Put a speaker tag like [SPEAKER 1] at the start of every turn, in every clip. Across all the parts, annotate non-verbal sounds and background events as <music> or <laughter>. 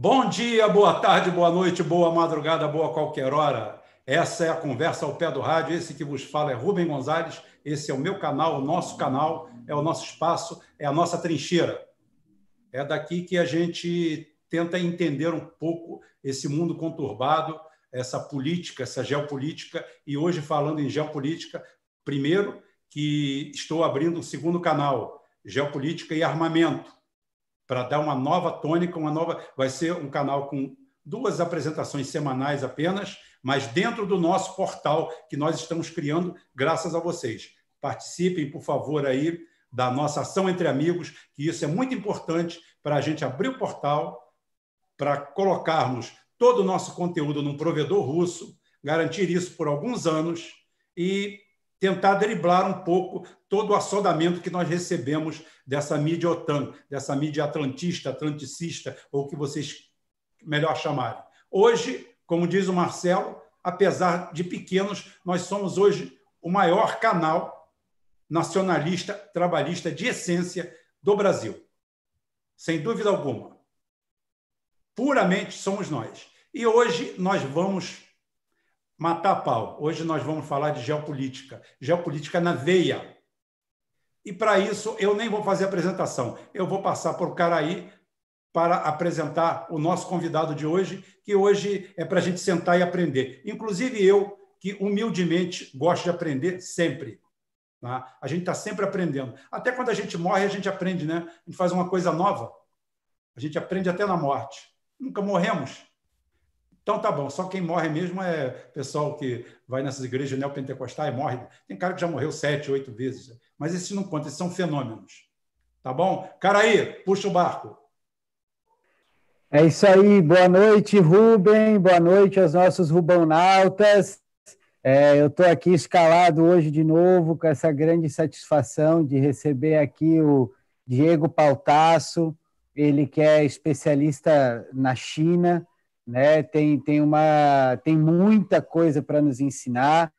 [SPEAKER 1] Bom dia, boa tarde, boa noite, boa madrugada, boa qualquer hora. Essa é a conversa ao pé do rádio. Esse que vos fala é Rubem Gonzalez. Esse é o meu canal, o nosso canal, é o nosso espaço, é a nossa trincheira. É daqui que a gente tenta entender um pouco esse mundo conturbado, essa política, essa geopolítica. E hoje, falando em geopolítica, primeiro que estou abrindo um segundo canal, Geopolítica e Armamento para dar uma nova tônica, uma nova. Vai ser um canal com duas apresentações semanais apenas, mas dentro do nosso portal que nós estamos criando, graças a vocês. Participem, por favor, aí da nossa ação entre amigos, que isso é muito importante para a gente abrir o portal, para colocarmos todo o nosso conteúdo num provedor russo, garantir isso por alguns anos e tentar driblar um pouco todo o assodamento que nós recebemos dessa mídia OTAN, dessa mídia atlantista, atlanticista, ou o que vocês melhor chamarem. Hoje, como diz o Marcelo, apesar de pequenos, nós somos hoje o maior canal nacionalista, trabalhista de essência do Brasil. Sem dúvida alguma. Puramente somos nós. E hoje nós vamos matar pau. Hoje nós vamos falar de geopolítica, geopolítica na veia. E para isso eu nem vou fazer apresentação, eu vou passar por Caraí para apresentar o nosso convidado de hoje, que hoje é para a gente sentar e aprender. Inclusive eu, que humildemente gosto de aprender sempre. Tá? A gente está sempre aprendendo. Até quando a gente morre, a gente aprende, né? A gente faz uma coisa nova. A gente aprende até na morte. Nunca morremos. Então tá bom, só quem morre mesmo é pessoal que vai nessas igrejas neopentecostais e morre. Tem cara que já morreu sete, oito vezes. Mas esses não contam, esses são fenômenos. Tá bom? Cara aí, puxa o barco.
[SPEAKER 2] É isso aí, boa noite, Rubem, boa noite aos nossos Rubonautas. É, eu estou aqui escalado hoje de novo com essa grande satisfação de receber aqui o Diego Pautasso, ele que é especialista na China, né? Tem, tem, uma, tem muita coisa para nos ensinar,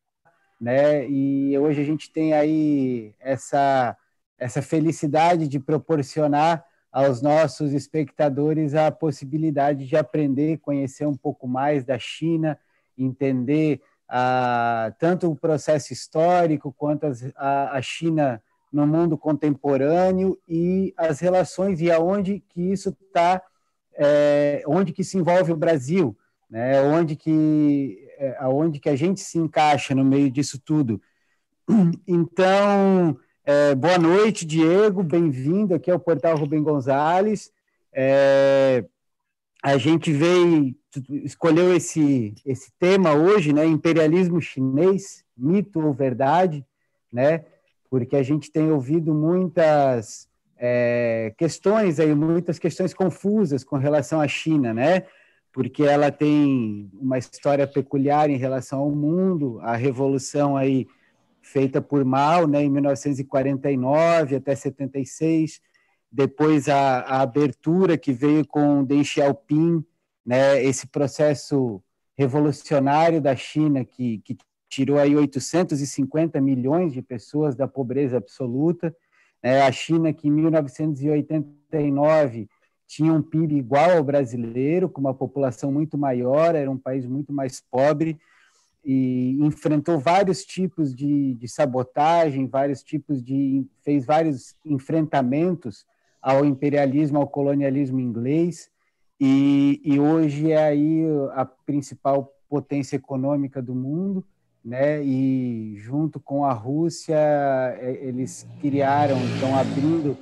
[SPEAKER 2] né? E hoje a gente tem aí essa, essa felicidade de proporcionar aos nossos espectadores a possibilidade de aprender, conhecer um pouco mais da China, entender ah, tanto o processo histórico quanto a, a China no mundo contemporâneo e as relações e aonde que isso está é, onde que se envolve o Brasil, né? onde, que, é, aonde que a gente se encaixa no meio disso tudo. <clears throat> Então, é, boa noite, Diego, bem-vindo aqui ao Portal Rubem Gonzalez. É, a gente veio, escolheu esse, esse tema hoje, né? Imperialismo chinês, mito ou verdade, né? Porque a gente tem ouvido muitas é, questões aí, muitas questões confusas com relação à China, né? Porque ela tem uma história peculiar em relação ao mundo, a revolução aí feita por Mao, né, em 1949 até 76, depois a, a abertura que veio com Deng Xiaoping, né, esse processo revolucionário da China que, que tirou aí 850 milhões de pessoas da pobreza absoluta, é, a China, que em 1989 tinha um PIB igual ao brasileiro, com uma população muito maior, era um país muito mais pobre, e enfrentou vários tipos de, de sabotagem, vários tipos de. fez vários enfrentamentos ao imperialismo, ao colonialismo inglês, e, e hoje é aí a principal potência econômica do mundo né? E junto com a Rússia, é, eles criaram, estão abrindo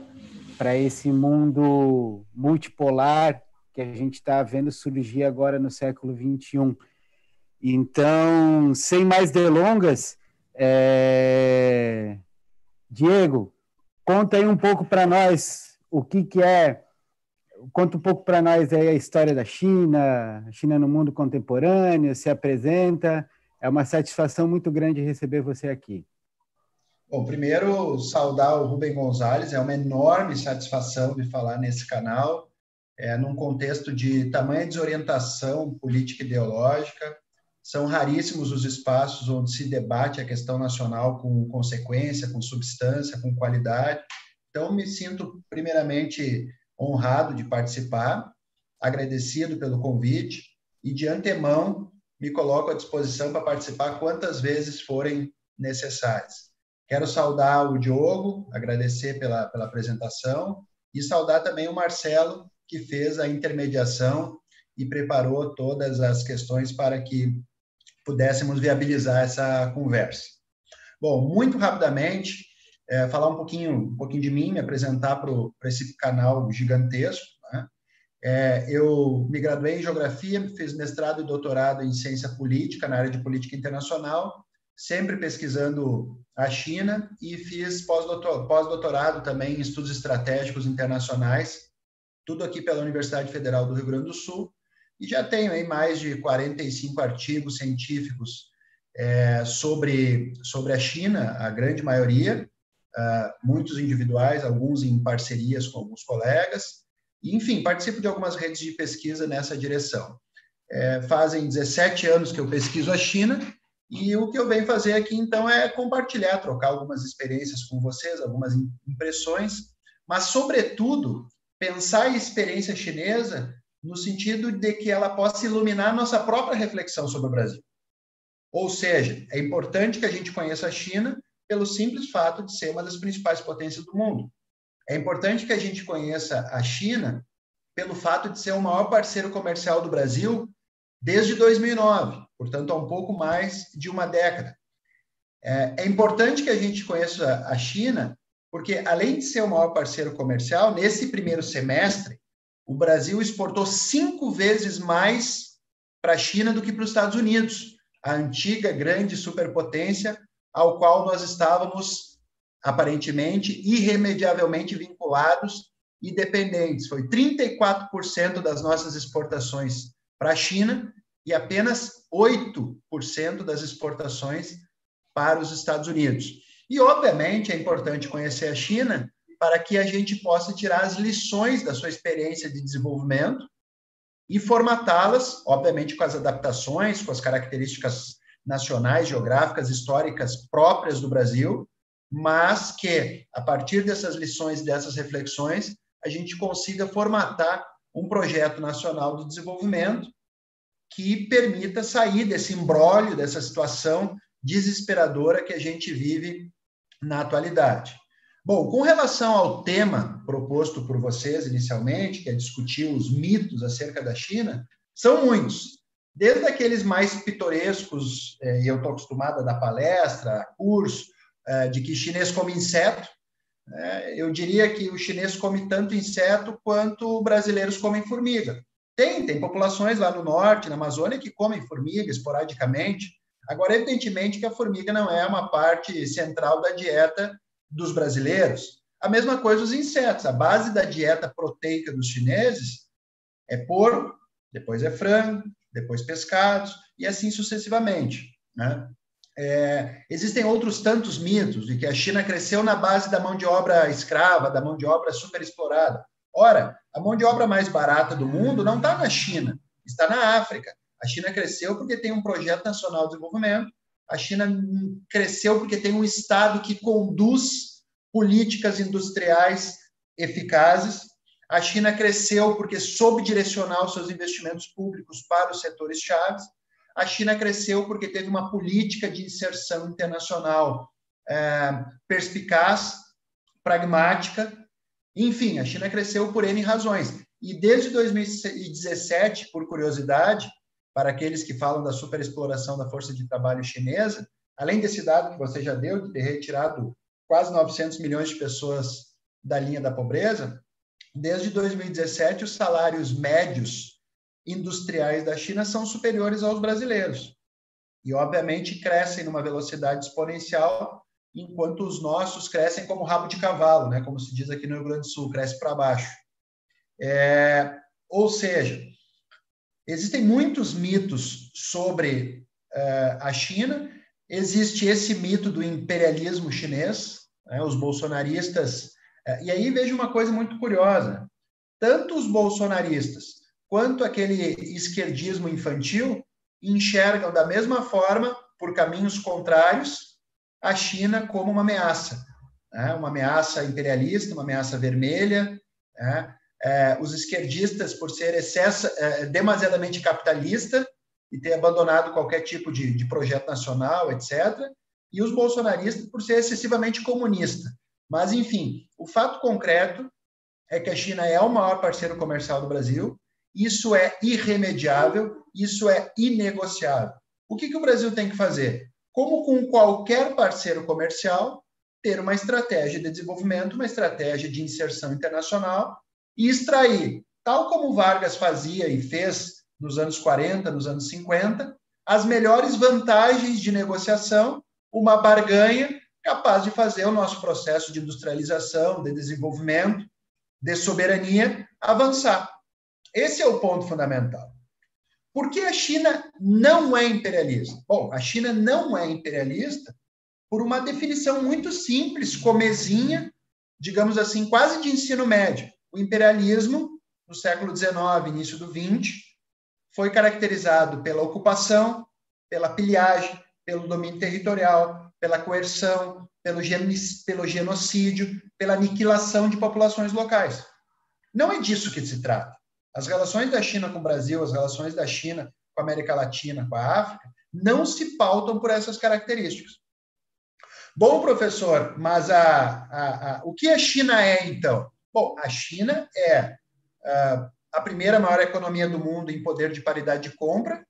[SPEAKER 2] para esse mundo multipolar que a gente está vendo surgir agora no século 21. Então, sem mais delongas, é... Diego, conta aí um pouco para nós o que, que é, conta um pouco para nós aí a história da China, a China no mundo contemporâneo, se apresenta, é uma satisfação muito grande receber você aqui.
[SPEAKER 3] Bom, primeiro, saudar o Rubem Gonzalez, é uma enorme satisfação de falar nesse canal, é, num contexto de tamanha desorientação política e ideológica. São raríssimos os espaços onde se debate a questão nacional com consequência, com substância, com qualidade. Então, me sinto, primeiramente, honrado de participar agradecido pelo convite e, de antemão, me coloco à disposição para participar quantas vezes forem necessárias. Quero saudar o Diogo, agradecer pela, pela apresentação e saudar também o Marcelo, que fez a intermediação e preparou todas as questões para que pudéssemos viabilizar essa conversa. Bom, muito rapidamente, é, falar um pouquinho, um pouquinho de mim, me apresentar para esse canal gigantesco. É, eu me graduei em Geografia, fiz mestrado e doutorado em Ciência Política, na área de Política Internacional, sempre pesquisando a China, e fiz pós-doutorado também em Estudos Estratégicos Internacionais, tudo aqui pela Universidade Federal do Rio Grande do Sul, e já tenho aí mais de 45 artigos científicos é, sobre, sobre a China, a grande maioria, uh, muitos individuais, alguns em parcerias com alguns colegas, enfim, participo de algumas redes de pesquisa nessa direção. É, fazem 17 anos que eu pesquiso a China, e o que eu venho fazer aqui, então, é compartilhar, trocar algumas experiências com vocês, algumas impressões, mas, sobretudo, pensar a experiência chinesa no sentido de que ela possa iluminar nossa própria reflexão sobre o Brasil. Ou seja, é importante que a gente conheça a China pelo simples fato de ser uma das principais potências do mundo. É importante que a gente conheça a China pelo fato de ser o maior parceiro comercial do Brasil desde 2009, portanto, há um pouco mais de uma década. É, é importante que a gente conheça a China, porque além de ser o maior parceiro comercial, nesse primeiro semestre, o Brasil exportou cinco vezes mais para a China do que para os Estados Unidos, a antiga grande superpotência ao qual nós estávamos aparentemente irremediavelmente vinculados e dependentes. Foi 34% das nossas exportações para a China e apenas 8% das exportações para os Estados Unidos. E, obviamente, é importante conhecer a China para que a gente possa tirar as lições da sua experiência de desenvolvimento e formatá-las, obviamente, com as adaptações, com as características nacionais, geográficas, históricas próprias do Brasil, mas que, a partir dessas lições, dessas reflexões, a gente consiga formatar um projeto nacional de desenvolvimento que permita sair desse embrólio, dessa situação desesperadora que a gente vive na atualidade. Bom, com relação ao tema proposto por vocês inicialmente, que é discutir os mitos acerca da China, são muitos. Desde aqueles mais pitorescos, é, e eu estou acostumado a dar palestra, curso, de que chinês come inseto, é, eu diria que o chinês come tanto inseto quanto brasileiros comem formiga. Tem, tem populações lá no norte, na Amazônia, que comem formiga esporadicamente. Agora, evidentemente que a formiga não é uma parte central da dieta dos brasileiros. A mesma coisa os insetos. A base da dieta proteica dos chineses é porco, depois é frango, depois pescados e assim sucessivamente. Né? É, existem outros tantos mitos de que a China cresceu na base da mão de obra escrava, da mão de obra superexplorada. Ora, a mão de obra mais barata do mundo não está na China, está na África. A China cresceu porque tem um projeto nacional de desenvolvimento a China cresceu porque tem um Estado que conduz políticas industriais eficazes. A China cresceu porque soube direcionar os seus investimentos públicos para os setores chaves. A China cresceu porque teve uma política de inserção internacional é, perspicaz, pragmática. Enfim, a China cresceu por N razões. E desde 2017, por curiosidade, para aqueles que falam da superexploração da força de trabalho chinesa, além desse dado que você já deu, de ter retirado quase 900 milhões de pessoas da linha da pobreza, desde 2017 os salários médios industriais da China são superiores aos brasileiros. E, obviamente, crescem numa velocidade exponencial, enquanto os nossos crescem como rabo de cavalo, né? como se diz aqui no Rio Grande do Sul, cresce para baixo. É, ou seja, Existem muitos mitos sobre uh, a China. Existe esse mito do imperialismo chinês, né, os bolsonaristas. Uh, e aí vejo uma coisa muito curiosa: tanto os bolsonaristas quanto aquele esquerdismo infantil enxergam da mesma forma, por caminhos contrários, a China como uma ameaça, né? uma ameaça imperialista, uma ameaça vermelha, né? é, os esquerdistas por ser excesso, é, demasiadamente capitalista e ter abandonado qualquer tipo de, de projeto nacional, etc., e os bolsonaristas por ser excessivamente comunista. Mas, enfim, o fato concreto é que a China é o maior parceiro comercial do Brasil, isso é irremediável, isso é inegociável. O que, que o Brasil tem que fazer? Como com qualquer parceiro comercial, ter uma estratégia de desenvolvimento, uma estratégia de inserção internacional e extrair, tal como Vargas fazia e fez nos anos 40, nos anos 50, as melhores vantagens de negociação, uma barganha capaz de fazer o nosso processo de industrialização, de desenvolvimento, de soberania avançar. Esse é o ponto fundamental. Por que a China não é imperialista? Bom, a China não é imperialista por uma definição muito simples, comezinha, digamos assim, quase de ensino médio. O imperialismo, no século XIX, início do XX, foi caracterizado pela ocupação, pela pilhagem, pelo domínio territorial, pela coerção, pelo, pelo genocídio, pela aniquilação de populações locais. Não é disso que se trata. As relações da China com o Brasil, as relações da China com a América Latina, com a África, não se pautam por essas características. Bom, professor, mas a, a, a, o que a China é, então? Bom, a China é uh, a primeira maior economia do mundo em poder de paridade de compra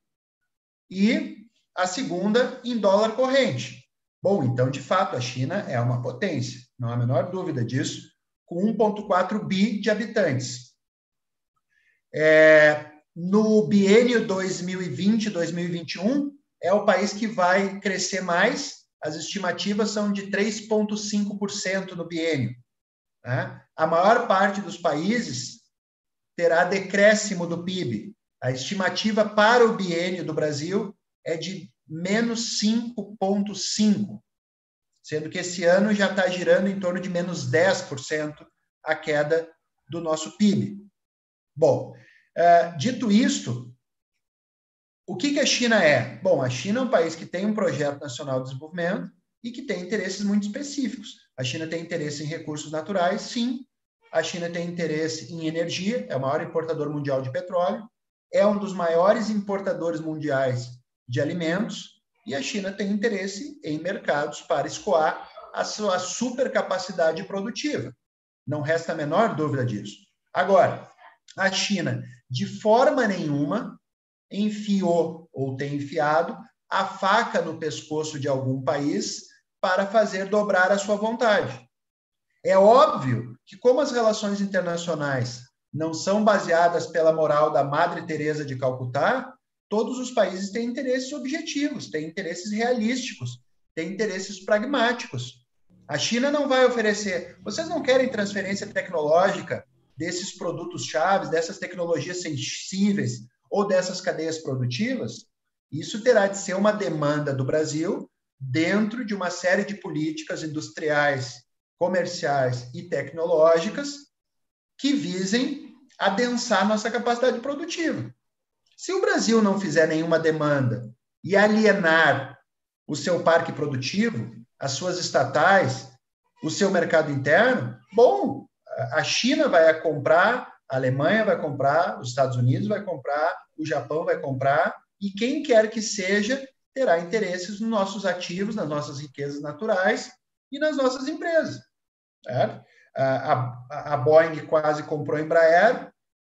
[SPEAKER 3] e a segunda em dólar corrente. Bom, então, de fato, a China é uma potência, não há a menor dúvida disso, com 1,4 bi de habitantes. É, no biênio 2020-2021, é o país que vai crescer mais, as estimativas são de 3,5% no biênio. Né? A maior parte dos países terá decréscimo do PIB. A estimativa para o biênio do Brasil é de menos 5,5%, sendo que esse ano já está girando em torno de menos 10% a queda do nosso PIB. Bom, uh, dito isto, o que, que a China é? Bom, a China é um país que tem um projeto nacional de desenvolvimento e que tem interesses muito específicos. A China tem interesse em recursos naturais, sim. A China tem interesse em energia, é o maior importador mundial de petróleo, é um dos maiores importadores mundiais de alimentos, e a China tem interesse em mercados para escoar a sua supercapacidade produtiva. Não resta a menor dúvida disso. Agora, a China, de forma nenhuma, enfiou ou tem enfiado a faca no pescoço de algum país para fazer dobrar a sua vontade. É óbvio que, como as relações internacionais não são baseadas pela moral da Madre Teresa de Calcutá, todos os países têm interesses objetivos, têm interesses realísticos, têm interesses pragmáticos. A China não vai oferecer. Vocês não querem transferência tecnológica desses produtos chaves, dessas tecnologias sensíveis ou dessas cadeias produtivas? Isso terá de ser uma demanda do Brasil dentro de uma série de políticas industriais, comerciais e tecnológicas que visem adensar nossa capacidade produtiva. Se o Brasil não fizer nenhuma demanda e alienar o seu parque produtivo, as suas estatais, o seu mercado interno, bom, a China vai comprar, a Alemanha vai comprar, os Estados Unidos vai comprar, o Japão vai comprar, e quem quer que seja terá interesses nos nossos ativos, nas nossas riquezas naturais e nas nossas empresas. Certo? A, a, a Boeing quase comprou a Embraer,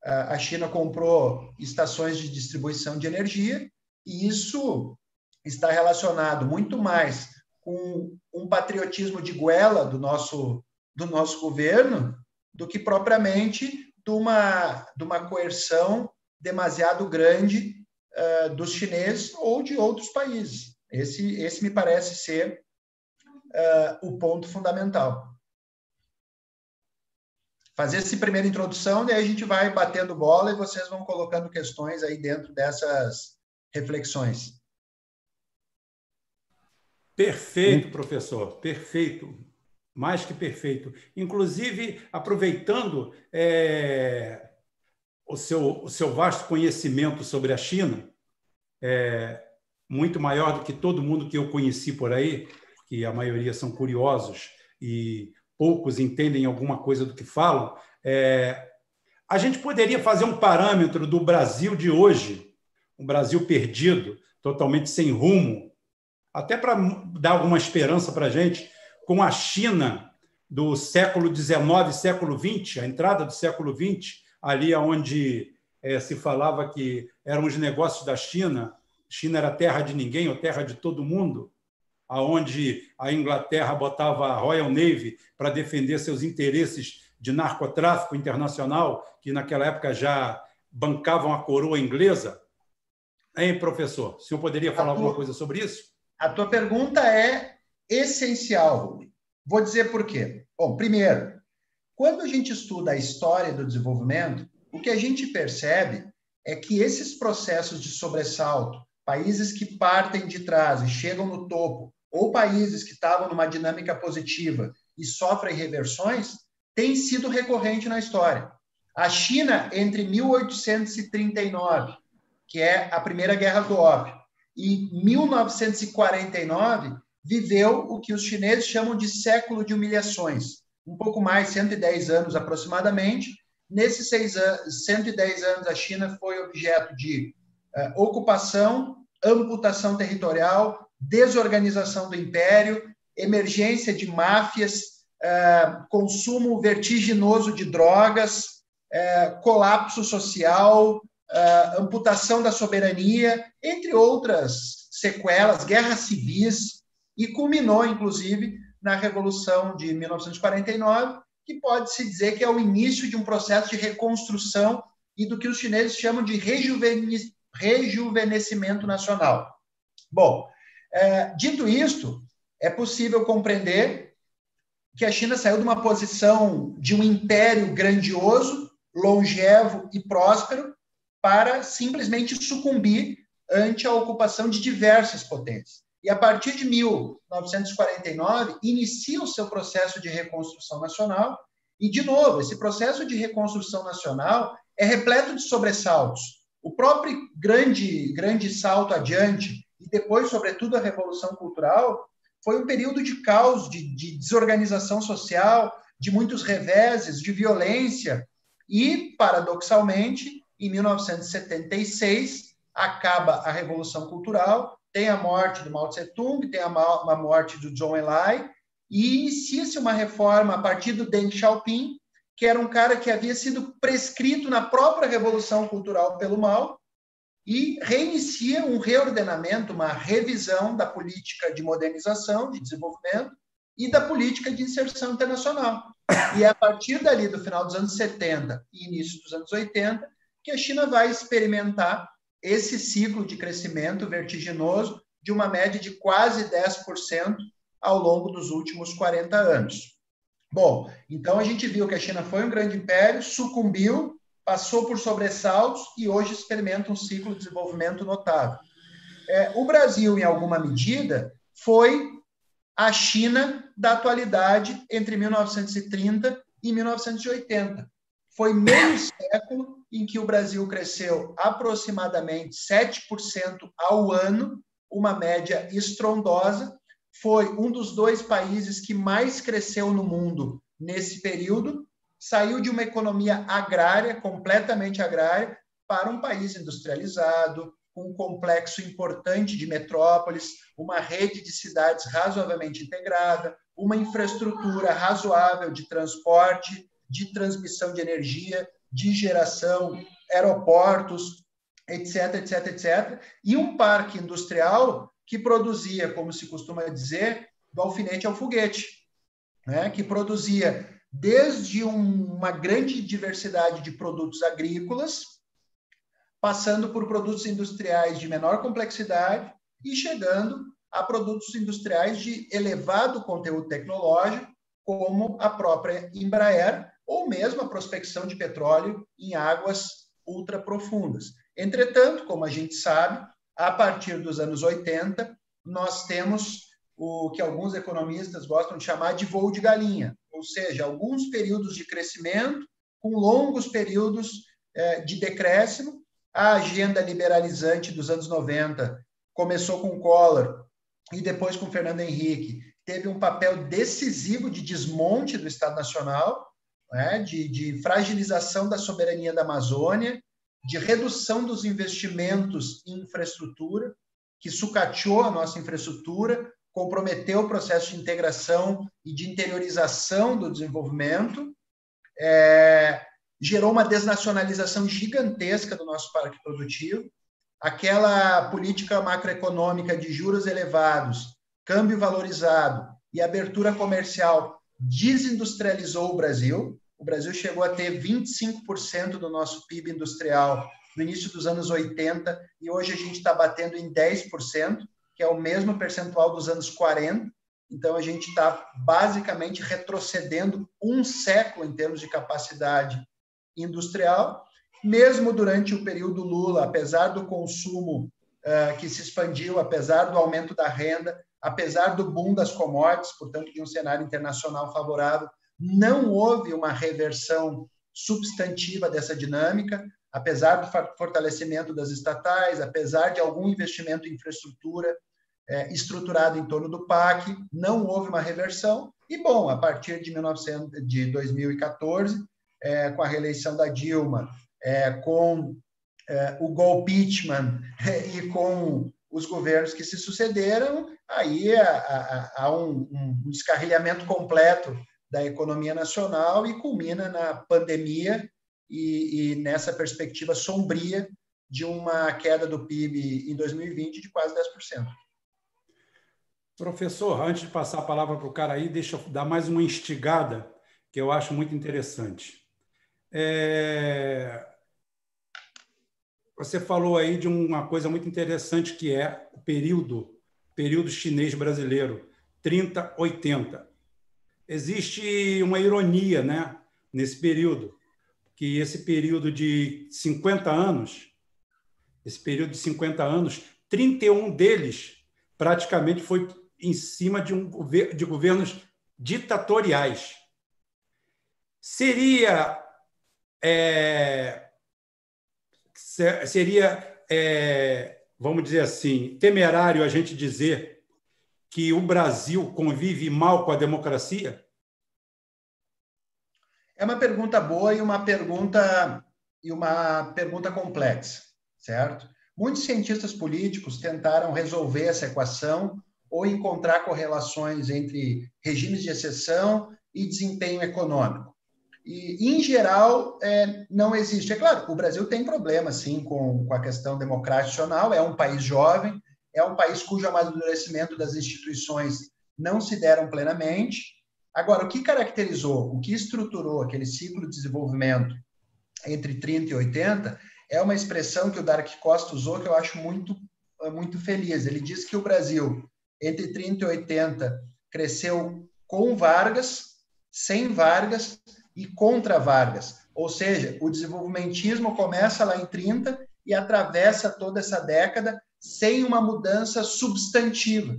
[SPEAKER 3] a China comprou estações de distribuição de energia, e isso está relacionado muito mais com um patriotismo de goela do nosso, do nosso governo do que propriamente de uma, de uma coerção demasiado grande uh, dos chineses ou de outros países. Esse, esse me parece ser uh, o ponto fundamental fazer essa primeira introdução, daí a gente vai batendo bola e vocês vão colocando questões aí dentro dessas reflexões.
[SPEAKER 1] Perfeito, professor, perfeito, mais que perfeito. Inclusive, aproveitando é, o, seu, o seu vasto conhecimento sobre a China, é, muito maior do que todo mundo que eu conheci por aí, que a maioria são curiosos e poucos entendem alguma coisa do que falam, é, a gente poderia fazer um parâmetro do Brasil de hoje, um Brasil perdido, totalmente sem rumo, até para dar alguma esperança para a gente, com a China do século XIX, século XX, a entrada do século XX, ali onde é, se falava que eram os negócios da China, China era terra de ninguém ou terra de todo mundo, aonde a Inglaterra botava a Royal Navy para defender seus interesses de narcotráfico internacional, que naquela época já bancavam a coroa inglesa. Hein, professor? O senhor poderia falar tua, alguma coisa sobre isso?
[SPEAKER 3] A tua pergunta é essencial, Rubem. Vou dizer por quê. Bom, primeiro, quando a gente estuda a história do desenvolvimento, o que a gente percebe é que esses processos de sobressalto, países que partem de trás e chegam no topo, ou países que estavam numa dinâmica positiva e sofrem reversões, tem sido recorrente na história. A China, entre 1839, que é a Primeira Guerra do Ópio, e 1949, viveu o que os chineses chamam de século de humilhações. Um pouco mais, 110 anos aproximadamente, Nesses seis anos, 110 anos, a China foi objeto de uh, ocupação, amputação territorial, desorganização do império, emergência de máfias, uh, consumo vertiginoso de drogas, uh, colapso social, amputação da soberania, entre outras sequelas, guerras civis, e culminou, inclusive, na Revolução de 1949, que pode-se dizer que é o início de um processo de reconstrução e do que os chineses chamam de rejuvenescimento nacional. Bom, é, dito isto, é possível compreender que a China saiu de uma posição de um império grandioso, longevo e próspero para simplesmente sucumbir ante a ocupação de diversas potências. E a partir de 1949, inicia o seu processo de reconstrução nacional. E, de novo, esse processo de reconstrução nacional é repleto de sobressaltos. O próprio grande, grande salto adiante, e depois, sobretudo, a Revolução Cultural, foi um período de caos, de, de desorganização social, de muitos reveses, de violência. E, paradoxalmente, em 1976, acaba a Revolução Cultural tem a morte do Mao Tse Tung, tem a, a morte do Zhou Enlai, e inicia-se uma reforma a partir do Deng Xiaoping, que era um cara que havia sido prescrito na própria Revolução Cultural pelo Mao, e reinicia um reordenamento, uma revisão da política de modernização, de desenvolvimento, e da política de inserção internacional. E é a partir dali, do final dos anos 70 e início dos anos 80, que a China vai experimentar esse ciclo de crescimento vertiginoso de uma média de quase 10% ao longo dos últimos 40 anos. Bom, então a gente viu que a China foi um grande império, sucumbiu, passou por sobressaltos e hoje experimenta um ciclo de desenvolvimento notável. É, o Brasil, em alguma medida, foi a China da atualidade entre 1930 e 1980. Foi meio século em que o Brasil cresceu aproximadamente 7% ao ano, uma média estrondosa. Foi um dos dois países que mais cresceu no mundo nesse período. Saiu de uma economia agrária, completamente agrária, para um país industrializado, com um complexo importante de metrópoles, uma rede de cidades razoavelmente integrada, uma infraestrutura razoável de transporte, de transmissão de energia, de geração, aeroportos, etc, etc, etc, e um parque industrial que produzia, como se costuma dizer, do alfinete ao foguete, né? que produzia desde um, uma grande diversidade de produtos agrícolas, passando por produtos industriais de menor complexidade e chegando a produtos industriais de elevado conteúdo tecnológico, como a própria Embraer, ou mesmo a prospecção de petróleo em águas ultraprofundas. Entretanto, como a gente sabe, a partir dos anos 80, nós temos o que alguns economistas gostam de chamar de voo de galinha, ou seja, alguns períodos de crescimento com longos períodos eh, de decréscimo. A agenda liberalizante dos anos 90 começou com Collor e depois com Fernando Henrique, teve um papel decisivo de desmonte do Estado Nacional, né, de, de fragilização da soberania da Amazônia, de redução dos investimentos em infraestrutura, que sucateou a nossa infraestrutura, comprometeu o processo de integração e de interiorização do desenvolvimento, é, gerou uma desnacionalização gigantesca do nosso parque produtivo, aquela política macroeconômica de juros elevados, câmbio valorizado e abertura comercial desindustrializou o Brasil. O Brasil chegou a ter 25% do nosso PIB industrial no início dos anos 80 e hoje a gente está batendo em 10%, que é o mesmo percentual dos anos 40. Então a gente está basicamente retrocedendo um século em termos de capacidade industrial. Mesmo durante o período Lula, apesar do consumo uh, que se expandiu, apesar do aumento da renda, apesar do boom das commodities, portanto, de um cenário internacional favorável, não houve uma reversão substantiva dessa dinâmica, apesar do fortalecimento das estatais, apesar de algum investimento em infraestrutura é, estruturado em torno do PAC, não houve uma reversão. E, bom, a partir de, 1900, de 2014, é, com a reeleição da Dilma, é, com é, o golpeachment <laughs> e com os governos que se sucederam, aí há, um, um completo da economia nacional e culmina na pandemia e, e, nessa perspectiva sombria de uma queda do PIB em 2020 de quase 10%.
[SPEAKER 1] Professor, antes de passar a palavra para o cara aí, deixa eu dar mais uma instigada que eu acho muito interessante. É... Você falou aí de uma coisa muito interessante que é o período, período chinês brasileiro, 30-80. Existe uma ironia né, nesse período, que esse período de 50 anos, esse período de 50 anos, 31 deles praticamente foi em cima de, um, de governos ditatoriais. Seria é, seria, é, vamos dizer assim, temerário a gente dizer que o Brasil convive mal com a democracia?
[SPEAKER 3] É uma pergunta boa e uma pergunta e uma pergunta complexa, certo? Muitos cientistas políticos tentaram resolver essa equação ou encontrar correlações entre regimes de exceção e desempenho econômico. E, em geral, é, não existe. É claro, o Brasil tem problema, sim, com, com a questão democracional, é um país jovem, é um país cujo amadurecimento das instituições não se deram plenamente. Agora, o que caracterizou, o que estruturou aquele ciclo de desenvolvimento entre 30 e 80 é uma expressão que o Dark Costa usou que eu acho muito, muito feliz. Ele diz que o Brasil, entre 30 e 80, cresceu com Vargas, sem Vargas e contra Vargas. Ou seja, o desenvolvimentismo começa lá em 30 e atravessa toda essa década sem uma mudança substantiva.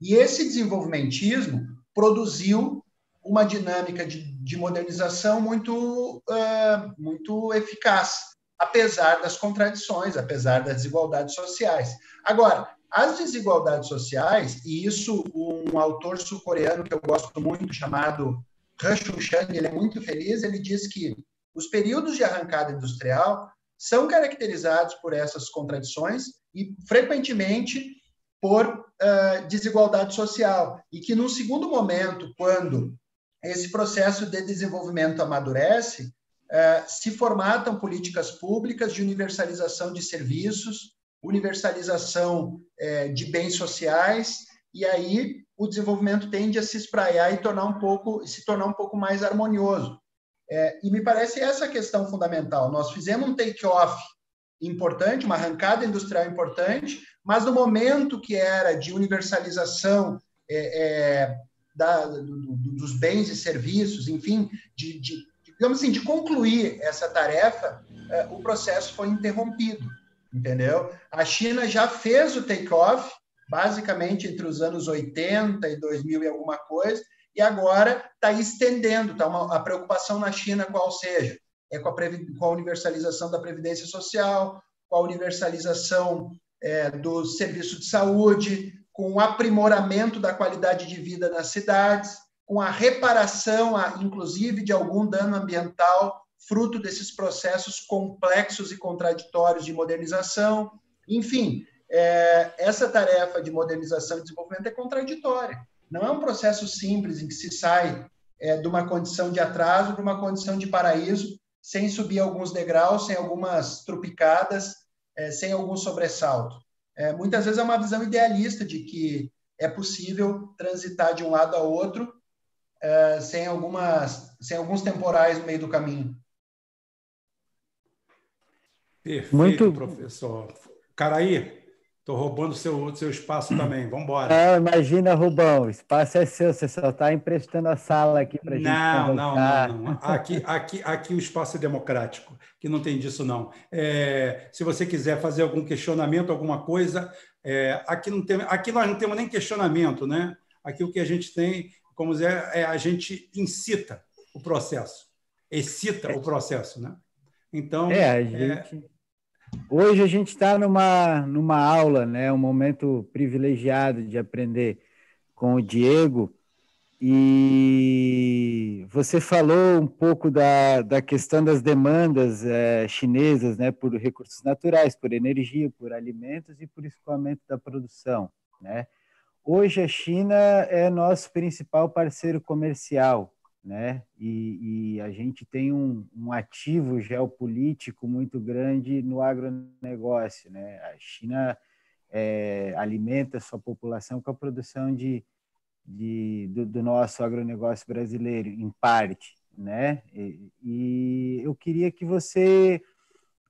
[SPEAKER 3] E esse desenvolvimentismo produziu uma dinâmica de, de modernização muito, uh, muito eficaz, apesar das contradições, apesar das desigualdades sociais. Agora, as desigualdades sociais, e isso um autor sul-coreano que eu gosto muito, chamado Rushun Chan, ele é muito feliz, ele diz que os períodos de arrancada industrial são caracterizados por essas contradições e, frequentemente, por uh, desigualdade social. E que, num segundo momento, quando esse processo de desenvolvimento amadurece, uh, se formatam políticas públicas de universalização de serviços, universalização uh, de bens sociais, e aí o desenvolvimento tende a se espraiar e tornar um pouco, se tornar um pouco mais harmonioso. É, e me parece essa a questão fundamental. Nós fizemos um take-off importante, uma arrancada industrial importante, mas no momento que era de universalização é, é, da, do, dos bens e serviços, enfim, de, de, digamos assim, de concluir essa tarefa, é, o processo foi interrompido, entendeu? A China já fez o take-off, basicamente entre os anos 80 e 2000 e alguma coisa, e agora está estendendo, tá uma, a preocupação na China qual seja, é com a, com a universalização da previdência social, com a universalização é, do serviço de saúde, com o aprimoramento da qualidade de vida nas cidades. com a reparação, inclusive, de algum dano ambiental, fruto desses processos complexos e contraditórios de modernização. Enfim, é, essa tarefa de modernização e desenvolvimento é contraditória. Não é um processo simples em que se sai é, de uma condição de atraso para uma condição de paraíso, sem subir alguns degraus, sem algumas trupicadas, é, sem algum sobressalto. É, muitas vezes é uma visão idealista de que é possível transitar de um lado a outro é, sem, algumas, sem alguns temporais no meio do caminho.
[SPEAKER 1] Perfeito, Muito... professor. Caraí, Estou roubando seu seu espaço também. Vamos embora.
[SPEAKER 2] Não, imagina, Rubão. O espaço é seu. Você só está emprestando a sala aqui para gente.
[SPEAKER 1] Não, não, não, não. Aqui, aqui, aqui o espaço é democrático, que não tem disso não. É, se você quiser fazer algum questionamento, alguma coisa, é, aqui não tem, aqui nós não temos nem questionamento, né? Aqui o que a gente tem, como dizer, é a gente incita o processo, excita o processo, né?
[SPEAKER 2] Então, é, a é, gente Hoje a gente está numa, numa aula, né? um momento privilegiado de aprender com o Diego. E você falou um pouco da, da questão das demandas é, chinesas né, por recursos naturais, por energia, por alimentos e por escoamento da produção. Né? Hoje a China é nosso principal parceiro comercial né? E, e, a gente tem um, um, ativo geopolítico muito grande no agronegócio, né? A China é, alimenta sua população com a produção de, de do, do, nosso agronegócio brasileiro, em parte, né? E, e, eu queria que você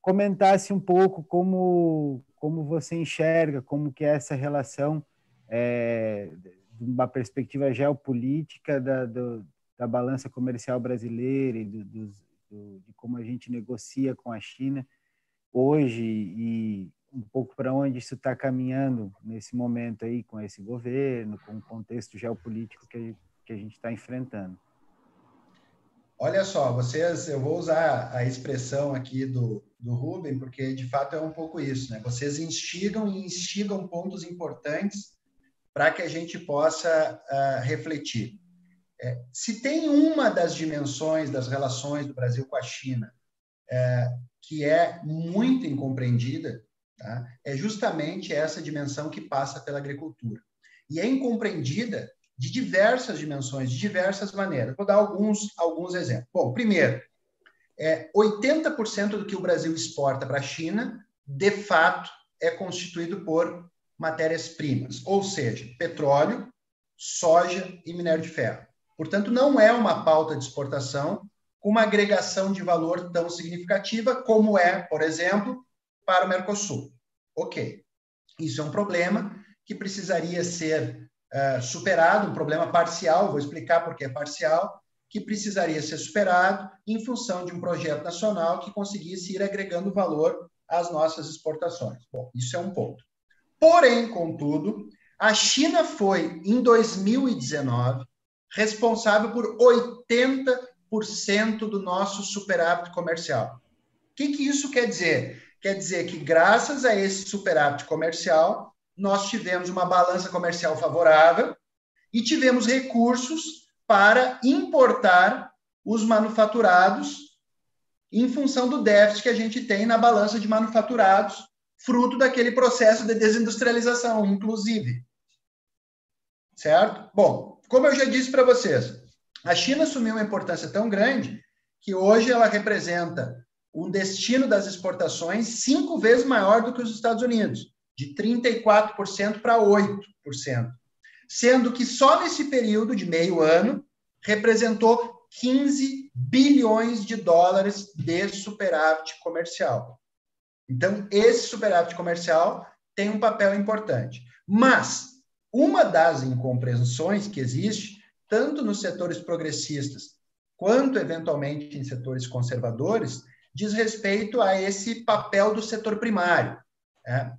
[SPEAKER 2] comentasse um pouco como como você enxerga, como que é essa relação é, de uma perspectiva geopolítica da, do, da balança comercial brasileira e do, do, do, de como a gente negocia com a China hoje e um pouco para onde isso está caminhando nesse momento aí com esse governo, com o contexto geopolítico que, que a gente está enfrentando.
[SPEAKER 3] Olha só, vocês, eu vou usar a expressão aqui do, do Rubem, porque de fato é um pouco isso, né? Vocês instigam e instigam pontos importantes para que a gente possa uh, refletir. É, se tem uma das dimensões das relações do Brasil com a China é, que é muito incompreendida, tá? é justamente essa dimensão que passa pela agricultura. E é incompreendida de diversas dimensões, de diversas maneiras. Vou dar alguns, alguns exemplos. Bom, primeiro, é, 80% do que o Brasil exporta para a China, de fato, é constituído por matérias-primas, ou seja, petróleo, soja e minério de ferro. Portanto, não é uma pauta de exportação com uma agregação de valor tão significativa como é, por exemplo, para o Mercosul. Ok, isso é um problema que precisaria ser uh, superado, um problema parcial, vou explicar por que é parcial, que precisaria ser superado em função de um projeto nacional que conseguisse ir agregando valor às nossas exportações. Bom, isso é um ponto. Porém, contudo, a China foi, em 2019, responsável por 80% do nosso superávit comercial. O que, que isso quer dizer? Quer dizer que, graças a esse superávit comercial, nós tivemos uma balança comercial favorável e tivemos recursos para importar os manufaturados em função do déficit que a gente tem na balança de manufaturados, fruto daquele processo de desindustrialização, inclusive. Certo? Bom, como eu já disse para vocês, a China assumiu uma importância tão grande que hoje ela representa um destino das exportações cinco vezes maior do que os Estados Unidos, de 34% para 8%, sendo que só nesse período de meio ano representou 15 bilhões de dólares de superávit comercial. Então, esse superávit comercial tem um papel importante. Mas uma das incompreensões que existe, tanto nos setores progressistas quanto, eventualmente, em setores conservadores, diz respeito a esse papel do setor primário. É,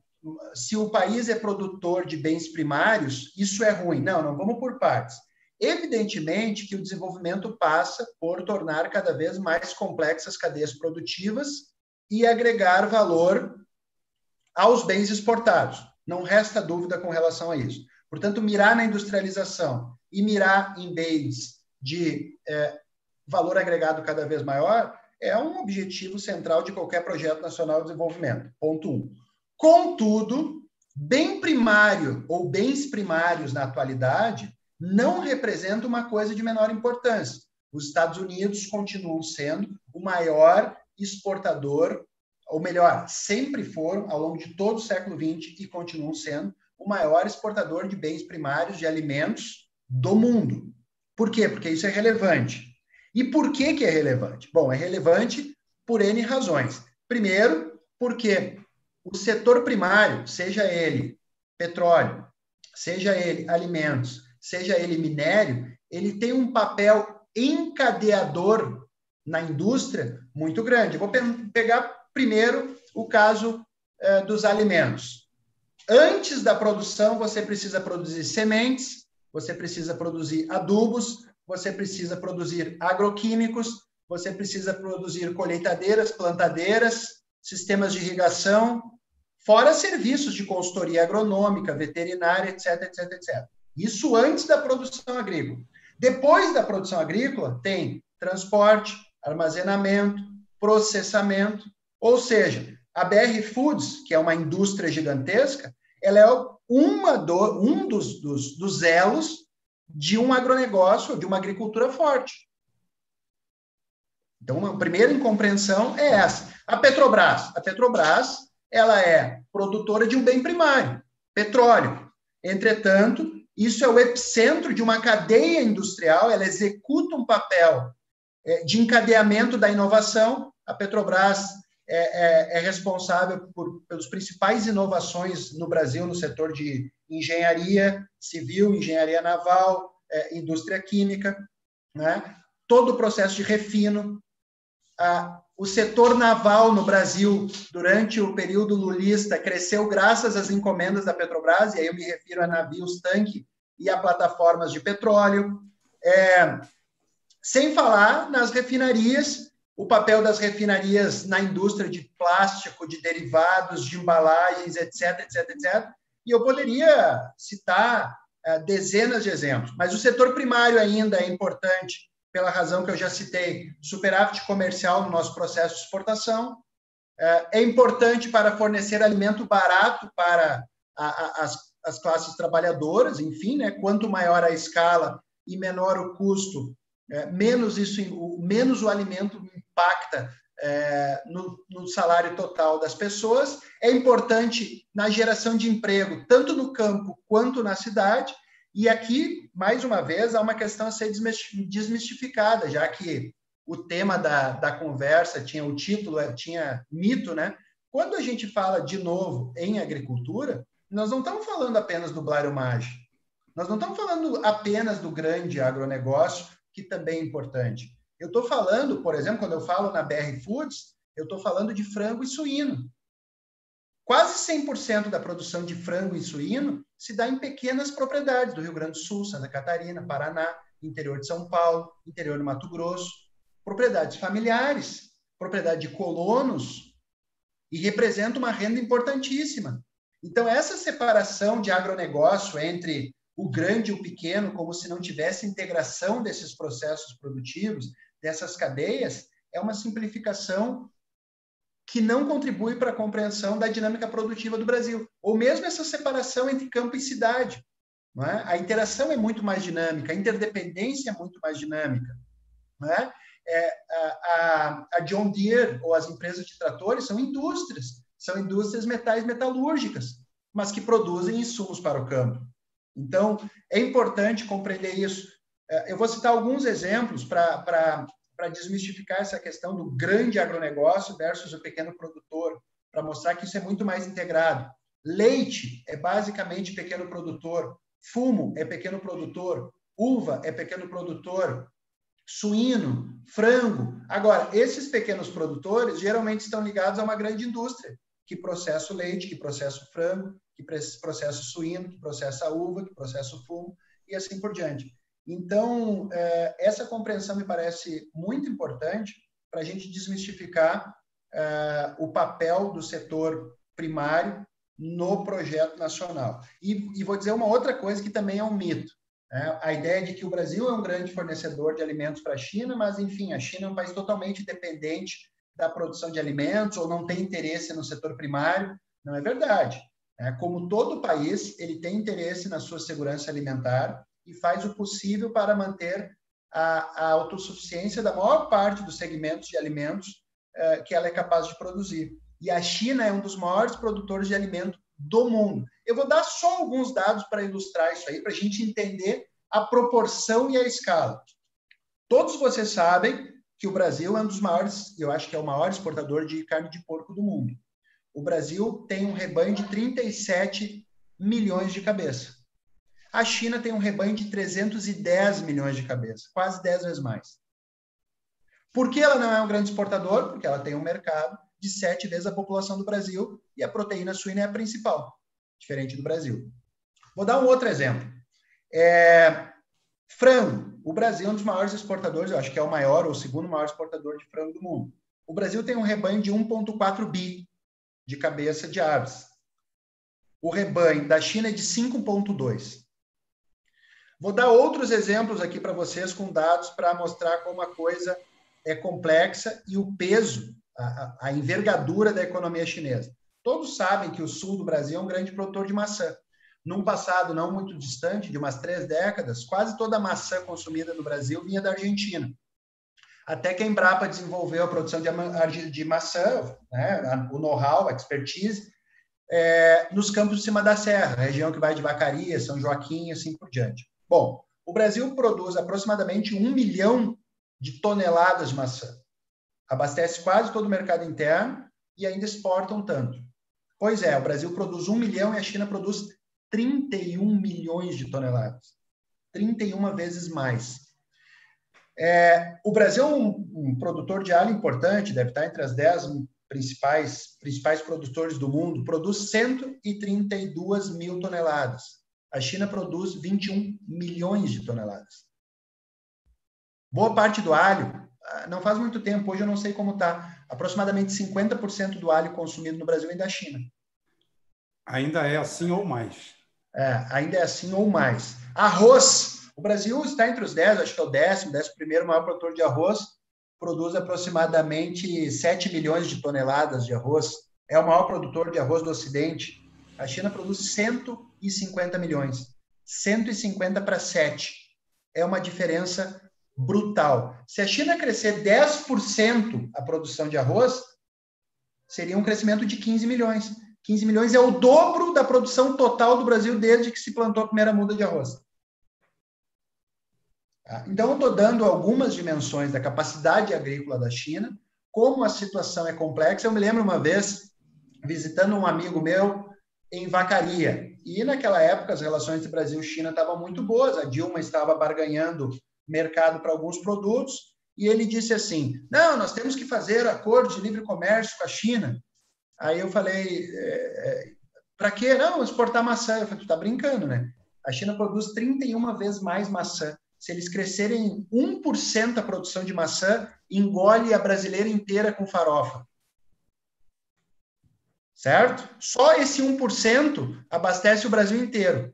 [SPEAKER 3] se o país é produtor de bens primários, isso é ruim. Não, não vamos por partes. Evidentemente que o desenvolvimento passa por tornar cada vez mais complexas cadeias produtivas e agregar valor aos bens exportados. Não resta dúvida com relação a isso. Portanto, mirar na industrialização e mirar em bens de é, valor agregado cada vez maior é um objetivo central de qualquer projeto nacional de desenvolvimento. Ponto um. Contudo, bem primário ou bens primários na atualidade não representa uma coisa de menor importância. Os Estados Unidos continuam sendo o maior exportador, ou melhor, sempre foram, ao longo de todo o século XX, e continuam sendo o maior exportador de bens primários, de alimentos do mundo. Por quê? Porque isso é relevante. E por que, que é relevante? Bom, é relevante por N razões. Primeiro, porque o setor primário, seja ele petróleo, seja ele alimentos, seja ele minério, ele tem um papel encadeador na indústria muito grande. vou pe pegar primeiro o caso eh, dos alimentos. Antes da produção, você precisa produzir sementes, você precisa produzir adubos, você precisa produzir agroquímicos, você precisa produzir colheitadeiras, plantadeiras, sistemas de irrigação, fora serviços de consultoria agronômica, veterinária, etc, etc, etc. Isso antes da produção agrícola. Depois da produção agrícola, tem transporte, armazenamento, processamento, ou seja, a BR Foods, que é uma indústria gigantesca, ela é uma do, um dos, dos, dos elos de um agronegócio, de uma agricultura forte. Então, a primeira incompreensão é essa. A Petrobras. A Petrobras ela é produtora de um bem primário, petróleo. Entretanto, isso é o epicentro de uma cadeia industrial, ela executa um papel é, de encadeamento da inovação. A Petrobras é, é, é responsável por, pelas principais inovações no Brasil no setor de engenharia civil, engenharia naval, é, indústria química, né? todo o processo de refino. Ah, o setor naval no Brasil, durante o período lulista, cresceu graças às encomendas da Petrobras, e aí eu me refiro a navios tanque e a plataformas de petróleo. É, sem falar nas refinarias, o papel das refinarias na indústria de plástico, de derivados, de embalagens, etc, etc, etc. E eu poderia citar uh, dezenas de exemplos, mas o setor primário ainda é importante pela razão que eu já citei, superávit comercial no nosso processo de exportação, uh, é importante para fornecer alimento barato para a, a, as, as classes trabalhadoras, enfim, né? quanto maior a escala e menor o custo, é, menos isso, menos o alimento impacta é, no, no, salário total das pessoas. É importante na geração de emprego, tanto no campo quanto na cidade. E aqui, mais uma vez, há uma questão a ser desmistificada, já que o tema da, da conversa tinha o título, é, tinha mito, né? Quando a gente fala de novo em agricultura, nós não estamos falando apenas do Blário Mágico. Nós não estamos falando apenas do grande agronegócio, que também é importante. Eu estou falando, por exemplo, quando eu falo na BR Foods, eu estou falando de frango e suíno. Quase 100% da produção de frango e suíno se dá em pequenas propriedades do Rio Grande do Sul, Santa Catarina, Paraná, interior de São Paulo, interior do Mato Grosso. Propriedades familiares, propriedade de colonos, e representa uma renda importantíssima. Então, essa separação de agronegócio entre o grande e o pequeno, como se não tivesse integração desses processos produtivos, dessas cadeias, é uma simplificação que não contribui para a compreensão da dinâmica produtiva do Brasil. Ou mesmo essa separação entre campo e cidade. É? A interação é muito mais dinâmica, a interdependência é muito mais dinâmica. É? É, a, a, John Deere ou as empresas de tratores são indústrias, são indústrias metais metalúrgicas, mas que produzem insumos para o campo. Então, é importante compreender isso. É, eu vou citar alguns exemplos para desmistificar essa questão do grande agronegócio versus o pequeno produtor, para mostrar que isso é muito mais integrado. Leite é basicamente pequeno produtor, fumo é pequeno produtor, uva é pequeno produtor, suíno, frango. Agora, esses pequenos produtores geralmente estão ligados a uma grande indústria que processa o leite, que processa o frango, que processa o suíno, que processa a uva, que processa o fumo e assim por diante. Então, é, essa compreensão me parece muito importante para a gente desmistificar é, o papel do setor primário no projeto nacional. E, vou dizer uma outra coisa que também é um mito. É, a ideia de que o Brasil é um grande fornecedor de alimentos para a China, mas, enfim, a China é um país totalmente dependente da produção de alimentos ou não tem interesse no setor primário. Não é verdade. É, como todo país, ele tem interesse na sua segurança alimentar e faz o possível para manter a, a autossuficiência da maior parte dos segmentos de alimentos é, que ela é capaz de produzir. E a China é um dos maiores produtores de alimento do mundo. Eu vou dar só alguns dados para ilustrar isso aí, para a gente entender a proporção e a escala. Todos vocês sabem que o Brasil é um dos maiores, eu acho que é o maior exportador de carne de porco do mundo. O Brasil tem um rebanho de 37 milhões de cabeças. A China tem um rebanho de 310 milhões de cabeças, quase 10 vezes mais. Por que ela não é um grande exportador? Porque ela tem um mercado de sete vezes a população do Brasil e a proteína suína é a principal, diferente do Brasil. Vou dar um outro exemplo. É, frango. O Brasil é um dos maiores exportadores, eu acho que é o maior ou o segundo maior exportador de frango do mundo. O Brasil tem um rebanho de 1,4 bi de cabeça de aves. O rebanho da China é de 5,2. Vou dar outros exemplos aqui para vocês com dados para mostrar como a coisa é complexa e o peso a, a envergadura da economia chinesa. Todos sabem que o sul do Brasil é um grande produtor de maçã. Num passado não muito distante, de umas três décadas, quase toda a maçã consumida no Brasil vinha da Argentina. Até que a Embrapa desenvolveu a produção de, maçã, né, o know-how, a expertise, é, nos campos de cima da serra, região que vai de Vacaria, São Joaquim e assim por diante. Bom, o Brasil produz aproximadamente um milhão de toneladas de maçã abastece quase todo o mercado interno e ainda exportam tanto. Pois é, o Brasil produz 1 milhão e a China produz 31 milhões de toneladas. 31 vezes mais. É, o Brasil é um, um, produtor de alho importante, deve estar entre as 10 principais, principais produtores do mundo, produz 132 mil toneladas. A China produz 21 milhões de toneladas. Boa parte do alho não faz muito tempo, hoje eu não sei como está, aproximadamente 50% do alho consumido no Brasil vem da China.
[SPEAKER 1] Ainda é assim ou mais.
[SPEAKER 3] É, ainda é assim ou mais. Arroz. O Brasil está entre os 10, acho que é o décimo, décimo primeiro maior produtor de arroz, produz aproximadamente 7 milhões de toneladas de arroz. É o maior produtor de arroz do Ocidente. A China produz 150 milhões. 150 para 7. É uma diferença brutal. Se a China crescer 10% a produção de arroz, seria um crescimento de 15 milhões. 15 milhões é o dobro da produção total do Brasil desde que se plantou a primeira muda de arroz. Tá? Então, eu estou dando algumas dimensões da capacidade agrícola da China, como a situação é complexa. Eu me lembro uma vez visitando um amigo meu em Vacaria. E naquela época as relações entre Brasil e China estavam muito boas. A Dilma estava barganhando mercado para alguns produtos, e ele disse assim: não, nós temos que fazer acordo de livre comércio com a China. Aí eu falei: é, é, para quê? Não, exportar maçã. Eu falei: tu está brincando, né? A China produz 31 vezes mais maçã. Se eles crescerem 1% a produção de maçã, engole a brasileira inteira com farofa. Certo? Só esse 1% abastece o Brasil inteiro.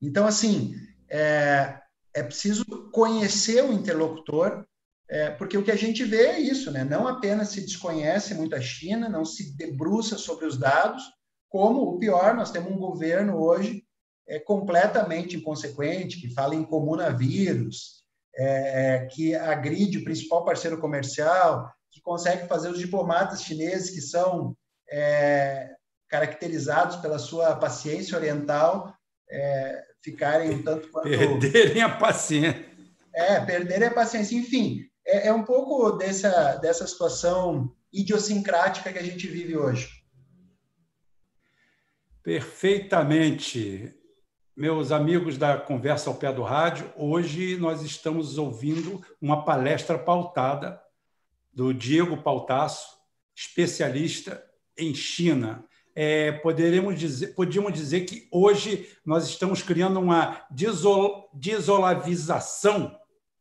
[SPEAKER 3] Então, assim, é, é preciso conhecer o interlocutor, é, porque o que a gente vê é isso, né? Não apenas se desconhece muito a China, não se debruça sobre os dados, como o pior, nós temos um governo hoje é, completamente inconsequente, que fala em comunavírus, é, que agride o principal parceiro comercial, que consegue fazer os diplomatas chineses que são é, caracterizados pela sua paciência oriental é, ficarem um tanto quanto.
[SPEAKER 1] Perderem a paciência.
[SPEAKER 3] É, perderem a paciência. Enfim, é, é um pouco dessa, dessa situação idiosincrática que a gente vive hoje.
[SPEAKER 1] Perfeitamente. Meus amigos da Conversa ao Pé do Rádio, hoje nós estamos ouvindo uma palestra pautada do Diego Pautasso, especialista em China é, poderemos dizer, podíamos dizer que hoje nós estamos criando uma desol, desolavização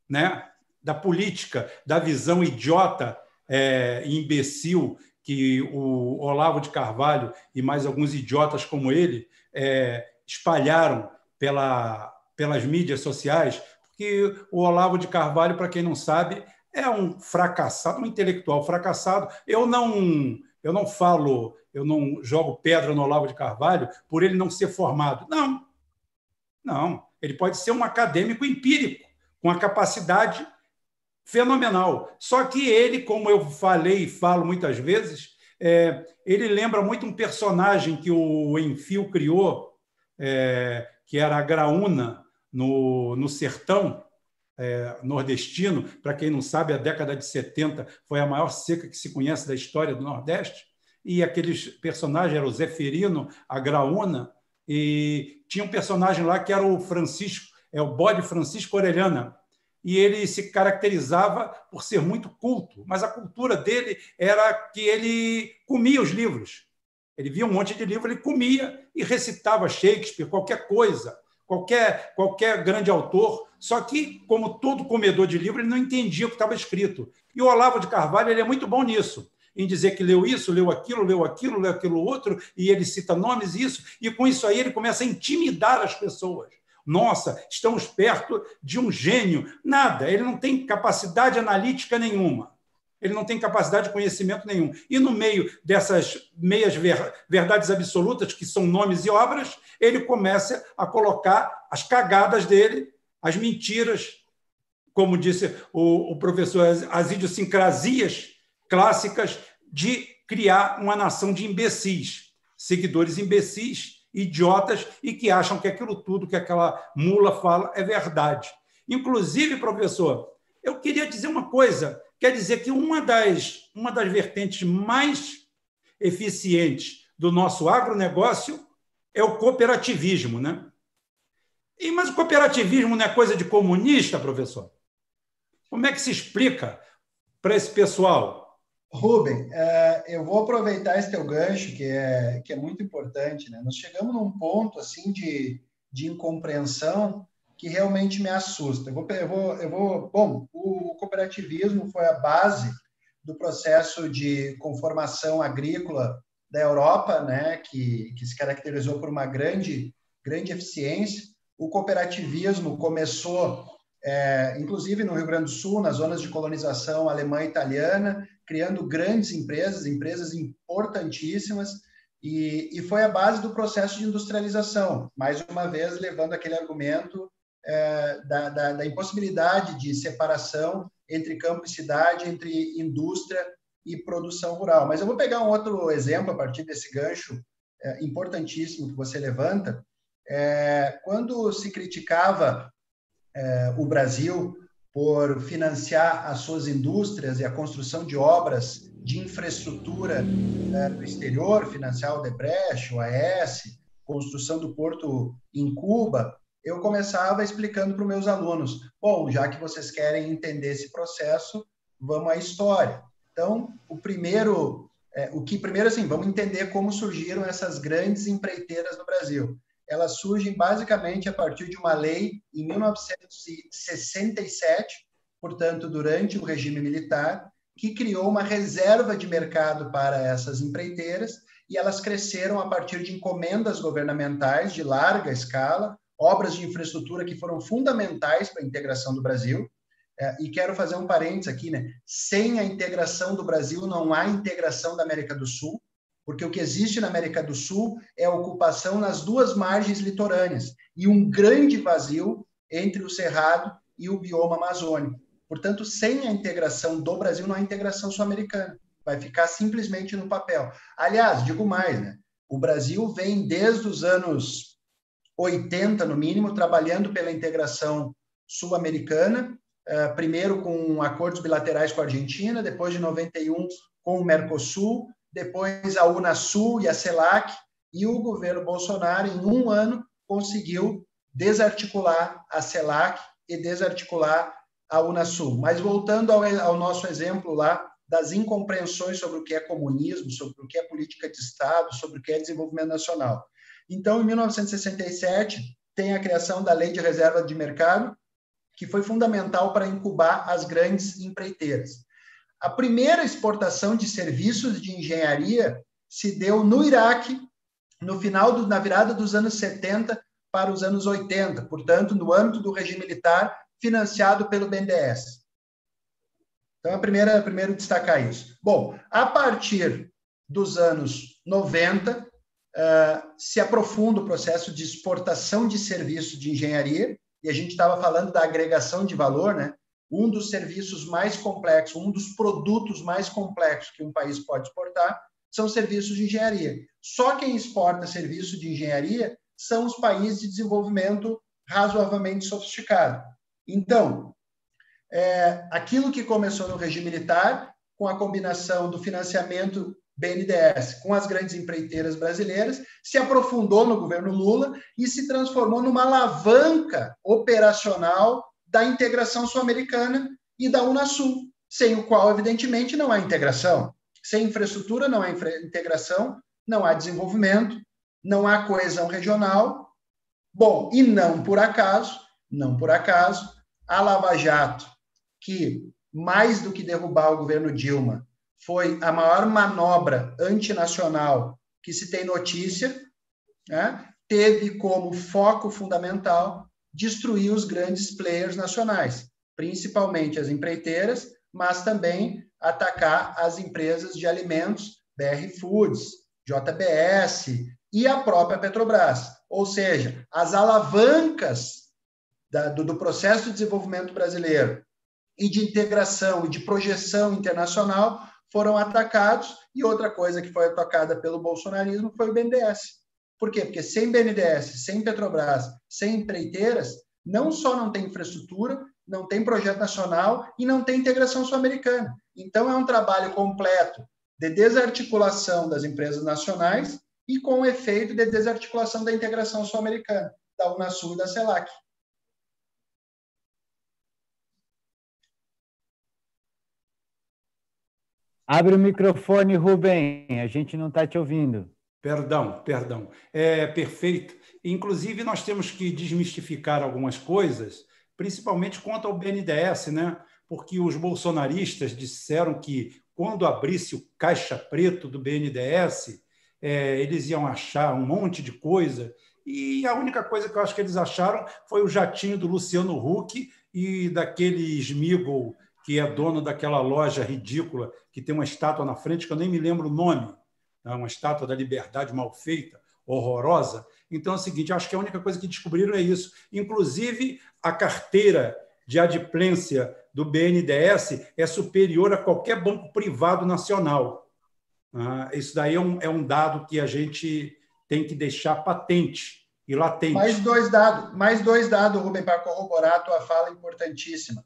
[SPEAKER 1] né, da política, da visão idiota é, imbecil que o Olavo de Carvalho e mais alguns idiotas como ele é, espalharam pela, pelas mídias sociais, porque o Olavo de Carvalho, para quem não sabe, é um fracassado, um intelectual fracassado. Eu não, eu não falo, eu não jogo pedra no Olavo de Carvalho por ele não ser formado. Não, não. Ele pode ser um acadêmico empírico, com a capacidade fenomenal. Só que ele, como eu falei e falo muitas vezes, é, ele lembra muito um personagem que o Enfio criou, é, que era a Graúna no, no sertão é, nordestino. Para quem não sabe, a década de 70 foi a maior seca que se conhece da história do Nordeste. E aqueles personagens eram o Zeferino, a Graúna, e tinha um personagem lá que era o Francisco, é o bode Francisco Orelhana, e ele se caracterizava por ser muito culto, mas a cultura dele era que ele comia os livros. Ele via um monte de livro, ele comia e recitava Shakespeare, qualquer coisa, qualquer, qualquer grande autor. Só que, como todo comedor de livro, ele não entendia o que estava escrito. E o Olavo de Carvalho ele é muito bom nisso, em dizer que leu isso, leu aquilo, leu aquilo, leu aquilo outro, e ele cita nomes e isso, e com isso aí ele começa a intimidar as pessoas. Nossa, estamos perto de um gênio. Nada, ele não tem capacidade analítica nenhuma ele não tem capacidade de conhecimento nenhum. E no meio dessas meias verdades absolutas, que são nomes e obras, ele começa a colocar as cagadas dele, as mentiras, como disse o, o professor, as idiosincrasias clássicas de criar uma nação de imbecis, seguidores imbecis, idiotas e que acham que aquilo tudo que aquela mula fala é verdade. Inclusive, professor, eu queria dizer uma coisa Quer dizer que uma das, uma das vertentes mais eficientes do nosso agronegócio é o cooperativismo, né? E, mas o cooperativismo não é coisa de comunista, professor? Como é que se explica para esse pessoal?
[SPEAKER 3] Rubem, é, eu vou aproveitar esse teu gancho, que é, que é muito importante. Né? Nós chegamos num ponto assim de, de incompreensão que realmente me assusta. Eu vou, eu vou, eu vou, bom, o cooperativismo foi a base do processo de conformação agrícola da Europa, né, que, que se caracterizou por uma grande, grande eficiência. O cooperativismo começou, é, inclusive no Rio Grande do Sul, nas zonas de colonização alemã e italiana, criando grandes empresas, empresas importantíssimas, e, e foi a base do processo de industrialização. Mais uma vez, levando aquele argumento é, da, da, da, impossibilidade de separação entre campo e cidade, entre indústria e produção rural. Mas eu vou pegar um outro exemplo a partir desse gancho é, importantíssimo que você levanta. É, quando se criticava é, o Brasil por financiar as suas indústrias e a construção de obras de infraestrutura é, no exterior, financiar o Debrecht, o AES, construção do porto em Cuba, eu começava explicando para os meus alunos: bom, já que vocês querem entender esse processo, vamos à história. Então, o primeiro, é, o que primeiro assim, vamos entender como surgiram essas grandes empreiteiras no Brasil. Elas surgem basicamente a partir de uma lei em 1967, portanto, durante o regime militar, que criou uma reserva de mercado para essas empreiteiras e elas cresceram a partir de encomendas governamentais de larga escala, obras de infraestrutura que foram fundamentais para a integração do Brasil. É, e quero fazer um parênteses aqui, né? Sem a integração do Brasil, não há integração da América do Sul, porque o que existe na América do Sul é a ocupação nas duas margens litorâneas e um grande vazio entre o Cerrado e o bioma amazônico. Portanto, sem a integração do Brasil, não há integração sul-americana. Vai ficar simplesmente no papel. Aliás, digo mais, né? O Brasil vem desde os anos 80 no mínimo, trabalhando pela integração sul-americana, eh, primeiro com acordos bilaterais com a Argentina, depois de 91 com o Mercosul, depois a Unasul e a CELAC, e o governo Bolsonaro, em um ano, conseguiu desarticular a CELAC e desarticular a Unasul. Mas voltando ao, ao nosso exemplo lá das incompreensões sobre o que é comunismo, sobre o que é política de Estado, sobre o que é desenvolvimento nacional. Então, em 1967, tem a criação da Lei de Reserva de Mercado, que foi fundamental para incubar as grandes empreiteiras. A primeira exportação de serviços de engenharia se deu no Iraque, no final do, na virada dos anos 70 para os anos 80, portanto, no âmbito do regime militar, financiado pelo BNDES. Então, é primeira, primeiro destacar isso. Bom, a partir dos anos 90, eh, se aprofunda o processo de exportação de serviços de engenharia, e a gente estava falando da agregação de valor, né? Um dos serviços mais complexos, um dos produtos mais complexos que um país pode exportar são serviços de engenharia. Só quem exporta serviço de engenharia são os países de desenvolvimento razoavelmente sofisticado. Então, é, aquilo que começou no regime militar, com a combinação do financiamento BNDES com as grandes empreiteiras brasileiras, se aprofundou no governo Lula e se transformou numa alavanca operacional da integração sul-americana e da Unasul, sem o qual, evidentemente, não há integração. Sem infraestrutura não há integração, não há desenvolvimento, não há coesão regional. Bom, e não por acaso, não por acaso, a Lava Jato, que mais do que derrubar o governo Dilma, foi a maior manobra antinacional que se tem notícia, né? teve como foco fundamental destruir os grandes players nacionais, principalmente as empreiteiras, mas também atacar as empresas de alimentos, BR Foods, JBS e a própria Petrobras. Ou seja, as alavancas da, do, do processo de desenvolvimento brasileiro e de integração e de projeção internacional foram atacados, e outra coisa que foi atacada pelo bolsonarismo foi o BNDES. Por quê? Porque sem BNDES, sem Petrobras, sem empreiteiras, não só não tem infraestrutura, não tem projeto nacional e não tem integração sul-americana. Então, é um trabalho completo de desarticulação das empresas nacionais e com o efeito de desarticulação da integração sul-americana, da Unasul e da CELAC.
[SPEAKER 2] Abre o microfone, Rubem, a gente não está te ouvindo.
[SPEAKER 1] Perdão, perdão. É perfeito. Inclusive, nós temos que desmistificar algumas coisas, principalmente quanto ao BNDES, né? porque os bolsonaristas disseram que quando abrisse o caixa preto do BNDES, é, eles iam achar um monte de coisa. E a única coisa que eu acho que eles acharam foi o jatinho do Luciano Huck e daquele Smigol que é dono daquela loja ridícula que tem uma estátua na frente que eu nem me lembro o nome, é uma estátua da liberdade mal feita, horrorosa. Então é o seguinte, acho que a única coisa que descobriram é isso. Inclusive, a carteira de adimplência do BNDES é superior a qualquer banco privado nacional. Ah, isso daí é um, é um dado que a gente tem que deixar patente e latente.
[SPEAKER 3] Mais dois dados, mais dois dados, Rubem, para corroborar a tua fala importantíssima.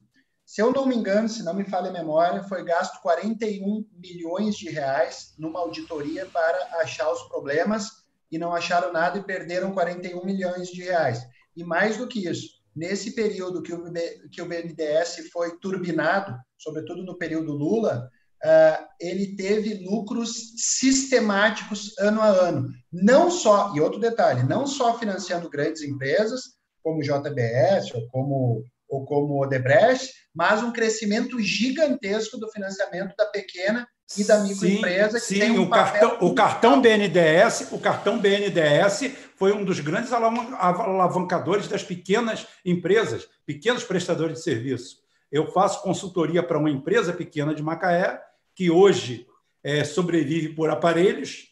[SPEAKER 3] Se eu não me engano, se não me falha a memória, foi gasto 41 milhões de reais numa auditoria para achar os problemas e não acharam nada e perderam 41 milhões de reais. E mais do que isso, nesse período que o, que o BNDES foi turbinado, sobretudo no período Lula, uh, ele teve lucros sistemáticos ano a ano. Não só, e outro detalhe, não só financiando grandes empresas, como JBS ou como ou como Odebrecht, mas um crescimento gigantesco do financiamento da pequena e da microempresa.
[SPEAKER 1] Sim, sim um o, cartão, o cartão BNDES, o cartão BNDES foi um dos grandes alavancadores das pequenas empresas, pequenos prestadores de serviço. Eu faço consultoria para uma empresa pequena de Macaé, que hoje é, sobrevive por aparelhos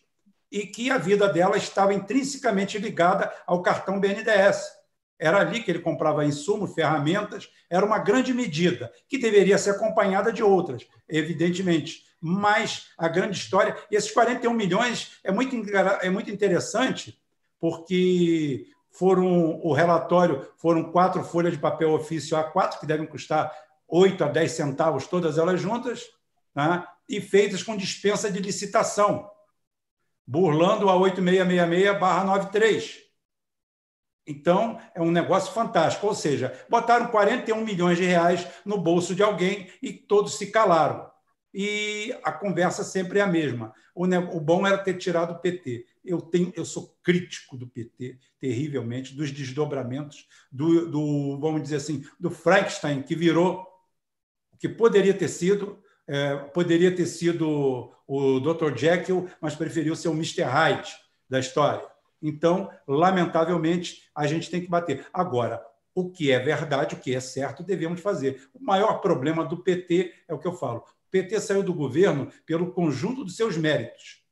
[SPEAKER 1] e que a vida dela estava intrinsecamente ligada ao cartão BNDES. Era ali que ele comprava insumos, ferramentas, era uma grande medida, que deveria ser acompanhada de outras, evidentemente. Mas a grande história, e esses 41 milhões é muito, é muito interessante, porque foram o relatório foram quatro folhas de papel ofício A4, que devem custar 8 a 10 centavos, todas elas juntas, né? e feitas com dispensa de licitação, burlando a 8666-93 então, é um negócio fantástico. Ou seja, botaram 41 milhões de reais no bolso de alguém e todos se calaram. E a conversa sempre é a mesma. O, o bom era ter tirado o PT. Eu, tenho, eu sou crítico do PT, terrivelmente, dos desdobramentos, do, do vamos dizer assim, do Frankenstein, que virou o que poderia ter sido, é, poderia ter sido o Dr. Jekyll, mas preferiu ser o Mr. Hyde da história. Então, lamentavelmente, a gente tem que bater. Agora, o que é verdade, o que é certo, devemos fazer. O maior problema do PT é o que eu falo. O PT saiu do governo pelo conjunto dos seus méritos,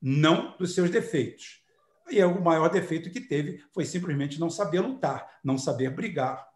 [SPEAKER 1] não dos seus defeitos. E é o maior defeito que teve foi simplesmente não saber lutar, não saber brigar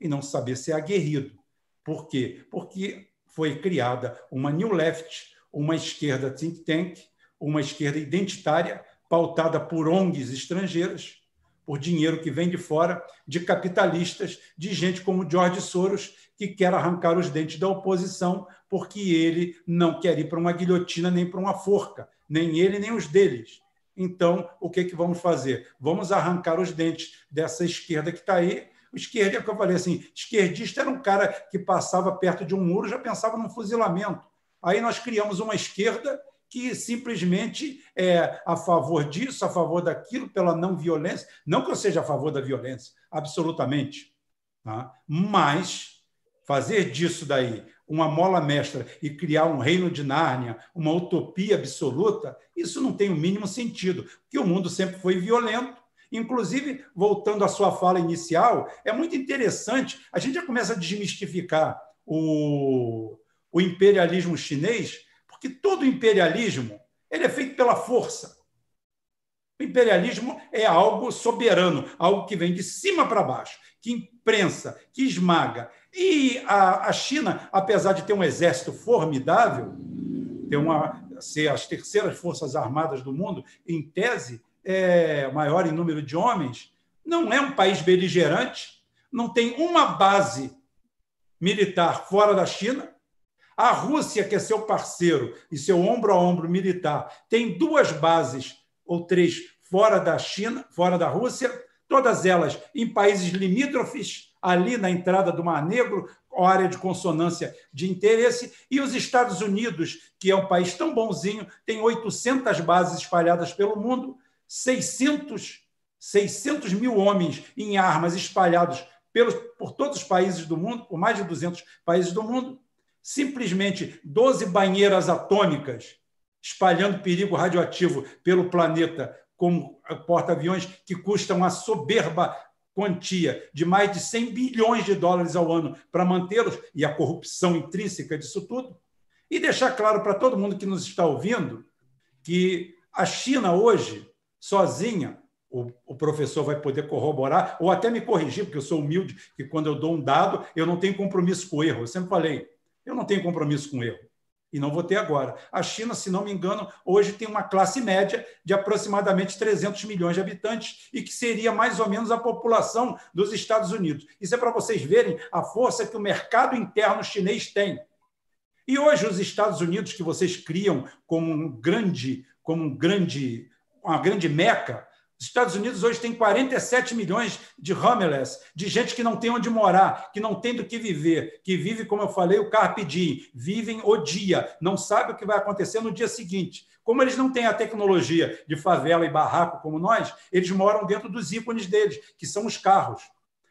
[SPEAKER 1] e não saber ser aguerrido. Por quê? Porque foi criada uma New Left, uma esquerda think tank, uma esquerda identitária, pautada por ONGs estrangeiras, por dinheiro que vem de fora, de capitalistas, de gente como George Soros, que quer arrancar os dentes da oposição, porque ele não quer ir para uma guilhotina nem para uma forca, nem ele nem os deles. Então, o que, que vamos fazer? Vamos arrancar os dentes dessa esquerda que está aí. Esquerda, é que eu falei assim, esquerdista era um cara que passava perto de um muro já pensava num fuzilamento. Aí nós criamos uma esquerda que simplesmente é a favor disso, a favor daquilo, pela não violência. Não que eu seja a favor da violência, absolutamente. Tá? Mas fazer disso daí uma mola mestra e criar um reino de Nárnia, uma utopia absoluta, isso não tem o mínimo sentido, porque o mundo sempre foi violento. Inclusive, voltando à sua fala inicial, é muito interessante, a gente já começa a desmistificar o, o imperialismo chinês, que todo imperialismo ele é feito pela força. O imperialismo é algo soberano, algo que vem de cima para baixo, que imprensa, que esmaga. E a, a China, apesar de ter um exército formidável, ter uma, ser as terceiras forças armadas do mundo, em tese, é maior em número de homens, não é um país beligerante, não tem uma base militar fora da China, a Rússia, que é seu parceiro e seu ombro a ombro militar, tem duas bases ou três fora da China, fora da Rússia, todas elas em países limítrofes, ali na entrada do Mar Negro, área de consonância de interesse, e os Estados Unidos, que é um país tão bonzinho, tem 800 bases espalhadas pelo mundo, 600, 600 mil homens em armas espalhados pelos, por todos os países do mundo, por mais de 200 países do mundo, simplesmente 12 banheiras atômicas espalhando perigo radioativo pelo planeta, como porta-aviões que custam uma soberba quantia de mais de 100 bilhões de dólares ao ano para mantê-los e a corrupção intrínseca disso tudo. E deixar claro para todo mundo que nos está ouvindo que a China hoje, sozinha, o, professor vai poder corroborar ou até me corrigir, porque eu sou humilde, que quando eu dou um dado, eu não tenho compromisso com o erro. Eu sempre falei, eu não tenho compromisso com erro. E não vou ter agora. A China, se não me engano, hoje tem uma classe média de aproximadamente 300 milhões de habitantes e que seria mais ou menos a população dos Estados Unidos. Isso é para vocês verem a força que o mercado interno chinês tem. E hoje os Estados Unidos, que vocês criam como um grande, como um grande, uma grande meca, os Estados Unidos hoje tem 47 milhões de homeless, de gente que não tem onde morar, que não tem do que viver, que vive, como eu falei, o carpe diem, vivem o dia, não sabe o que vai acontecer no dia seguinte. Como eles não têm a tecnologia de favela e barraco como nós, eles moram dentro dos ícones deles, que são os carros.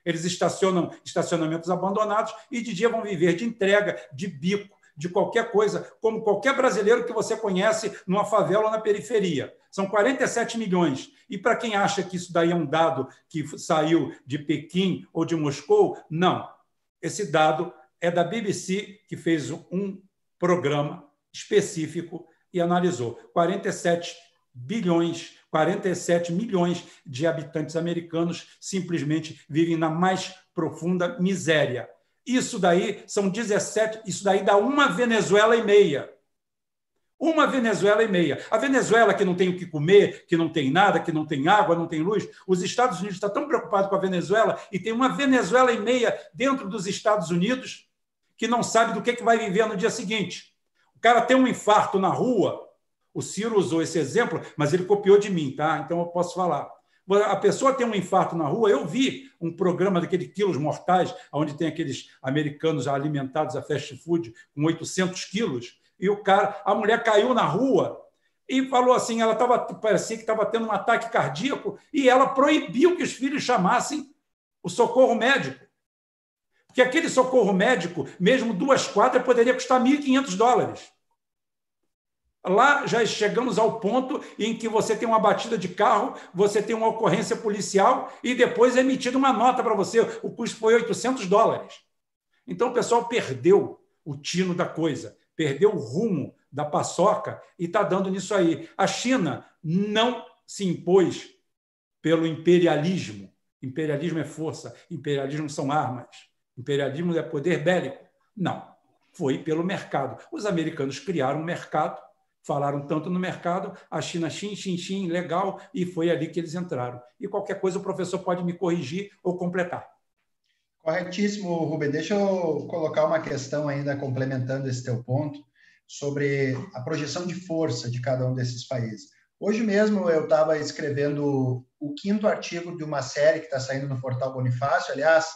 [SPEAKER 1] Eles estacionam estacionamentos abandonados e de dia vão viver de entrega, de bico, de qualquer coisa, como qualquer brasileiro que você conhece numa favela ou na periferia. São 47 milhões. E para quem acha que isso daí é um dado que saiu de Pequim ou de Moscou, não. Esse dado é da BBC, que fez um programa específico e analisou 47 bilhões, 47 milhões de habitantes americanos simplesmente vivem na mais profunda miséria. Isso daí são 17, isso daí dá uma Venezuela e meia. Uma Venezuela e meia. A Venezuela que não tem o que comer, que não tem nada, que não tem água, não tem luz. Os Estados Unidos estão tão preocupados com a Venezuela e tem uma Venezuela e meia dentro dos Estados Unidos que não sabe do que, que vai viver no dia seguinte. O cara tem um infarto na rua. O Ciro usou esse exemplo, mas ele copiou de mim, tá? Então eu posso falar. A pessoa tem um infarto na rua. Eu vi um programa daquele quilos mortais, onde tem aqueles americanos alimentados a fast food com 800 quilos. E o cara, a mulher caiu na rua e falou assim, ela estava parecia que estava tendo um ataque cardíaco e ela proibiu que os filhos chamassem o socorro médico. Porque aquele socorro médico, mesmo duas quadras, poderia custar 1.500 dólares. Lá já chegamos ao ponto em que você tem uma batida de carro, você tem uma ocorrência policial e depois é emitida uma nota para você. O custo foi 800 dólares. Então o pessoal perdeu o tino da coisa, perdeu o rumo da paçoca e está dando nisso aí. A China não se impôs pelo imperialismo. Imperialismo é força, imperialismo são armas, imperialismo é poder bélico. Não, foi pelo mercado. Os americanos criaram um mercado falaram tanto no mercado, a China, xin, xin, xin, legal, e foi ali que eles entraram. E qualquer coisa o professor pode me corrigir ou completar.
[SPEAKER 3] Corretíssimo, Rubem. Deixa eu colocar uma questão ainda complementando esse teu ponto sobre a projeção de força de cada um desses países. Hoje mesmo eu estava escrevendo o quinto artigo de uma série que está saindo no Portal Bonifácio. Aliás,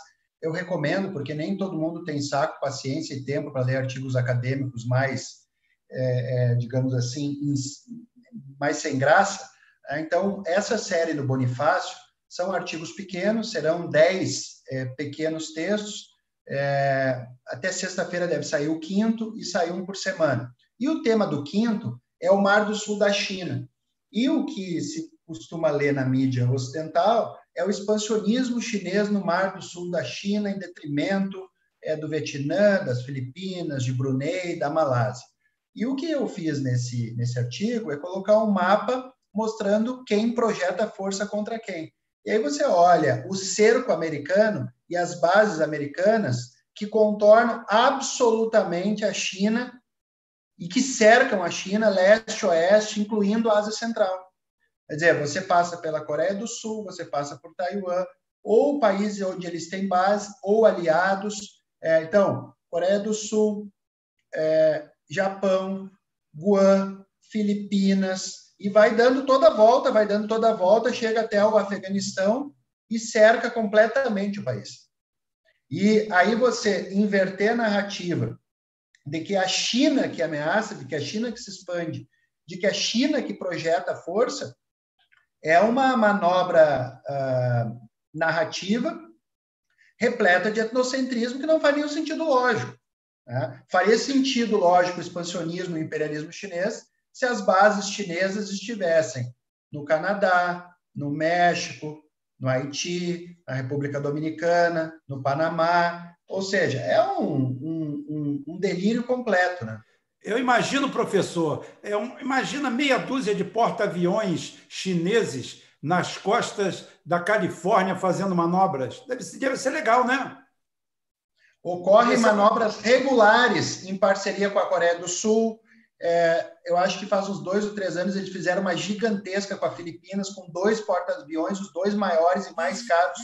[SPEAKER 3] eu recomendo, porque nem todo mundo tem saco, paciência e tempo para ler artigos acadêmicos mais é, é, digamos assim, mais sem graça. Né? Então, essa série do Bonifácio são artigos pequenos, serão 10 é, pequenos textos. É, até sexta-feira deve sair o quinto e sair um por semana. E o tema do quinto é o Mar do Sul da China. E o que se costuma ler na mídia ocidental é o expansionismo chinês no Mar do Sul da China, em detrimento é, do Vietnã, das Filipinas, de Brunei, da Malásia. E o que eu fiz nesse, nesse artigo é colocar um mapa mostrando quem projeta força contra quem. E aí você olha o cerco americano e as bases americanas que contornam absolutamente a China e que cercam a China leste-oeste, incluindo a Ásia Central. Quer dizer, você passa pela Coreia do Sul, você passa por Taiwan, ou países onde eles têm base, ou aliados. É, então, Coreia do Sul, é, Japão, Guam, Filipinas, e vai dando toda a volta, vai dando toda a volta, chega até o Afeganistão e cerca completamente o país. E aí você inverter a narrativa de que a China que ameaça, de que a China que se expande, de que a China que projeta força, é uma manobra uh, narrativa repleta de etnocentrismo que não faz nenhum sentido lógico. Né? Faria sentido, lógico, o expansionismo e o imperialismo chinês se as bases chinesas estivessem no Canadá, no México, no Haiti, na República Dominicana, no Panamá. Ou seja, é um, um, um delírio completo. Né?
[SPEAKER 1] Eu imagino, professor, é um, imagina meia dúzia de porta-aviões chineses nas costas da Califórnia fazendo manobras. Deve, deve ser legal, né?
[SPEAKER 3] Ocorrem manobras regulares em parceria com a Coreia do Sul. É, eu acho que faz uns dois ou três anos eles fizeram uma gigantesca com a Filipinas, com dois porta-aviões, os dois maiores e mais caros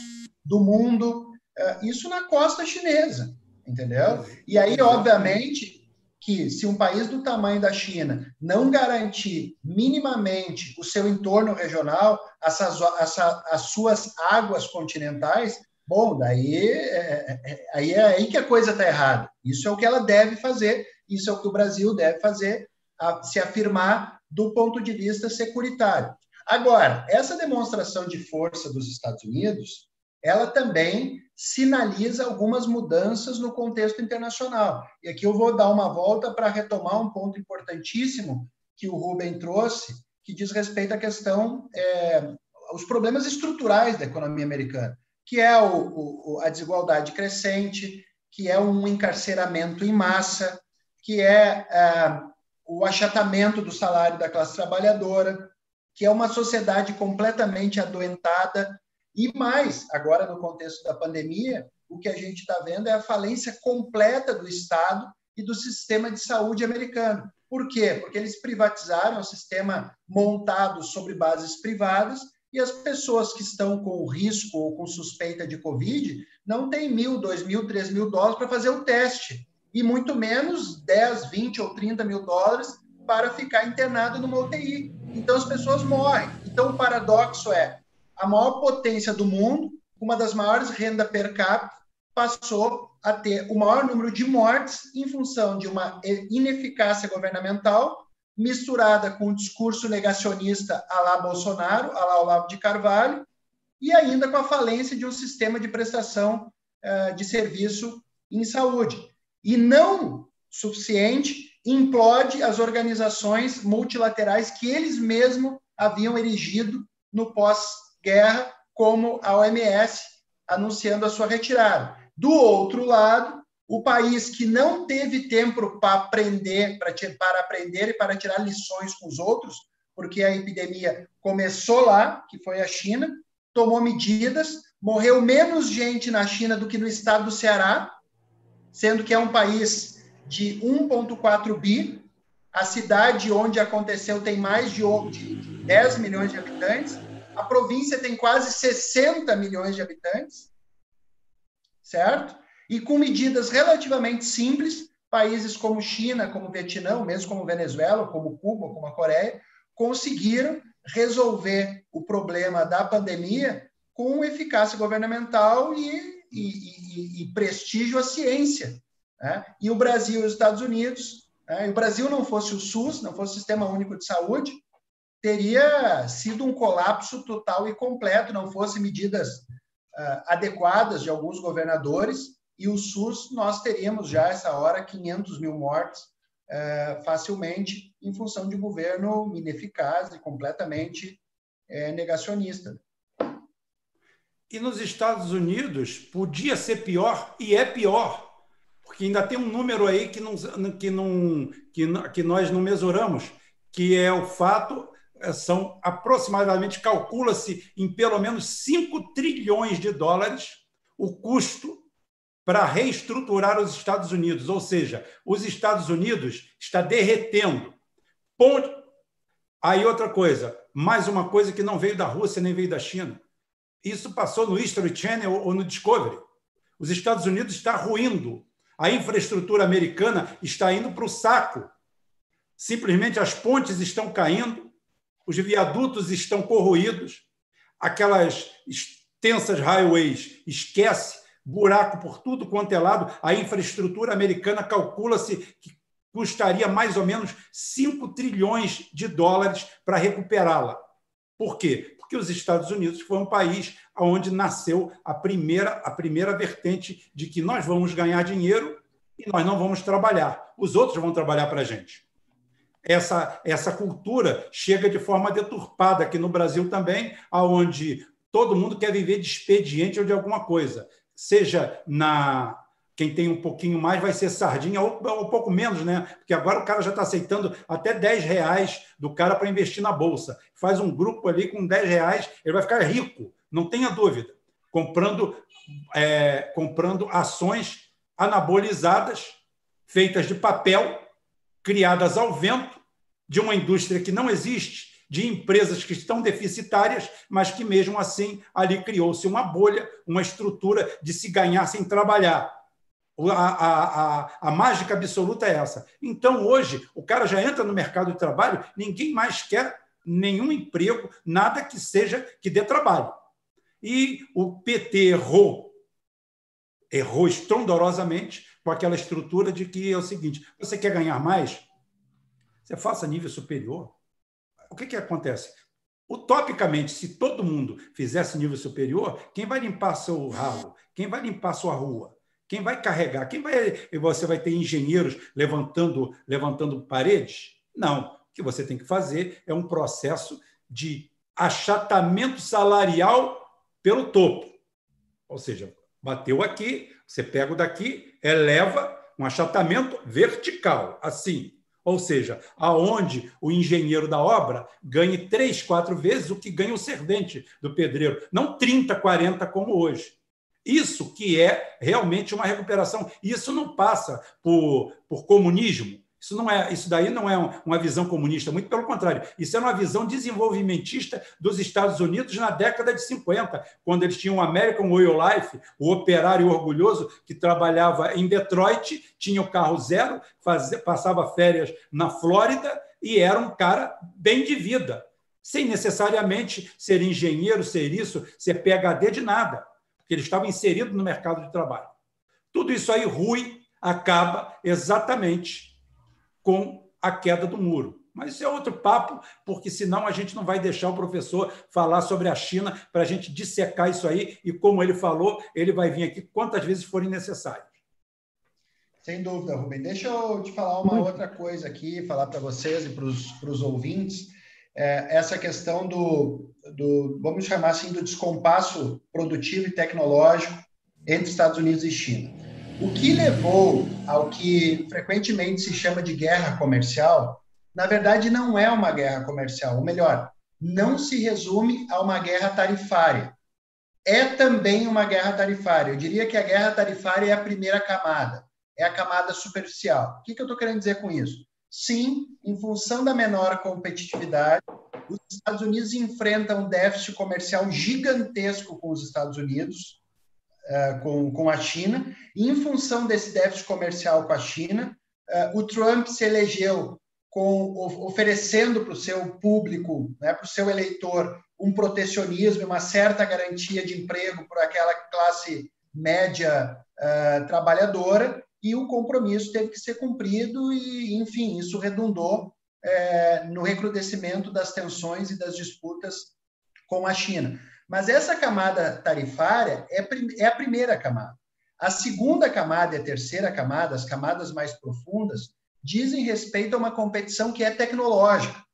[SPEAKER 3] do mundo. É, isso na costa chinesa, entendeu? E aí, obviamente, que se um país do tamanho da China não garantir minimamente o seu entorno regional, essas, essa, as suas águas continentais, Bom, daí é, é, é, aí é aí que a coisa está errada. Isso é o que ela deve fazer, isso é o que o Brasil deve fazer, a, se afirmar do ponto de vista securitário. Agora, essa demonstração de força dos Estados Unidos, ela também sinaliza algumas mudanças no contexto internacional. E aqui eu vou dar uma volta para retomar um ponto importantíssimo que o Rubem trouxe, que diz respeito à questão, é, os problemas estruturais da economia americana que é o, o, a desigualdade crescente, que é um encarceramento em massa, que é, é o achatamento do salário da classe trabalhadora, que é uma sociedade completamente adoentada e mais, agora no contexto da pandemia, o que a gente está vendo é a falência completa do Estado e do sistema de saúde americano. Por quê? Porque eles privatizaram o sistema montado sobre bases privadas e as pessoas que estão com risco ou com suspeita de Covid não têm mil, dois mil, três mil dólares para fazer o teste, e muito menos 10, 20 ou 30 mil dólares para ficar internado numa UTI. Então as pessoas morrem. Então o paradoxo é a maior potência do mundo, uma das maiores rendas per capita, passou a ter o maior número de mortes em função de uma ineficácia governamental misturada com o discurso negacionista a lá Bolsonaro, a lá Olavo de Carvalho, e ainda com a falência de um sistema de prestação uh, de serviço em saúde. E não suficiente, implode as organizações multilaterais que eles mesmos haviam erigido no pós-guerra, como a OMS, anunciando a sua retirada. Do outro lado, o país que não teve tempo para aprender, para aprender e para tirar lições com os outros, porque a epidemia começou lá, que foi a China, tomou medidas, morreu menos gente na China do que no estado do Ceará, sendo que é um país de 1,4 bi. A cidade onde aconteceu tem mais de 10 milhões de habitantes. A província tem quase 60 milhões de habitantes, certo? E com medidas relativamente simples, países como China, como Vietnã, mesmo como Venezuela, como Cuba, como a Coreia, conseguiram resolver o problema da pandemia com eficácia governamental e, e, e, e prestígio à ciência. Né? E o Brasil e os Estados Unidos, né? o Brasil não fosse o SUS, não fosse o Sistema Único de Saúde, teria sido um colapso total e completo, não fosse medidas uh, adequadas de alguns governadores, e o SUS, nós teríamos já essa hora 500 mil mortes uh, facilmente, em função de um governo ineficaz e completamente uh, negacionista.
[SPEAKER 1] E nos Estados Unidos podia ser pior e é pior, porque ainda tem um número aí que, não, que, não, que, que nós não mesuramos, que é o fato é, são aproximadamente, calcula-se em pelo menos 5 trilhões de dólares o custo para reestruturar os Estados Unidos, ou seja, os Estados Unidos está derretendo. Ponto. Aí outra coisa, mais uma coisa que não veio da Rússia nem veio da China. Isso passou no History Channel ou no Discovery. Os Estados Unidos está ruindo. A infraestrutura americana está indo para o saco. Simplesmente as pontes estão caindo, os viadutos estão corroídos, aquelas extensas highways, esquece, buraco por tudo quanto é lado. A infraestrutura americana calcula-se que custaria mais ou menos 5 trilhões de dólares para recuperá-la. Por quê? Porque os Estados Unidos foi um país onde nasceu a primeira, a primeira vertente de que nós vamos ganhar dinheiro e nós não vamos trabalhar. Os outros vão trabalhar para a gente. Essa, essa cultura chega de forma deturpada aqui no Brasil também, aonde todo mundo quer viver de expediente ou de alguma coisa, seja na quem tem um pouquinho mais vai ser sardinha, ou, ou um pouco menos, né? Porque agora o cara já está aceitando até 10 reais do cara para investir na Bolsa. Faz um grupo ali com 10 reais, ele vai ficar rico, não tenha dúvida. Comprando, é, comprando ações anabolizadas, feitas de papel, criadas ao vento, de uma indústria que não existe, de empresas que estão deficitárias, mas que mesmo assim ali criou-se uma bolha, uma estrutura de se ganhar sem trabalhar. A, a, a, a, mágica absoluta é essa. Então, hoje, o cara já entra no mercado de trabalho, ninguém mais quer nenhum emprego, nada que seja que dê trabalho. E o PT errou, errou estrondorosamente com aquela estrutura de que é o seguinte: você quer ganhar mais? Você faça nível superior. O que, que acontece? Utopicamente, se todo mundo fizesse nível superior, quem vai limpar seu ralo? Quem vai limpar sua rua? Quem vai carregar? Quem vai? Você vai ter engenheiros levantando, levantando paredes? Não. O que você tem que fazer é um processo de achatamento salarial pelo topo. Ou seja, bateu aqui, você pega o daqui, eleva um achatamento vertical, assim. Ou seja, aonde o engenheiro da obra ganhe três, quatro vezes o que ganha o servente do pedreiro, não 30, 40 como hoje. Isso que é realmente uma recuperação. Isso não passa por, por comunismo. Isso, não é, isso daí não é uma visão comunista, muito pelo contrário. Isso é uma visão desenvolvimentista dos Estados Unidos na década de 50, quando eles tinham o American Way of Life, o operário orgulhoso que trabalhava em Detroit, tinha o carro zero, fazia, passava férias na Flórida e era um cara bem de vida, sem necessariamente ser engenheiro, ser isso, ser PhD de nada que ele estava inserido no mercado de trabalho. Tudo isso aí, Rui, acaba exatamente com a queda do muro. Mas isso é outro papo, porque senão a gente não vai deixar o professor falar sobre a China para a gente dissecar isso aí. E como ele falou, ele vai vir aqui quantas vezes forem necessárias.
[SPEAKER 3] Sem dúvida, Rubem. Deixa eu te falar uma outra coisa aqui, falar para vocês e para os ouvintes. É, essa questão do, do, vamos chamar assim, do descompasso produtivo e tecnológico entre Estados Unidos e China. O que levou ao que frequentemente se chama de guerra comercial, na verdade não é uma guerra comercial, ou melhor, não se resume a uma guerra tarifária. É também uma guerra tarifária. Eu diria que a guerra tarifária é a primeira camada é a camada superficial. O que, eu estou querendo dizer com isso? Sim, em função da menor competitividade, os Estados Unidos enfrentam um déficit comercial gigantesco com os Estados Unidos, uh, com, com a China, e em função desse déficit comercial com a China, uh, o Trump se elegeu com, oferecendo para o seu público, né, para o seu eleitor, um protecionismo, uma certa garantia de emprego para aquela classe média uh, trabalhadora, e o compromisso teve que ser cumprido e, enfim, isso redundou é, no recrudescimento das tensões e das disputas com a China. Mas essa camada tarifária é, é a primeira camada. A segunda camada e a terceira camada, as camadas mais profundas, dizem respeito a uma competição que é tecnológica,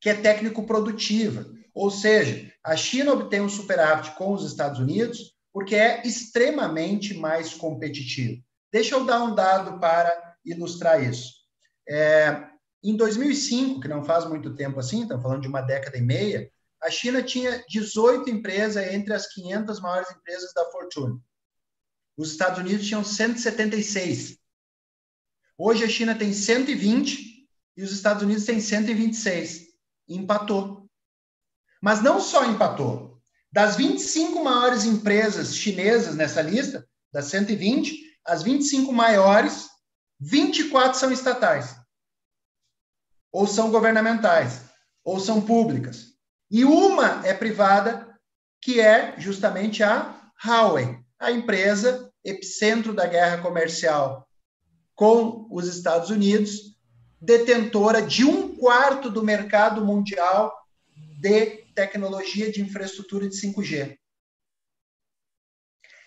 [SPEAKER 3] que é técnico-produtiva. Ou seja, a China obtém um superávit com os Estados Unidos porque é extremamente mais competitivo. Deixa eu dar um dado para ilustrar isso. É, em 2005, que não faz muito tempo assim, estamos falando de uma década e meia, a China tinha 18 empresas entre as 500 maiores empresas da Fortune. Os Estados Unidos tinham 176. Hoje a China tem 120 e os Estados Unidos têm 126. Empatou. Mas não só empatou. Das 25 maiores empresas chinesas nessa lista, das 120, as 25 maiores, 24 são estatais, ou são governamentais, ou são públicas. E uma é privada, que é justamente a Huawei, a empresa epicentro da guerra comercial com os Estados Unidos, detentora de um quarto do mercado mundial de tecnologia de infraestrutura de 5G.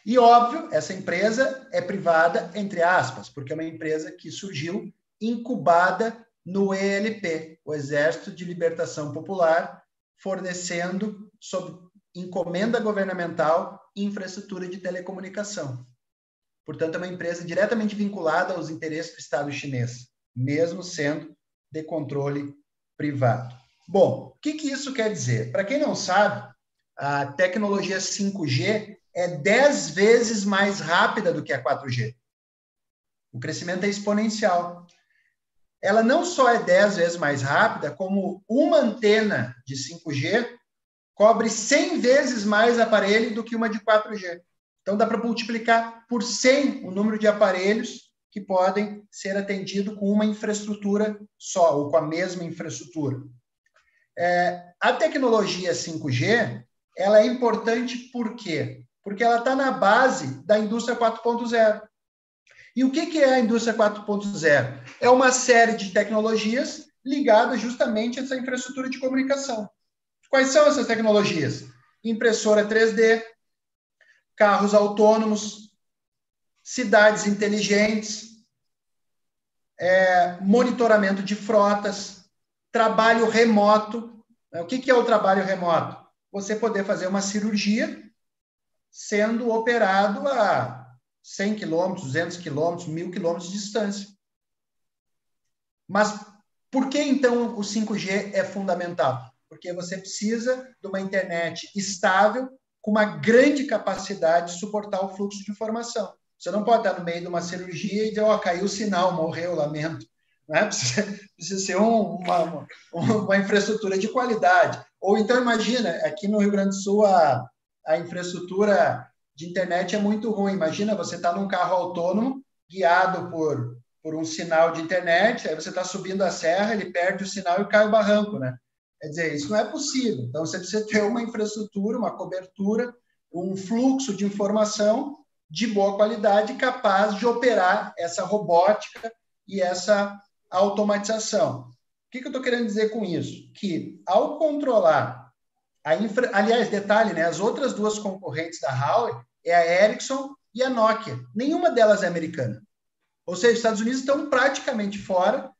[SPEAKER 3] E, óbvio, essa empresa é privada, entre aspas, porque é uma empresa que surgiu incubada no ELP, o Exército de Libertação Popular, fornecendo, sob encomenda governamental, infraestrutura de telecomunicação. Portanto, é uma empresa diretamente vinculada aos interesses do Estado chinês, mesmo sendo de controle privado. Bom, o que, que isso quer dizer? Para quem não sabe, a tecnologia 5G é 10 vezes mais rápida do que a 4G. O crescimento é exponencial. Ela não só é 10 vezes mais rápida, como uma antena de 5G cobre 100 vezes mais aparelho do que uma de 4G. Então dá para multiplicar por 100 o número de aparelhos que podem ser atendidos com uma infraestrutura só, ou com a mesma infraestrutura. É, a tecnologia 5G ela é importante por quê? porque ela está na base da indústria 4.0. E o que, é a indústria 4.0? É uma série de tecnologias ligadas justamente a essa infraestrutura de comunicação. Quais são essas tecnologias? Impressora 3D, carros autônomos, cidades inteligentes, é, monitoramento de frotas, trabalho remoto. O que é o trabalho remoto? Você poder fazer uma cirurgia sendo operado a 100 quilômetros, 200 quilômetros, 1.000 quilômetros de distância. Mas por que então o 5G é fundamental? Porque você precisa de uma internet estável, com uma grande capacidade de suportar o fluxo de informação. Você não pode estar no meio de uma cirurgia e dizer, ó, oh, caiu o sinal, morreu, lamento. Né? <laughs> Precisa, precisa ser um, uma, uma infraestrutura de qualidade. Ou então, imagina, aqui no Rio Grande do Sul, a, a infraestrutura de internet é muito ruim. Imagina, você está num carro autônomo, guiado por, por um sinal de internet, aí você está subindo a serra, ele perde o sinal e cai o barranco, né? Quer dizer, isso não é possível. Então, você precisa ter uma infraestrutura, uma cobertura, um fluxo de informação de boa qualidade capaz de operar essa robótica e essa automatização. O que, que eu estou querendo dizer com isso? Que, ao controlar a infra... Aliás, detalhe, né? As outras duas concorrentes da Huawei é a Ericsson e a Nokia. Nenhuma delas é americana. Ou seja, os Estados Unidos estão praticamente fora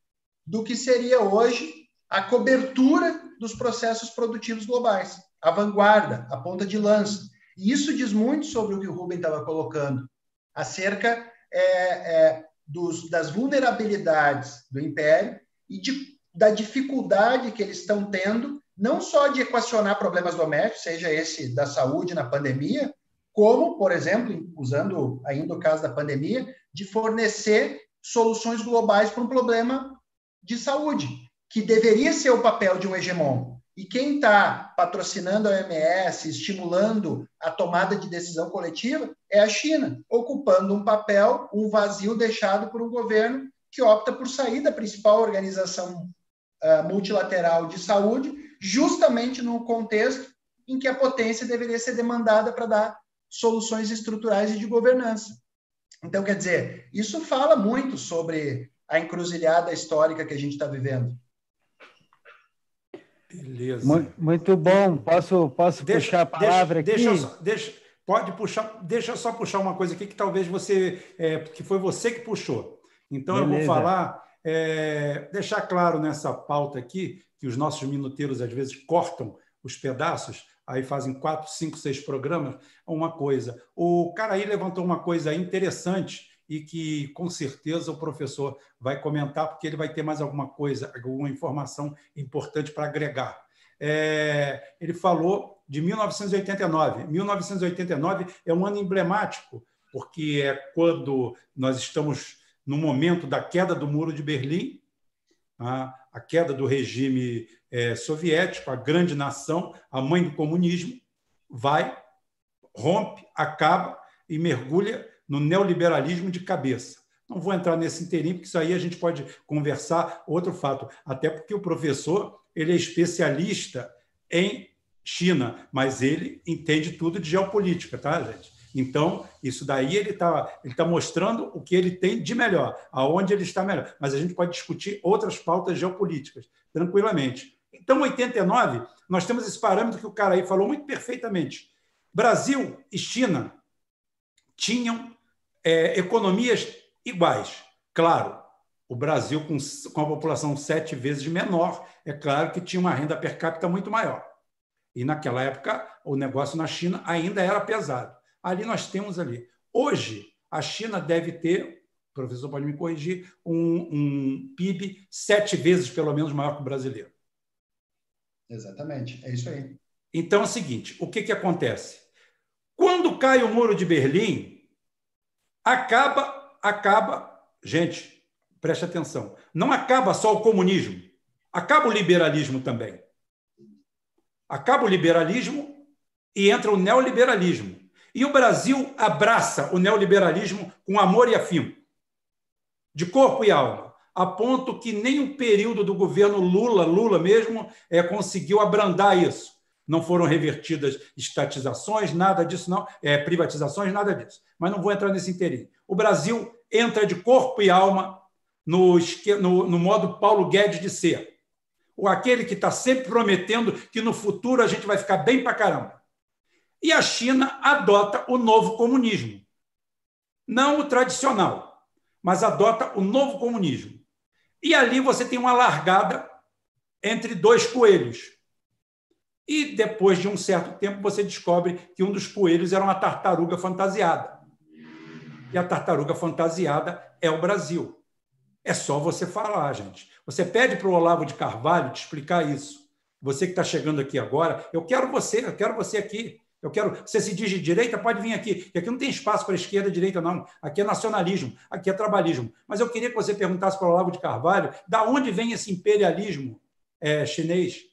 [SPEAKER 3] do que seria hoje a cobertura dos processos produtivos globais, a vanguarda, a ponta de lança. E isso diz muito sobre o que o Rubem estava colocando, acerca é, é, dos, das vulnerabilidades do império e de, da dificuldade que eles estão tendo, não só de equacionar problemas domésticos, seja esse da saúde na pandemia, como, por exemplo, usando ainda o caso da pandemia, de fornecer soluções globais para um problema de saúde, que deveria ser o papel de um hegemon. E quem está patrocinando a OMS, estimulando a tomada de decisão coletiva, é a China, ocupando um papel, um vazio deixado por um governo que opta por sair da principal organização uh, multilateral de saúde, justamente no contexto em que a potência deveria ser demandada para dar soluções estruturais e de governança. Então, quer dizer, isso fala muito sobre a encruzilhada histórica que a gente está vivendo.
[SPEAKER 2] Beleza. Muito, bom. Posso, posso deixa, puxar a palavra
[SPEAKER 1] deixa, aqui? Deixa, deixa, pode puxar. Deixa eu só puxar uma coisa aqui que talvez você, é, que foi você que puxou. Então Beleza. eu vou falar, é, deixar claro nessa pauta aqui que os nossos minuteiros às vezes cortam os pedaços, aí fazem quatro, cinco, seis programas. Uma coisa, o cara aí levantou uma coisa interessante e que com certeza o professor vai comentar, porque ele vai ter mais alguma coisa, alguma informação importante para agregar. É, ele falou de 1989. 1989 é um ano emblemático, porque é quando nós estamos no momento da queda do Muro de Berlim, a, a queda do regime é, soviético, a grande nação, a mãe do comunismo, vai, rompe, acaba e mergulha no neoliberalismo de cabeça. Não vou entrar nesse inteirinho, porque isso aí a gente pode conversar outro fato, até porque o professor ele é especialista em China, mas ele entende tudo de geopolítica, tá, gente? Então, isso daí ele está ele tá mostrando o que ele tem de melhor, aonde ele está melhor. Mas a gente pode discutir outras pautas geopolíticas, tranquilamente. Então, 89, nós temos esse parâmetro que o cara aí falou muito perfeitamente. Brasil e China tinham é, economias iguais. Claro, o Brasil, com, com a população sete vezes menor, é claro que tinha uma renda per capita muito maior. E naquela época, o negócio na China ainda era pesado. Ali nós temos ali. Hoje, a China deve ter, o professor pode me corrigir, um, um PIB sete vezes, pelo menos, maior que o brasileiro.
[SPEAKER 3] Exatamente, é isso aí.
[SPEAKER 1] Então é o seguinte: o que, que acontece? Quando cai o muro de Berlim, acaba, acaba, gente, preste atenção, não acaba só o comunismo, acaba o liberalismo também. Acaba o liberalismo e entra o neoliberalismo. E o Brasil abraça o neoliberalismo com amor e afinco, de corpo e alma, a ponto que nem o período do governo Lula, Lula mesmo, é, conseguiu abrandar isso não foram revertidas estatizações, nada disso, não, é, privatizações, nada disso. Mas não vou entrar nesse inteirinho. O Brasil entra de corpo e alma no, no, no modo Paulo Guedes de ser. O aquele que está sempre prometendo que no futuro a gente vai ficar bem para caramba. E a China adota o novo comunismo. Não o tradicional, mas adota o novo comunismo. E ali você tem uma largada entre dois coelhos e depois de um certo tempo você descobre que um dos coelhos era uma tartaruga fantasiada. E a tartaruga fantasiada é o Brasil. É só você falar, gente. Você pede para o Olavo de Carvalho te explicar isso. Você que está chegando aqui agora, eu quero você, eu quero você aqui. Eu quero. Você se diz de direita, pode vir aqui. E aqui não tem espaço para esquerda direita, não. Aqui é nacionalismo, aqui é trabalhismo. Mas eu queria que você perguntasse para o Olavo de Carvalho da onde vem esse imperialismo é, chinês?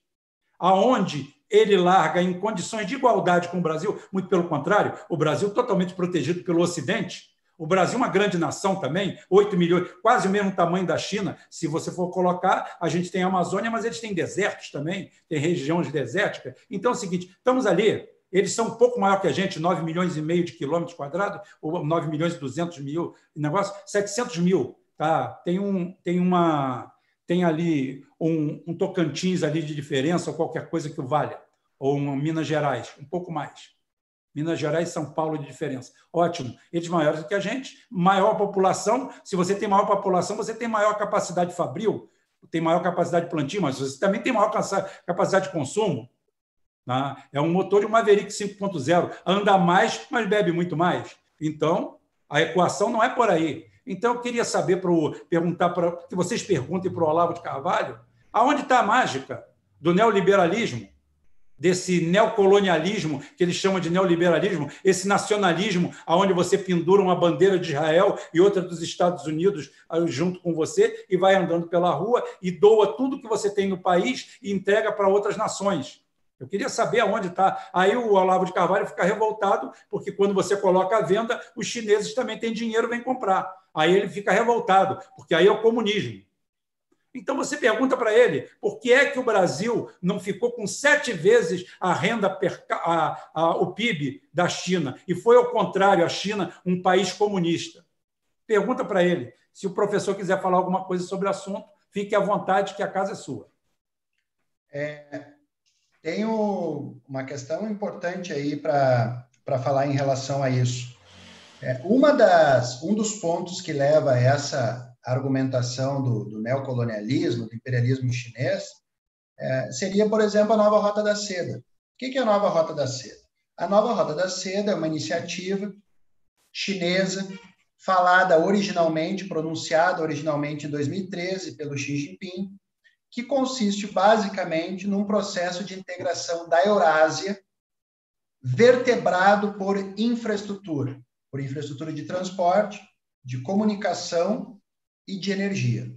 [SPEAKER 1] Aonde ele larga em condições de igualdade com o Brasil, muito pelo contrário, o Brasil totalmente protegido pelo Ocidente. O Brasil é uma grande nação também, 8 milhões, quase o mesmo tamanho da China. Se você for colocar, a gente tem a Amazônia, mas eles têm desertos também, tem regiões desérticas. Então é o seguinte: estamos ali, eles são um pouco maior que a gente, 9 milhões e meio de quilômetros quadrados, ou 9 milhões e 200 mil, negócio, 700 mil. Tá? Tem, um, tem uma tem ali um, um Tocantins ali de diferença ou qualquer coisa que o valha, ou uma Minas Gerais, um pouco mais. Minas Gerais e São Paulo de diferença. Ótimo. Eles maiores do que a gente, maior população. Se você tem maior população, você tem maior capacidade fabril, tem maior capacidade de plantio, mas você também tem maior capacidade de consumo. Né? É um motor de Maverick 5.0. Anda mais, mas bebe muito mais. Então, a equação não é por aí. Então, eu queria saber, pro, perguntar para que vocês perguntem para o Olavo de Carvalho, aonde está a mágica do neoliberalismo, desse neocolonialismo que eles chamam de neoliberalismo, esse nacionalismo aonde você pendura uma bandeira de Israel e outra dos Estados Unidos junto com você e vai andando pela rua e doa tudo que você tem no país e entrega para outras nações. Eu queria saber aonde está. Aí o Olavo de Carvalho fica revoltado, porque quando você coloca a venda, os chineses também têm dinheiro, vêm comprar. Aí ele fica revoltado, porque aí é o comunismo. Então você pergunta para ele por que é que o Brasil não ficou com sete vezes a renda, per, a, a, o PIB da China e foi ao contrário, a China, um país comunista. Pergunta para ele. Se o professor quiser falar alguma coisa sobre o assunto, fique à vontade, que a casa é sua.
[SPEAKER 3] É, tenho uma questão importante aí para falar em relação a isso. É, uma das, um dos pontos que leva a essa argumentação do, do neocolonialismo, do imperialismo chinês, é, seria, por exemplo, a nova Rota da Seda. O que é a nova Rota da Seda? A nova Rota da Seda é uma iniciativa chinesa falada originalmente, pronunciada originalmente em 2013 pelo Xi Jinping, que consiste basicamente num processo de integração da Eurásia vertebrado por infraestrutura, por infraestrutura de transporte, de comunicação e de energia.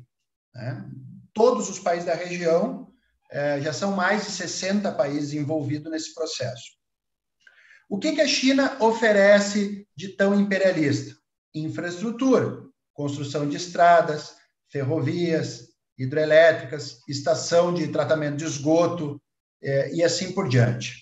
[SPEAKER 3] Né? Todos os países da região, eh, já são mais de 60 países envolvidos nesse processo. O que, que a China oferece de tão imperialista? Infraestrutura, construção de estradas, ferrovias, hidrelétricas, estação de tratamento de esgoto eh, e assim por diante.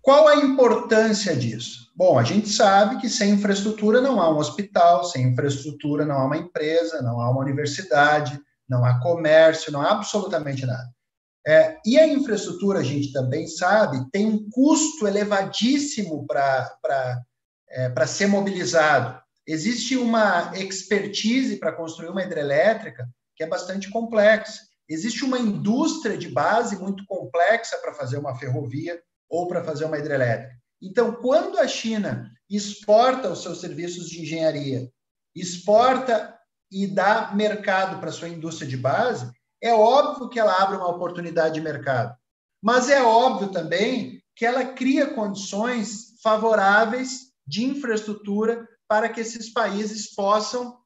[SPEAKER 3] Qual a importância disso? Bom, a gente sabe que sem infraestrutura não há um hospital, sem infraestrutura não há uma empresa, não há uma universidade, não há comércio, não há absolutamente nada. É, e a infraestrutura, a gente também sabe, tem um custo elevadíssimo para é, ser mobilizado. Existe uma expertise para construir uma hidrelétrica que é bastante complexa. Existe uma indústria de base muito complexa para fazer uma ferrovia ou para fazer uma hidrelétrica. Então, quando a China exporta os seus serviços de engenharia, exporta e dá mercado para sua indústria de base, é óbvio que ela abre uma oportunidade de mercado. Mas é óbvio também que ela cria condições favoráveis de infraestrutura para que esses países possam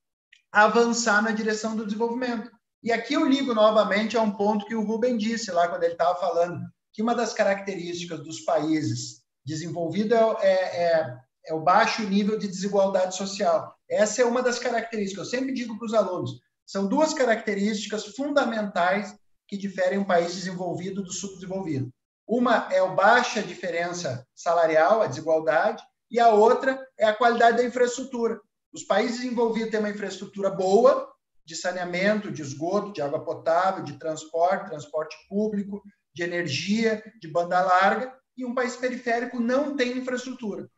[SPEAKER 3] avançar na direção do desenvolvimento. E aqui eu ligo novamente a um ponto que o Rubem disse lá quando ele estava falando, que uma das características dos países desenvolvidos é, é, é, é, o baixo nível de desigualdade social. Essa é uma das características. Eu sempre digo para os alunos, são duas características fundamentais que diferem um país desenvolvido do subdesenvolvido. Uma é a baixa diferença salarial, a desigualdade, e a outra é a qualidade da infraestrutura. Os países envolvidos têm uma infraestrutura boa de saneamento, de esgoto, de água potável, de transporte, transporte público, de energia, de banda larga, e um país periférico não tem infraestrutura,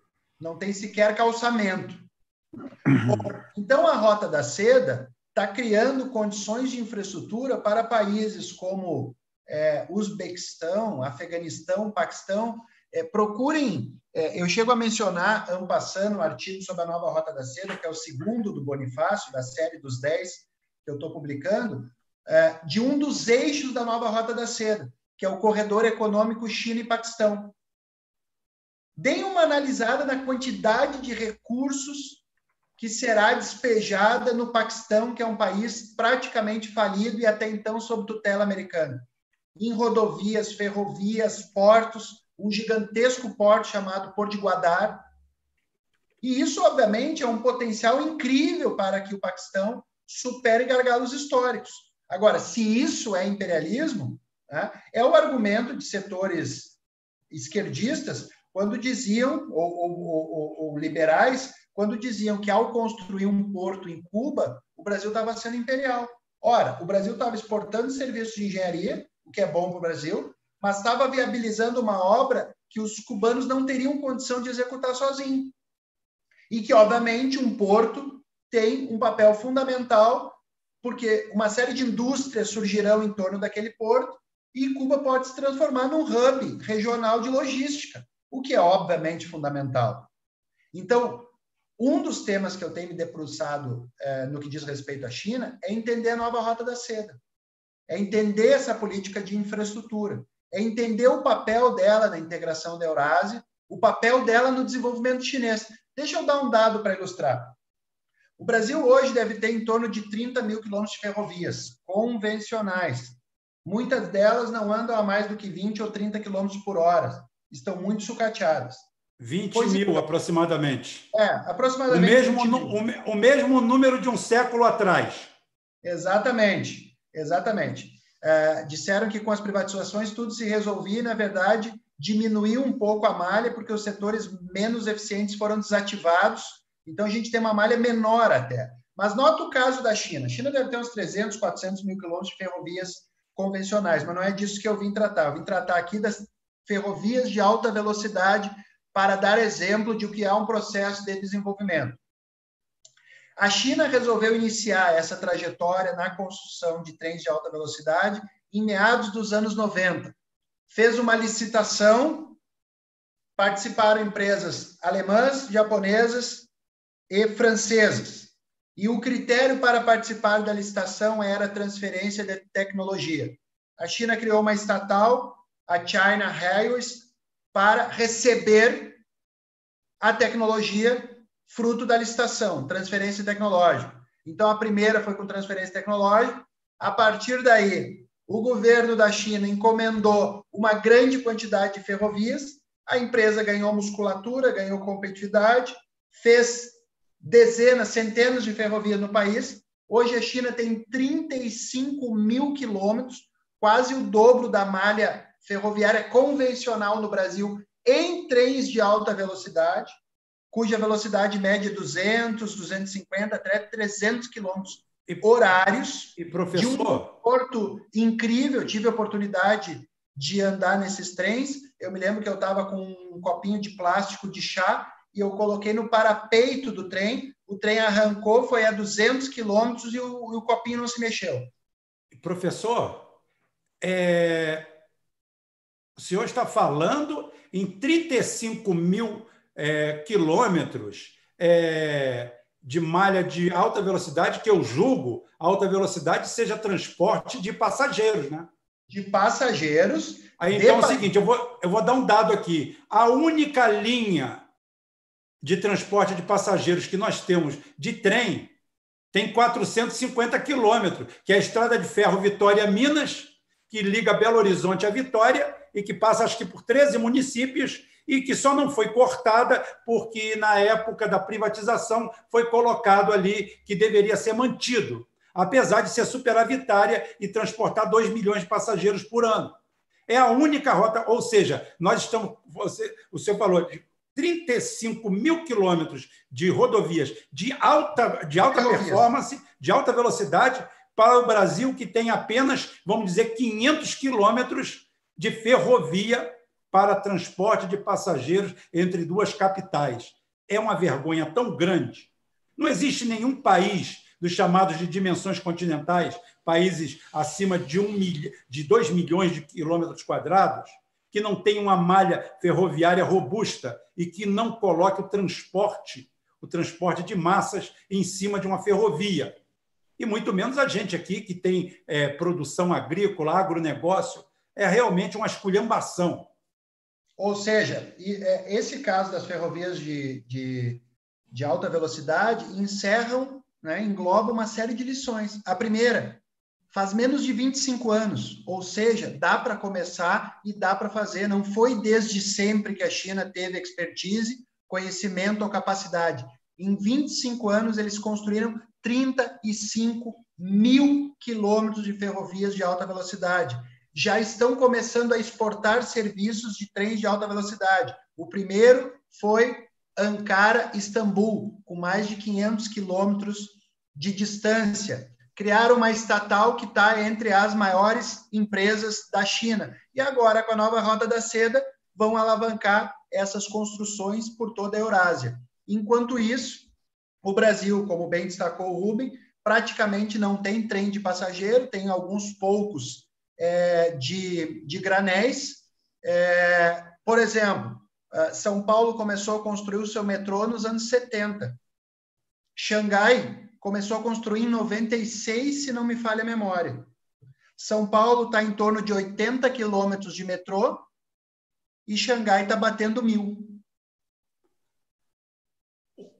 [SPEAKER 3] não tem sequer calçamento. Bom, então, a Rota da Seda está criando condições de infraestrutura para países como é, Uzbequistão, Afeganistão, Paquistão. É, procurem é, eu chego a mencionar, passando, um artigo sobre a nova Rota da Seda, que é o segundo do Bonifácio, da série dos 10 que eu estou publicando, é, de um dos eixos da nova Rota da Seda, que é o corredor econômico China e Paquistão. Deem uma analisada na quantidade de recursos que será despejada no Paquistão, que é um país praticamente falido e até então sob tutela americana, em rodovias, ferrovias, portos, um gigantesco porto chamado Porto de Guadar. E isso, obviamente, é um potencial incrível para que o Paquistão supere gargalos históricos. Agora, se isso é imperialismo, né, é o argumento de setores esquerdistas quando diziam, ou, ou, ou, ou liberais, quando diziam que ao construir um porto em Cuba, o Brasil estava sendo imperial. Ora, o Brasil estava exportando serviços de engenharia, o que é bom para o Brasil, mas estava viabilizando uma obra que os cubanos não teriam condição de executar sozinhos. E que, obviamente, um porto tem um papel fundamental, porque uma série de indústrias surgirão em torno daquele porto e Cuba pode se transformar num hub regional de logística, o que é obviamente fundamental. Então, um dos temas que eu tenho me debruçado é, no que diz respeito à China é entender a nova rota da seda, é entender essa política de infraestrutura, é entender o papel dela na integração da Eurásia, o papel dela no desenvolvimento chinês. Deixa eu dar um dado para ilustrar. O Brasil hoje deve ter em torno de 30 mil quilômetros de ferrovias convencionais. Muitas delas não andam a mais do que 20 ou 30 quilômetros por hora. Estão muito sucateadas.
[SPEAKER 1] 20 pois mil, é. aproximadamente.
[SPEAKER 3] É, aproximadamente.
[SPEAKER 1] O mesmo, o, o mesmo número de um século atrás.
[SPEAKER 3] Exatamente, exatamente. É, disseram que com as privatizações tudo se resolvia e, na verdade, diminuiu um pouco a malha, porque os setores menos eficientes foram desativados. Então, a gente tem uma malha menor até. Mas nota o caso da China. A China deve ter uns 300, 400 mil quilômetros de ferrovias convencionais, mas não é disso que eu vim tratar. Eu vim tratar aqui das ferrovias de alta velocidade para dar exemplo de o que é um processo de desenvolvimento. A China resolveu iniciar essa trajetória na construção de trens de alta velocidade em meados dos anos 90. Fez uma licitação, participaram empresas alemãs, japonesas e francesas. E o critério para participar da licitação era transferência de tecnologia. A China criou uma estatal, a China Railways, para receber a tecnologia fruto da licitação, transferência tecnológica. Então, a primeira foi com transferência tecnológica. A partir daí, o governo da China encomendou uma grande quantidade de ferrovias. A empresa ganhou musculatura, ganhou competitividade, fez dezenas, centenas de ferrovias no país. Hoje a China tem 35 mil quilômetros, quase o dobro da malha ferroviária convencional no Brasil em trens de alta velocidade, cuja velocidade média é 200, 250 até 300 quilômetros horários.
[SPEAKER 1] E professor,
[SPEAKER 3] de um porto incrível. Eu tive a oportunidade de andar nesses trens. Eu me lembro que eu estava com um copinho de plástico de chá e eu coloquei no parapeito do trem, o trem arrancou, foi a 200 quilômetros e, o, o copinho não se mexeu.
[SPEAKER 1] Professor, é... o senhor está falando em 35 mil é, quilômetros é, de malha de alta velocidade, que eu julgo alta velocidade seja transporte de passageiros, né?
[SPEAKER 3] De passageiros.
[SPEAKER 1] Aí, então é o seguinte, eu vou, eu vou dar um dado aqui. A única linha de transporte de passageiros que nós temos de trem tem 450 quilômetros, que é a estrada de ferro Vitória-Minas, que liga Belo Horizonte a Vitória e que passa, acho que, por 13 municípios e que só não foi cortada porque, na época da privatização, foi colocado ali que deveria ser mantido, apesar de ser superavitária e transportar 2 milhões de passageiros por ano. É a única rota, ou seja, nós estamos, você, o senhor falou, de 35 mil quilômetros de rodovias de alta, de alta performance, de alta velocidade, para o Brasil, que tem apenas, vamos dizer, 500 quilômetros de ferrovia para transporte de passageiros entre duas capitais. É uma vergonha tão grande. Não existe nenhum país dos chamados de dimensões continentais, países acima de, um mil... de 2 milhões de quilômetros quadrados, que não tem uma malha ferroviária robusta e que não coloque o transporte, o transporte de massas em cima de uma ferrovia. E muito menos a gente aqui que tem é, produção agrícola, agronegócio, é realmente uma esculhambação.
[SPEAKER 3] Ou seja, é, esse caso das ferrovias de, de, de alta velocidade encerram, né, engloba uma série de lições. A primeira, faz menos de 25 anos, ou seja, dá para começar e dá para fazer. Não foi desde sempre que a China teve expertise, conhecimento ou capacidade. Em 25 anos, eles construíram 35 mil quilômetros de ferrovias de alta velocidade. Já estão começando a exportar serviços de trens de alta velocidade. O primeiro foi Ankara-Istambul, com mais de 500 quilômetros de distância criaram uma estatal que está entre as maiores empresas da China. E agora, com a nova Rota da Seda, vão alavancar essas construções por toda a Eurásia. Enquanto isso, o Brasil, como bem destacou o Rubem, praticamente não tem trem de passageiro, tem alguns poucos é, de, de granéis. É, por exemplo, São Paulo começou a construir o seu metrô nos anos 70. Xangai começou a construir em 96, se não me falha a memória. São Paulo está em torno de 80 quilômetros de metrô e Xangai está batendo mil.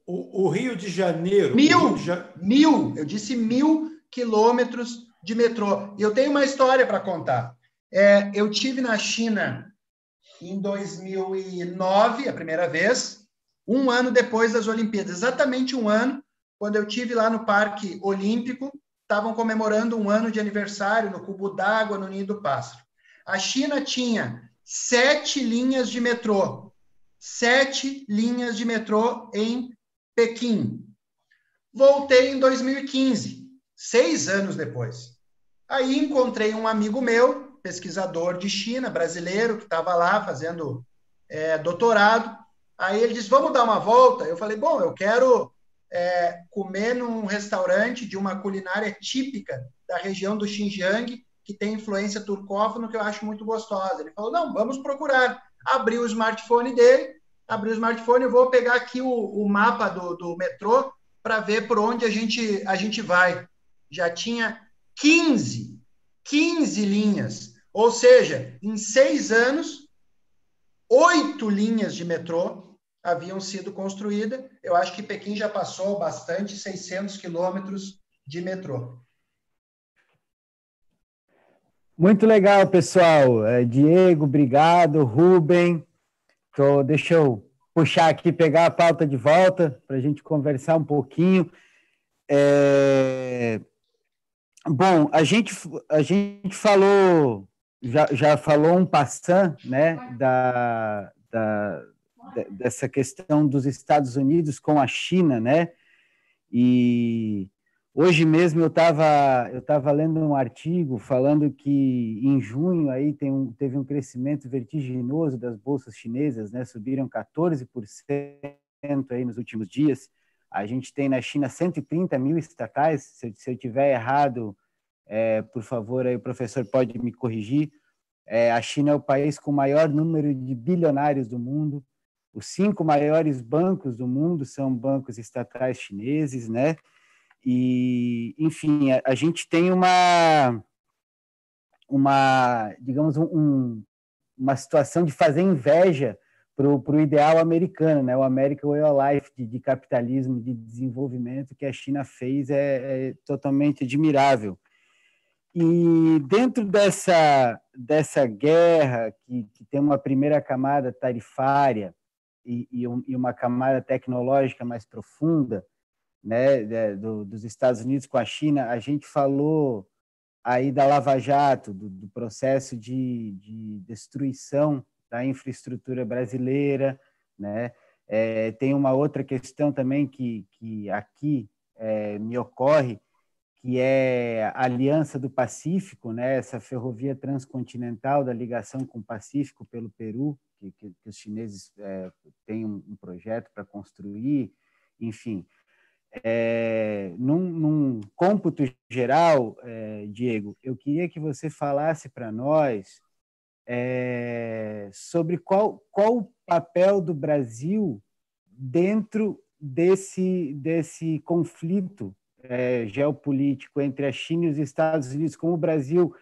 [SPEAKER 1] O, o, Rio de Janeiro.
[SPEAKER 3] Mil!
[SPEAKER 1] De
[SPEAKER 3] ja... Mil! Eu disse mil quilômetros de metrô. E eu tenho uma história para contar. É, eu tive na China em 2009, a primeira vez, um ano depois das Olimpíadas, exatamente um ano, quando eu tive lá no Parque Olímpico, estavam comemorando um ano de aniversário no Cubo d'Água, no Ninho do Pássaro. A China tinha sete linhas de metrô, sete linhas de metrô em Pequim. Voltei em 2015, seis anos depois. Aí encontrei um amigo meu, pesquisador de China, brasileiro, que estava lá fazendo é, doutorado. Aí ele disse: Vamos dar uma volta? Eu falei: Bom, eu quero é, comer num restaurante de uma culinária típica da região do Xinjiang, que tem influência turcófona, que eu acho muito gostosa. Ele falou: Não, vamos procurar. Abriu o smartphone dele, abrir o smartphone, eu vou pegar aqui o, o mapa do, do metrô para ver por onde a gente, a gente vai. Já tinha 15, 15 linhas. Ou seja, em seis anos, oito linhas de metrô haviam sido construídas. Eu acho que Pequim já passou bastante, 600 quilômetros de metrô.
[SPEAKER 2] Muito legal, pessoal. É, Diego, obrigado. Rubem, Tô, deixa eu puxar aqui, pegar a pauta de volta para a gente conversar um pouquinho. É... Bom, a gente, a gente falou, já, já falou um passant, né, da, da, dessa questão dos Estados Unidos com a China, né, e Hoje mesmo eu estava eu tava lendo um artigo falando que em junho aí tem um, teve um crescimento vertiginoso das bolsas chinesas, né? Subiram 14% aí nos últimos dias. A gente tem na China 130 mil estatais. Se, se eu tiver errado, é, por favor, aí o professor pode me corrigir. É, a China é o país com o maior número de bilionários do mundo. Os cinco maiores bancos do mundo são bancos estatais chineses, né? E, enfim, a, a gente tem uma, uma digamos, um, uma situação de fazer inveja para o ideal americano, né? o American Way of Life, de, de, capitalismo, de desenvolvimento que a China fez é, é totalmente admirável. E dentro dessa, dessa guerra, que, que tem uma primeira camada tarifária e, e, um, e uma camada tecnológica mais profunda, né, do, dos Estados Unidos com a China, a gente falou aí da Lava Jato, do, do processo de, de, destruição da infraestrutura brasileira, né? É, tem uma outra questão também que, que aqui é, me ocorre, que é a Aliança do Pacífico, né? essa ferrovia transcontinental da ligação com o Pacífico pelo Peru, que, que, que os chineses é, têm um, um projeto para construir, enfim é, num, num, cômputo geral, é, Diego, eu queria que você falasse para nós é, sobre qual, qual o papel do Brasil dentro desse, desse conflito é, geopolítico entre a China e os Estados Unidos, como o Brasil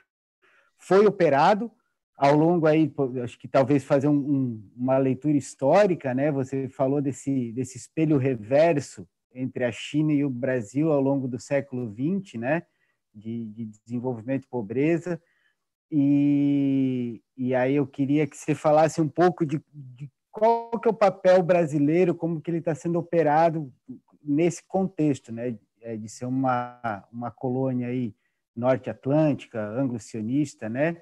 [SPEAKER 2] foi operado ao longo aí, acho que talvez fazer um, um, uma leitura histórica, né? Você falou desse, desse espelho reverso entre a China e o Brasil ao longo do século XX, né, de, de desenvolvimento e pobreza. E, e aí eu queria que você falasse um pouco de, de qual que é o papel brasileiro, como que ele está sendo operado nesse contexto, né, é, de ser uma, uma colônia aí norte-atlântica, anglo-sionista, né?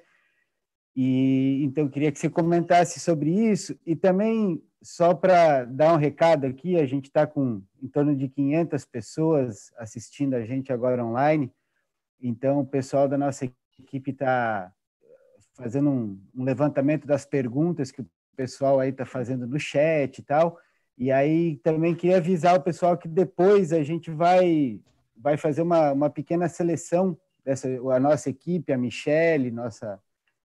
[SPEAKER 2] E então queria que você comentasse sobre isso e também só para dar um recado aqui, a gente está com em torno de 500 pessoas assistindo a gente agora online. Então, o pessoal da nossa equipe está fazendo um, um, levantamento das perguntas que o pessoal aí está fazendo no chat e tal. E aí também queria avisar o pessoal que depois a gente vai, vai fazer uma, uma pequena seleção dessa a nossa equipe, a Michelle, nossa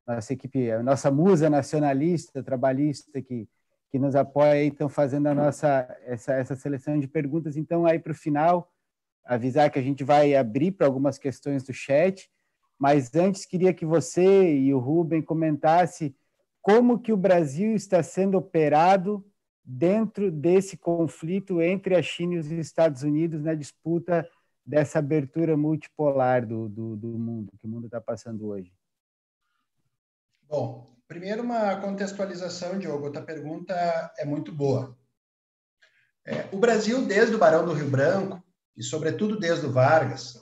[SPEAKER 2] nossa equipe, a nossa musa nacionalista, trabalhista que que nos apoia estão fazendo a nossa essa, essa seleção de perguntas. Então aí para o final avisar que a gente vai abrir para algumas questões do chat, mas antes queria que você e o Rubem comentasse como que o Brasil está sendo operado dentro desse conflito entre a China e os Estados Unidos na disputa dessa abertura multipolar do, do, do mundo, que o mundo está passando hoje?
[SPEAKER 3] Bom, primeiro uma contextualização, Diogo, outra pergunta é muito boa. É, o Brasil, desde o Barão do Rio Branco, e sobretudo desde o Vargas,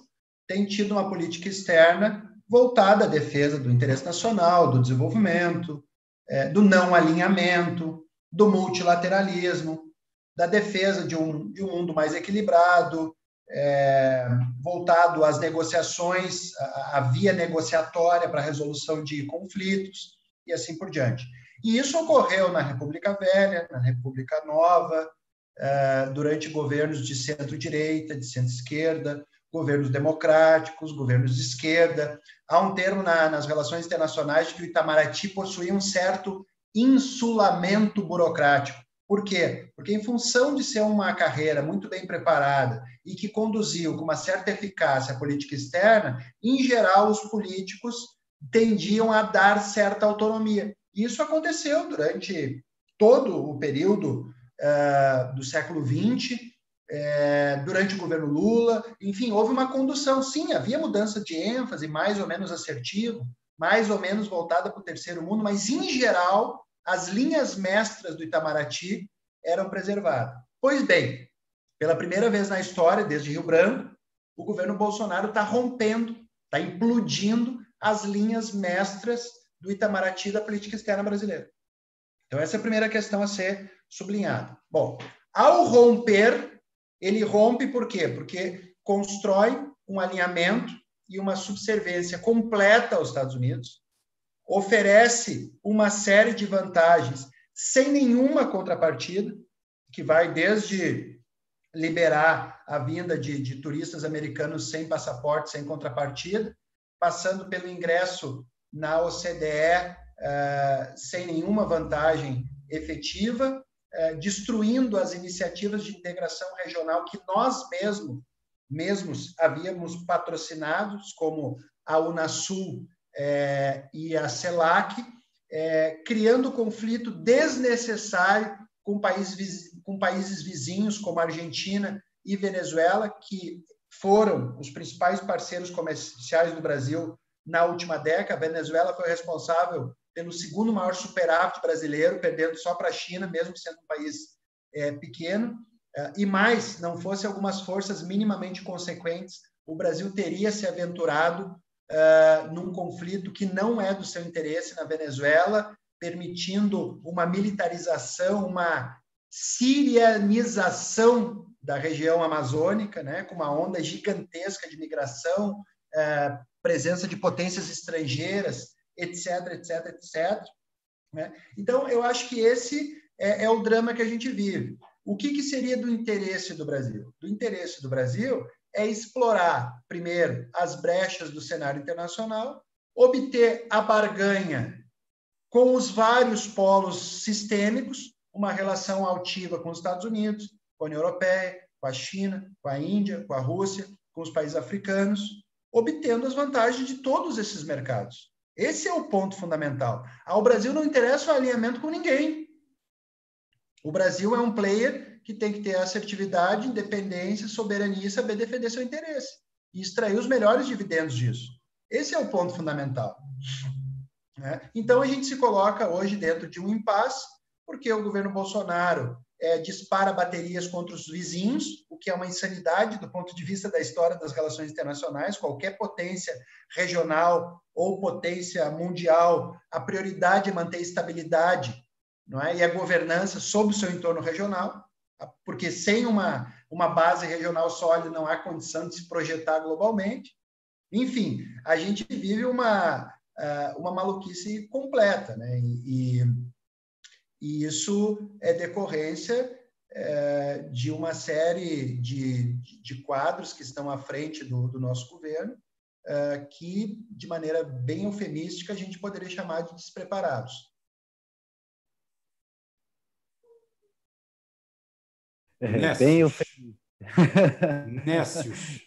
[SPEAKER 3] tem tido uma política externa voltada à defesa do interesse nacional, do desenvolvimento, é, do não alinhamento, do multilateralismo, da defesa de um, de um mundo mais equilibrado, é, voltado às negociações, à via negociatória para a resolução de conflitos e assim por diante. E isso ocorreu na República Velha, na República Nova, é, durante governos de centro-direita, de centro-esquerda, governos democráticos, governos de esquerda. Há um termo na, nas relações internacionais de que o Itamaraty possuía um certo insulamento burocrático. Por quê? Porque, em função de ser uma carreira muito bem preparada e que conduziu com uma certa eficácia a política externa, em geral, os políticos tendiam a dar certa autonomia. Isso aconteceu durante todo o período uh, do século XX, é, durante o governo Lula, enfim, houve uma condução, sim, havia mudança de ênfase, mais ou menos assertivo, mais ou menos voltada para o terceiro mundo, mas, em geral, as linhas mestras do Itamaraty eram preservadas. Pois bem, pela primeira vez na história, desde Rio Branco, o governo Bolsonaro está rompendo, está implodindo as linhas mestras do Itamaraty da política externa brasileira. Então, essa é a primeira questão a ser sublinhada. Bom, ao romper ele rompe por quê? Porque constrói um alinhamento e uma subserviência completa aos Estados Unidos, oferece uma série de vantagens sem nenhuma contrapartida, que vai desde liberar a vinda de, de turistas americanos sem passaporte, sem contrapartida, passando pelo ingresso na OCDE uh, sem nenhuma vantagem efetiva, é, destruindo as iniciativas de integração regional que nós mesmos, mesmos havíamos patrocinados, como a Unasul é, e a CELAC, é, criando conflito desnecessário com países, com países vizinhos, como Argentina e Venezuela, que foram os principais parceiros comerciais do Brasil na última década. A Venezuela foi responsável pelo segundo maior superávit brasileiro, perdendo só para a China, mesmo sendo um país é, pequeno. É, e mais, não fosse algumas forças minimamente consequentes, o Brasil teria se aventurado é, num conflito que não é do seu interesse na Venezuela, permitindo uma militarização, uma sirianização da região amazônica, né, com uma onda gigantesca de migração, é, presença de potências estrangeiras, etc, etc, etc. Né? Então, eu acho que esse é, é, o drama que a gente vive. O que, que seria do interesse do Brasil? Do interesse do Brasil é explorar, primeiro, as brechas do cenário internacional, obter a barganha com os vários polos sistêmicos, uma relação altiva com os Estados Unidos, com a União Europeia, com a China, com a Índia, com a Rússia, com os países africanos, obtendo as vantagens de todos esses mercados. Esse é o ponto fundamental. Ao Brasil não interessa o alinhamento com ninguém. O Brasil é um player que tem que ter assertividade, independência, soberania e saber defender seu interesse e extrair os melhores dividendos disso. Esse é o ponto fundamental. Né? Então a gente se coloca hoje dentro de um impasse, porque o governo Bolsonaro é, dispara baterias contra os vizinhos, o que é uma insanidade do ponto de vista da história das relações internacionais. Qualquer potência regional ou potência mundial, a prioridade é manter estabilidade não é? e a governança sobre o seu entorno regional, porque sem uma, uma base regional sólida não há condição de se projetar globalmente. Enfim, a gente vive uma, uma maluquice completa. Né? E, E isso é decorrência é, de uma série de, de quadros que estão à frente do, do nosso governo, é, que, de maneira bem eufemística, a gente poderia chamar de despreparados.
[SPEAKER 2] É, bem eufemístico. <laughs>
[SPEAKER 1] Nécios.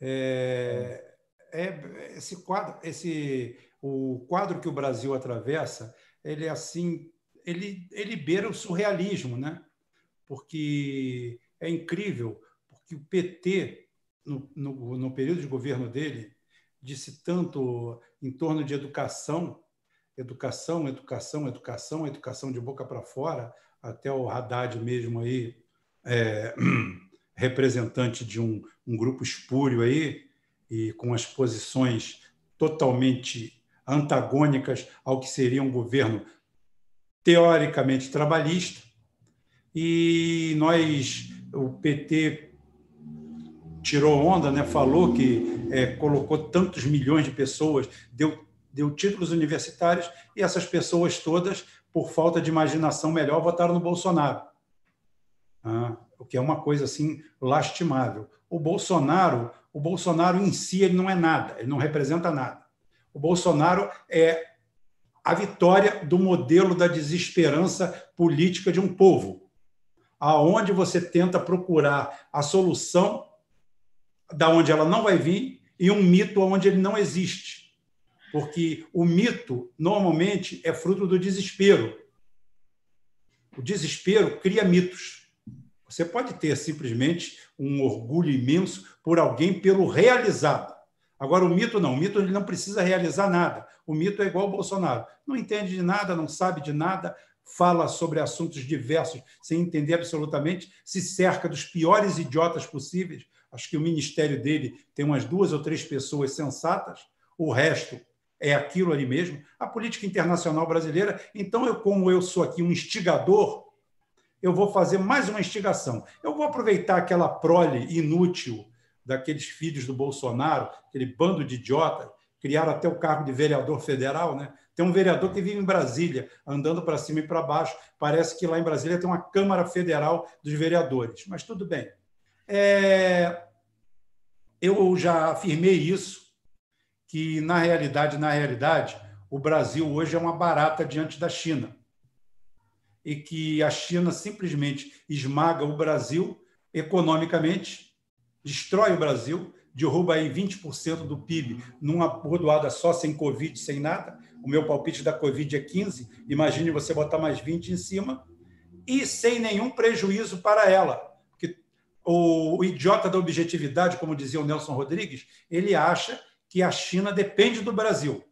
[SPEAKER 1] É, é, esse quadro, esse, o quadro que o Brasil atravessa, ele é assim, ele, ele beira o surrealismo, né? Porque é incrível, porque o PT, no, no, no período de governo dele, disse tanto em torno de educação, educação, educação, educação, educação de boca para fora, até o Haddad mesmo aí, é, <clears throat> representante de um, um grupo espúrio aí, e com as posições totalmente antagônicas ao que seria um governo teoricamente trabalhista. E nós, o PT tirou onda, né? falou que é, colocou tantos milhões de pessoas, deu, deu títulos universitários, e essas pessoas todas, por falta de imaginação melhor, votaram no Bolsonaro. Ah, o que é uma coisa assim lastimável. O Bolsonaro, o Bolsonaro em si ele não é nada, ele não representa nada. O Bolsonaro é a vitória do modelo da desesperança política de um povo, aonde você tenta procurar a solução da onde ela não vai vir e um mito onde ele não existe. Porque o mito normalmente é fruto do desespero. O desespero cria mitos. Você pode ter simplesmente um orgulho imenso por alguém pelo realizado. Agora, o mito não. O mito ele não precisa realizar nada. O mito é igual ao Bolsonaro. Não entende de nada, não sabe de nada, fala sobre assuntos diversos sem entender absolutamente, se cerca dos piores idiotas possíveis. Acho que o ministério dele tem umas duas ou três pessoas sensatas, o resto é aquilo ali mesmo. A política internacional brasileira. Então, eu, como eu sou aqui um instigador, eu vou fazer mais uma instigação. Eu vou aproveitar aquela prole inútil daqueles filhos do Bolsonaro, aquele bando de idiota, criaram até o cargo de vereador federal, né? Tem um vereador que vive em Brasília, andando para cima e para baixo. Parece que lá em Brasília tem uma Câmara Federal dos Vereadores, mas tudo bem. É... Eu já afirmei isso, que na realidade, na realidade, o Brasil hoje é uma barata diante da China e que a China simplesmente esmaga o Brasil economicamente, destrói o Brasil, derruba aí 20% do PIB numa bordoada só, sem Covid, sem nada. O meu palpite da Covid é 15, imagine você botar mais 20 em cima, e sem nenhum prejuízo para ela. Porque o, idiota da objetividade, como dizia o Nelson Rodrigues, ele acha que a China depende do Brasil.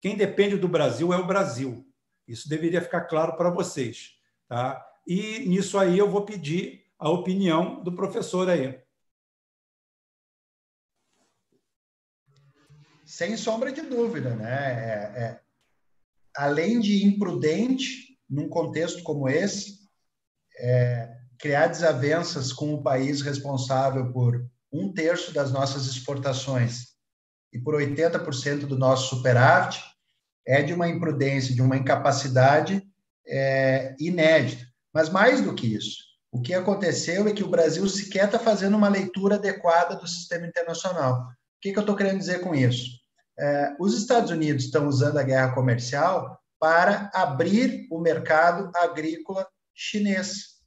[SPEAKER 1] Quem depende do Brasil é o Brasil. Isso deveria ficar claro para vocês. Tá? E nisso aí eu vou pedir a opinião do professor aí.
[SPEAKER 3] Sem sombra de dúvida, né? É, é, além de imprudente, num contexto como esse, é, criar desavenças com o país responsável por um terço das nossas exportações e por 80% do nosso superávit, é de uma imprudência, de uma incapacidade é, inédita. Mas mais do que isso, o que aconteceu é que o Brasil sequer está fazendo uma leitura adequada do sistema internacional. O que, que eu estou querendo dizer com isso? É, os Estados Unidos estão usando a guerra comercial para abrir o mercado agrícola chinês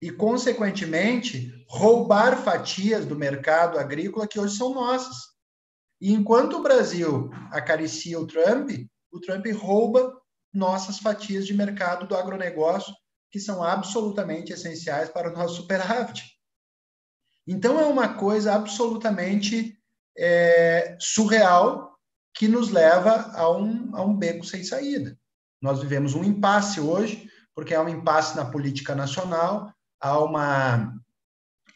[SPEAKER 3] e, consequentemente, roubar fatias do mercado agrícola que hoje são nossas. E enquanto o Brasil acaricia o Trump, o Trump rouba nossas fatias de mercado do agronegócio, que são absolutamente essenciais para o nosso superávit. Então, é uma coisa absolutamente é, surreal que nos leva a um, a um beco sem saída. Nós vivemos um impasse hoje, porque há um impasse na política nacional, há uma,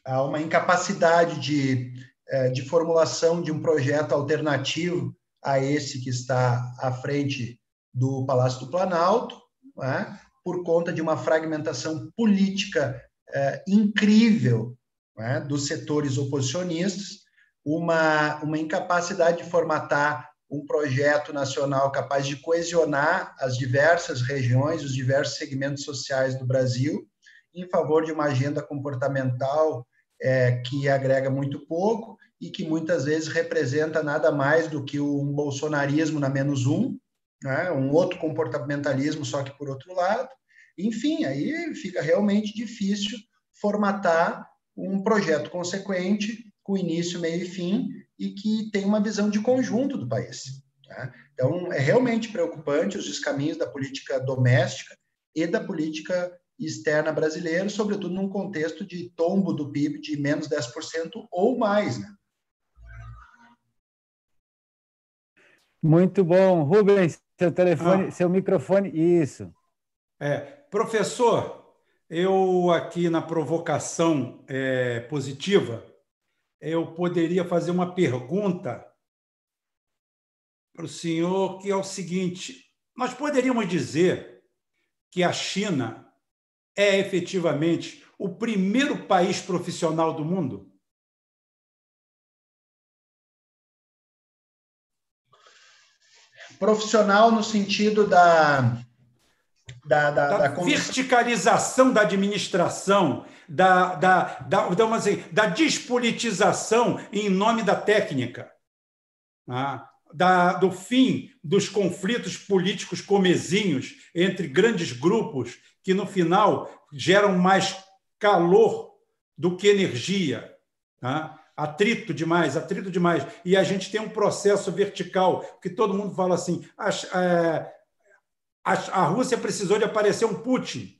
[SPEAKER 3] há uma incapacidade de, é, de formulação de um projeto alternativo a esse que está à frente do Palácio do Planalto, né, por conta de uma fragmentação política é, incrível né, dos setores oposicionistas, uma, uma incapacidade de formatar um projeto nacional capaz de coesionar as diversas regiões, os diversos segmentos sociais do Brasil, em favor de uma agenda comportamental é, que agrega muito pouco e que muitas vezes representa nada mais do que um bolsonarismo na menos um, né? um outro comportamentalismo, só que por outro lado. Enfim, aí fica realmente difícil formatar um projeto consequente, com início, meio e fim, e que tem uma visão de conjunto do país. Tá? Então, é realmente preocupante os descaminhos da política doméstica e da política externa brasileira, sobretudo num contexto de tombo do PIB de menos 10% ou mais. Né?
[SPEAKER 2] Muito bom. Rubens, seu telefone, ah. seu microfone, isso.
[SPEAKER 1] É, professor, eu aqui na provocação é, positiva, eu poderia fazer uma pergunta para o senhor, que é o seguinte: nós poderíamos dizer que a China é efetivamente o primeiro país profissional do mundo?
[SPEAKER 3] Profissional no sentido da,
[SPEAKER 1] da, da, da, da verticalização da administração, da, da, da, da, assim, da despolitização em nome da técnica, ah, da, do fim dos conflitos políticos comezinhos entre grandes grupos que, no final, geram mais calor do que energia. Ah, atrito demais, atrito demais. E a gente tem um processo vertical, que todo mundo fala assim: é, a, Rússia precisou de aparecer um Putin,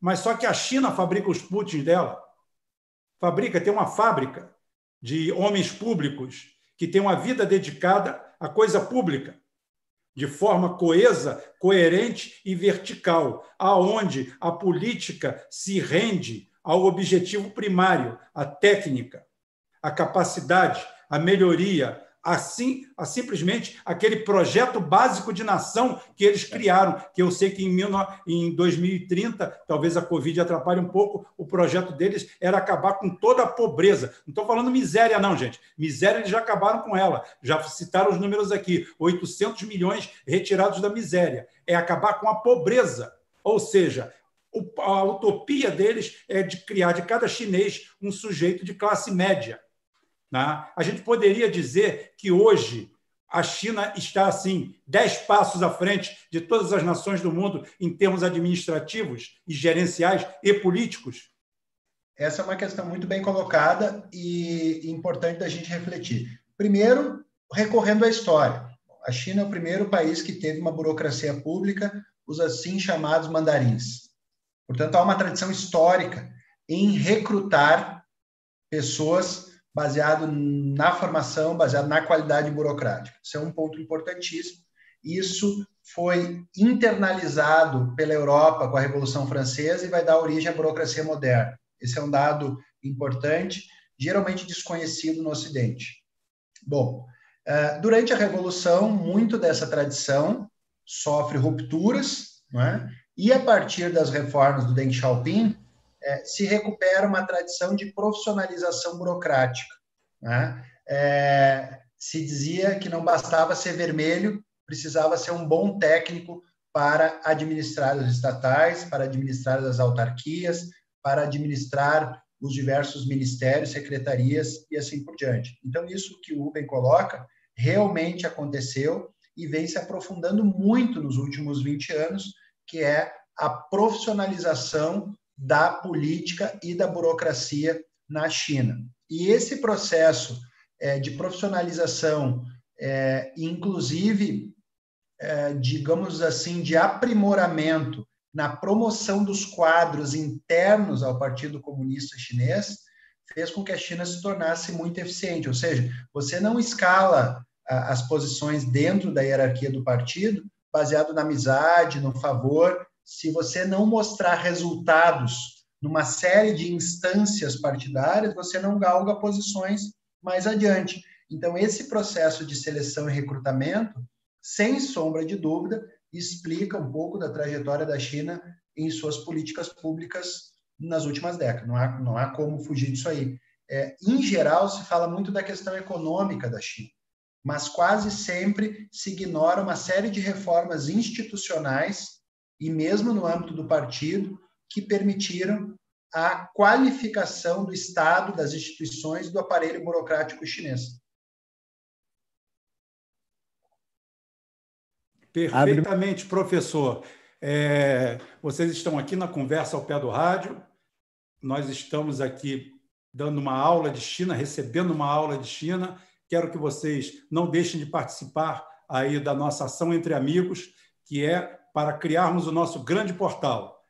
[SPEAKER 1] mas só que a China fabrica os Putins dela. Fabrica, tem uma fábrica de homens públicos que tem uma vida dedicada à coisa pública, de forma coesa, coerente e vertical, aonde a política se rende ao objetivo primário, a técnica, a capacidade, a melhoria, assim, a simplesmente aquele projeto básico de nação que eles criaram, que eu sei que em, em 2030, talvez a Covid atrapalhe um pouco, o projeto deles era acabar com toda a pobreza. Não estou falando miséria, não, gente. Miséria eles já acabaram com ela. Já citaram os números aqui: 800 milhões retirados da miséria. É acabar com a pobreza. Ou seja, a utopia deles é de criar de cada chinês um sujeito de classe média né? A gente poderia dizer que hoje a China está assim dez passos à frente de todas as nações do mundo em termos administrativos e gerenciais e políticos?
[SPEAKER 3] Essa é uma questão muito bem colocada e importante da gente refletir. Primeiro, recorrendo à história. A China é o primeiro país que teve uma burocracia pública, os assim chamados mandarins. Portanto, há uma tradição histórica em recrutar pessoas baseado na formação, baseado na qualidade burocrática. Isso é um ponto importantíssimo. Isso foi internalizado pela Europa com a Revolução Francesa e vai dar origem à burocracia moderna. Esse é um dado importante, geralmente desconhecido no Ocidente. Bom, eh, durante a Revolução, muito dessa tradição sofre rupturas, não é? e a partir das reformas do Deng Xiaoping, é, se recupera uma tradição de profissionalização burocrática. Né? É, se dizia que não bastava ser vermelho, precisava ser um bom técnico para administrar as estatais, para administrar as autarquias, para administrar os diversos ministérios, secretarias e assim por diante. Então, isso que o Rubem coloca realmente aconteceu e vem se aprofundando muito nos últimos 20 anos, que é a profissionalização da política e da burocracia na China. E esse processo é, de profissionalização, é, inclusive, é, digamos assim, de aprimoramento na promoção dos quadros internos ao Partido Comunista Chinês, fez com que a China se tornasse muito eficiente. Ou seja, você não escala as posições dentro da hierarquia do partido baseado na amizade, no favor se você não mostrar resultados numa série de instâncias partidárias, você não galga posições mais adiante. Então, esse processo de seleção e recrutamento, sem sombra de dúvida, explica um pouco da trajetória da China em suas políticas públicas nas últimas décadas. Não há, não há como fugir disso aí. É, em geral, se fala muito da questão econômica da China. mas quase sempre se ignora uma série de reformas institucionais e mesmo no âmbito do partido que permitiram a qualificação do Estado, das instituições do aparelho burocrático chinês.
[SPEAKER 1] Perfeitamente, professor. É, vocês estão aqui na conversa ao pé do rádio. Nós estamos aqui dando uma aula de China, recebendo uma aula de China. Quero que vocês não deixem de participar aí da nossa ação entre amigos, que é para criarmos o nosso grande portal.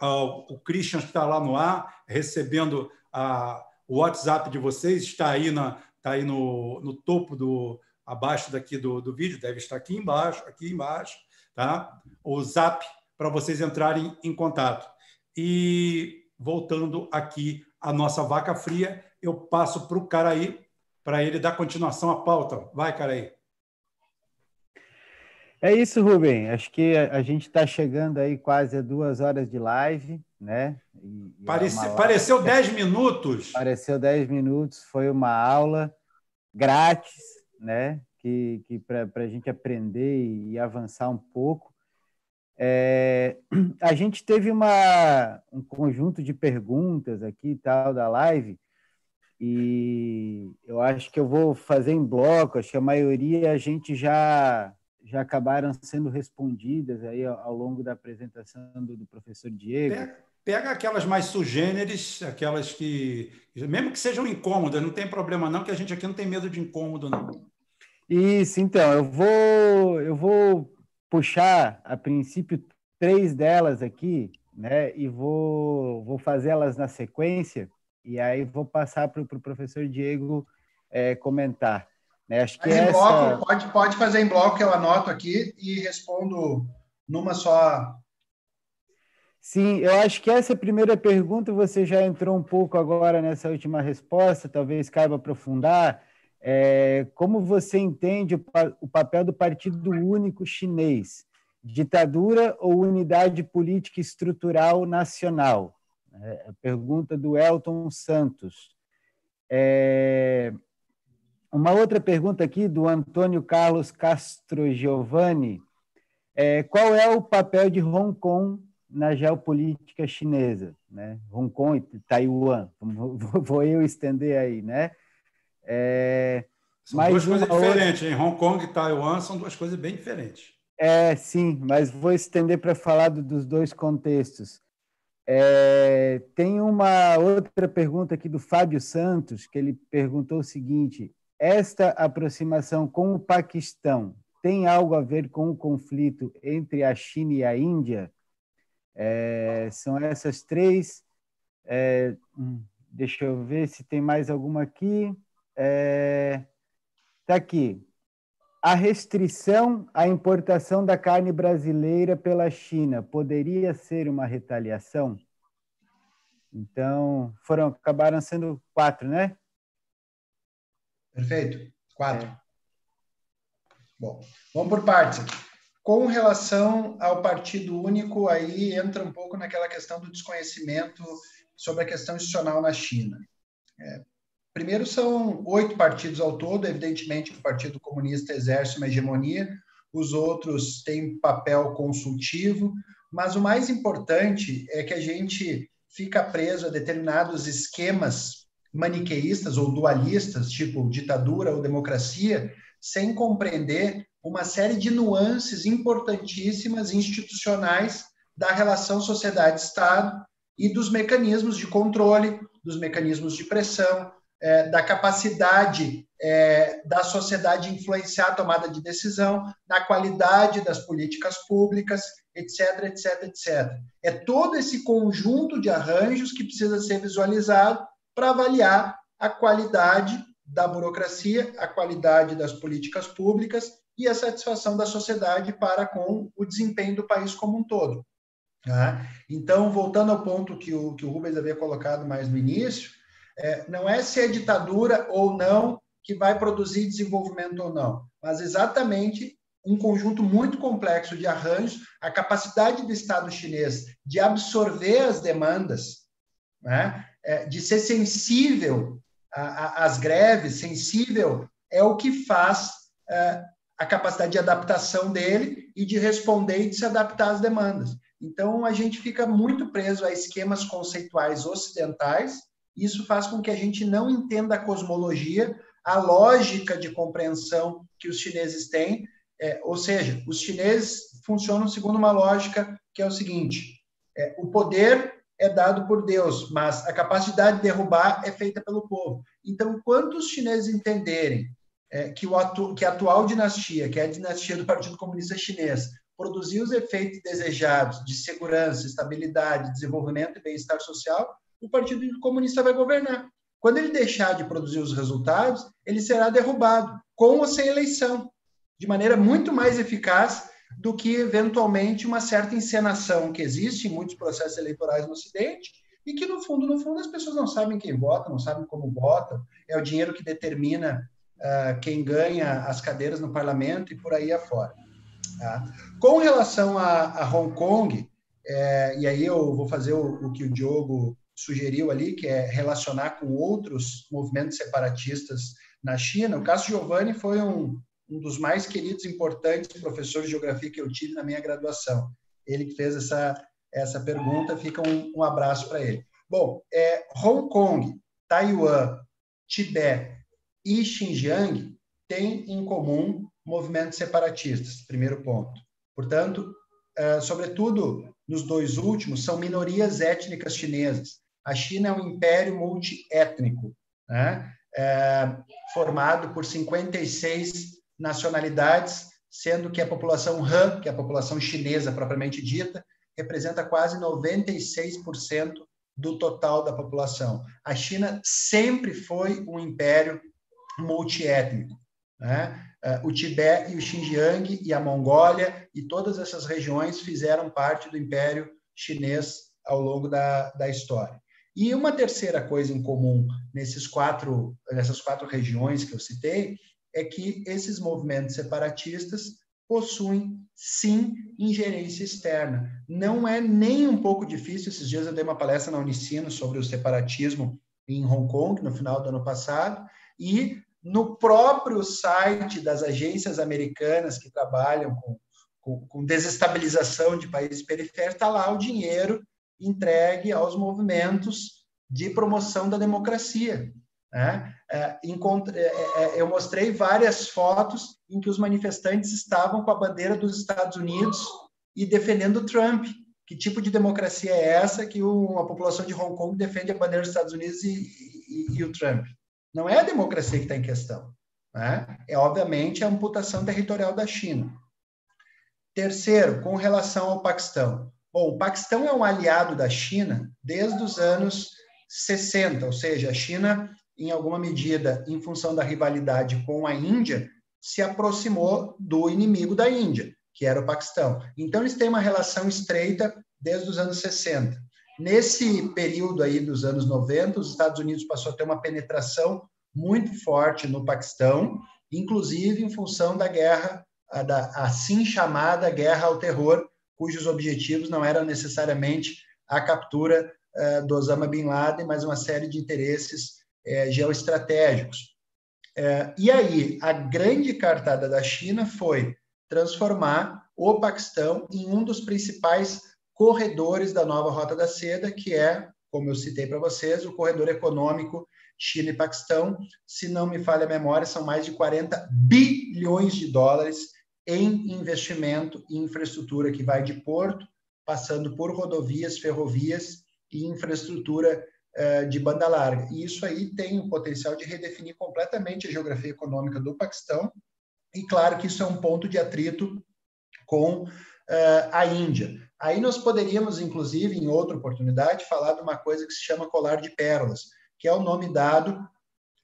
[SPEAKER 1] O Christian está lá no ar, recebendo a, o WhatsApp de vocês, está aí, na, está aí no, no topo do, abaixo daqui do, do vídeo, deve estar aqui embaixo, aqui embaixo, tá? O Zap para vocês entrarem em contato. E voltando aqui à nossa vaca fria, eu passo para o Caraí, para ele dar continuação à pauta. Vai, Caraí.
[SPEAKER 2] É isso, Rubem. Acho que a gente está chegando aí quase a duas horas de live, né?
[SPEAKER 1] E, e Parece, é pareceu dez minutos. <laughs>
[SPEAKER 2] Pareceu dez minutos. Foi uma aula grátis, né? Que, que para a gente aprender e avançar um pouco. É, <clears throat> a gente teve uma, um conjunto de perguntas aqui tal da live e eu acho que eu vou fazer em bloco. Acho que a maioria a gente já já acabaram sendo respondidas aí ao, longo da apresentação do, do professor Diego.
[SPEAKER 1] Pega, pega aquelas mais sugêneres, aquelas que mesmo que sejam incômodas, não tem problema não, que a gente aqui não tem medo de incômodo não.
[SPEAKER 2] Isso, então, eu vou, eu vou puxar, a princípio, três delas aqui, né? E vou, vou fazê-las na sequência, e aí vou passar para o pro professor Diego é, comentar. Né? Acho que
[SPEAKER 3] Mas essa... bloco, pode, pode fazer em bloco, eu anoto aqui e respondo numa só.
[SPEAKER 2] Sim, eu acho que essa primeira pergunta você já entrou um pouco agora nessa última resposta, talvez caiba aprofundar é, como você entende o, o papel do Partido Único Chinês? Ditadura ou unidade política estrutural nacional? É, a pergunta do Elton Santos. É, uma outra pergunta aqui do Antônio Carlos Castro Giovanni. É, qual é o papel de Hong Kong na geopolítica chinesa? Né? Hong Kong e Taiwan, vou eu estender aí, né?
[SPEAKER 1] É, são duas coisas diferentes. Em Hong Kong e Taiwan são duas coisas bem diferentes.
[SPEAKER 2] É, sim, mas vou estender para falar do, dos dois contextos. É, tem uma outra pergunta aqui do Fábio Santos, que ele perguntou o seguinte: esta aproximação com o Paquistão tem algo a ver com o conflito entre a China e a Índia? É, são essas três. É, hum, deixa eu ver se tem mais alguma aqui. É, tá aqui. A restrição à importação da carne brasileira pela China poderia ser uma retaliação? Então, foram acabaram sendo quatro, né?
[SPEAKER 3] Perfeito. Quatro. É. Bom, vamos por partes aqui. Com relação ao Partido Único, aí entra um pouco naquela questão do desconhecimento sobre a questão institucional na China. É, Primeiro, são oito partidos ao todo, evidentemente o Partido Comunista exerce uma hegemonia, os outros têm papel consultivo, mas o mais importante é que a gente fica preso a determinados esquemas maniqueístas ou dualistas, tipo ditadura ou democracia, sem compreender uma série de nuances importantíssimas institucionais da relação sociedade-Estado e dos mecanismos de controle, dos mecanismos de pressão, é, da capacidade é, da sociedade influenciar a tomada de decisão, na qualidade das políticas públicas, etc, etc, etc. É todo esse conjunto de arranjos que precisa ser visualizado para avaliar a qualidade da burocracia, a qualidade das políticas públicas e a satisfação da sociedade para com o desempenho do país como um todo. Tá? Então, voltando ao ponto que o, que o Rubens havia colocado mais no início, é, não é se é ditadura ou não que vai produzir desenvolvimento ou não, mas exatamente um conjunto muito complexo de arranjos, a capacidade do Estado chinês de absorver as demandas, né, é, de ser sensível às greves, sensível, é o que faz é, a capacidade de adaptação dele e de responder e de se adaptar às demandas. Então, a gente fica muito preso a esquemas conceituais ocidentais, isso faz com que a gente não entenda a cosmologia, a lógica de compreensão que os chineses têm, é, ou seja, os chineses funcionam segundo uma lógica que é o seguinte: é, o poder é dado por Deus, mas a capacidade de derrubar é feita pelo povo. Então, quantos chineses entenderem é, que, atu, que a atual dinastia, que é a dinastia do Partido Comunista Chinês, produziu os efeitos desejados de segurança, estabilidade, desenvolvimento e bem-estar social, o Partido Comunista vai governar. Quando ele deixar de produzir os resultados, ele será derrubado, com ou sem eleição, de maneira muito mais eficaz do que, eventualmente, uma certa encenação que existe em muitos processos eleitorais no Ocidente e que, no fundo, no fundo, as pessoas não sabem quem vota, não sabem como votam, é o dinheiro que determina uh, quem ganha as cadeiras no parlamento e por aí afora. Tá? Com relação a, a Hong Kong, é, e aí eu vou fazer o, o que o Diogo sugeriu ali, que é relacionar com outros movimentos separatistas na China, o Cássio Giovanni foi um, um dos mais queridos e importantes professores de geografia que eu tive na minha graduação. Ele que fez essa, essa pergunta, fica um, um abraço para ele. Bom, é, Hong Kong, Taiwan, Tibete e Xinjiang têm em comum movimentos separatistas, primeiro ponto. Portanto, é, sobretudo nos dois últimos, são minorias étnicas chinesas. A China é um império multiétnico, né? é, formado por 56 nacionalidades, sendo que a população Han, que é a população chinesa propriamente dita, representa quase 96% do total da população. A China sempre foi um império multiétnico. Né? Eh, o Tibete e o Xinjiang e a Mongólia e todas essas regiões fizeram parte do Império Chinês ao longo da, da história. E uma terceira coisa em comum nesses quatro, nessas quatro regiões que eu citei é que esses movimentos separatistas possuem, sim, ingerência externa. Não é nem um pouco difícil. Esses dias eu dei uma palestra na Unicino sobre o separatismo em Hong Kong, no final do ano passado, e no próprio site das agências americanas que trabalham com, com, com desestabilização de países periféricos, está lá o dinheiro entregue aos movimentos de promoção da democracia. Né? É, é, é, eu mostrei várias fotos em que os manifestantes estavam com a bandeira dos Estados Unidos e defendendo Trump. Que tipo de democracia é essa que uma população de Hong Kong defende a bandeira dos Estados Unidos e, e, e o Trump? Não é a democracia que está em questão. Né? É, obviamente, a amputação territorial da China. Terceiro, com relação ao Paquistão. Bom, o Paquistão é um aliado da China desde os anos 60, ou seja, a China em alguma medida, em função da rivalidade com a Índia, se aproximou do inimigo da Índia, que era o Paquistão. Então, eles têm uma relação estreita desde os anos 60. Nesse período aí dos anos 90, os Estados Unidos passou a ter uma penetração muito forte no Paquistão, inclusive em função da guerra, da assim chamada guerra ao terror, cujos objetivos não eram necessariamente a captura uh, do Osama Bin Laden, mas uma série de interesses é, geoestratégicos. É, e aí, a grande cartada da China foi transformar o Paquistão em um dos principais corredores da nova Rota da Seda, que é, como eu citei para vocês, o corredor econômico China e Paquistão. Se não me falha a memória, são mais de 40 bilhões de dólares em investimento em infraestrutura que vai de porto, passando por rodovias, ferrovias e infraestrutura de banda larga. E isso aí tem o potencial de redefinir completamente a geografia econômica do Paquistão. E claro que isso é um ponto de atrito com é, a Índia. Aí nós poderíamos, inclusive, em outra oportunidade, falar de uma coisa que se chama colar de pérolas, que é o nome dado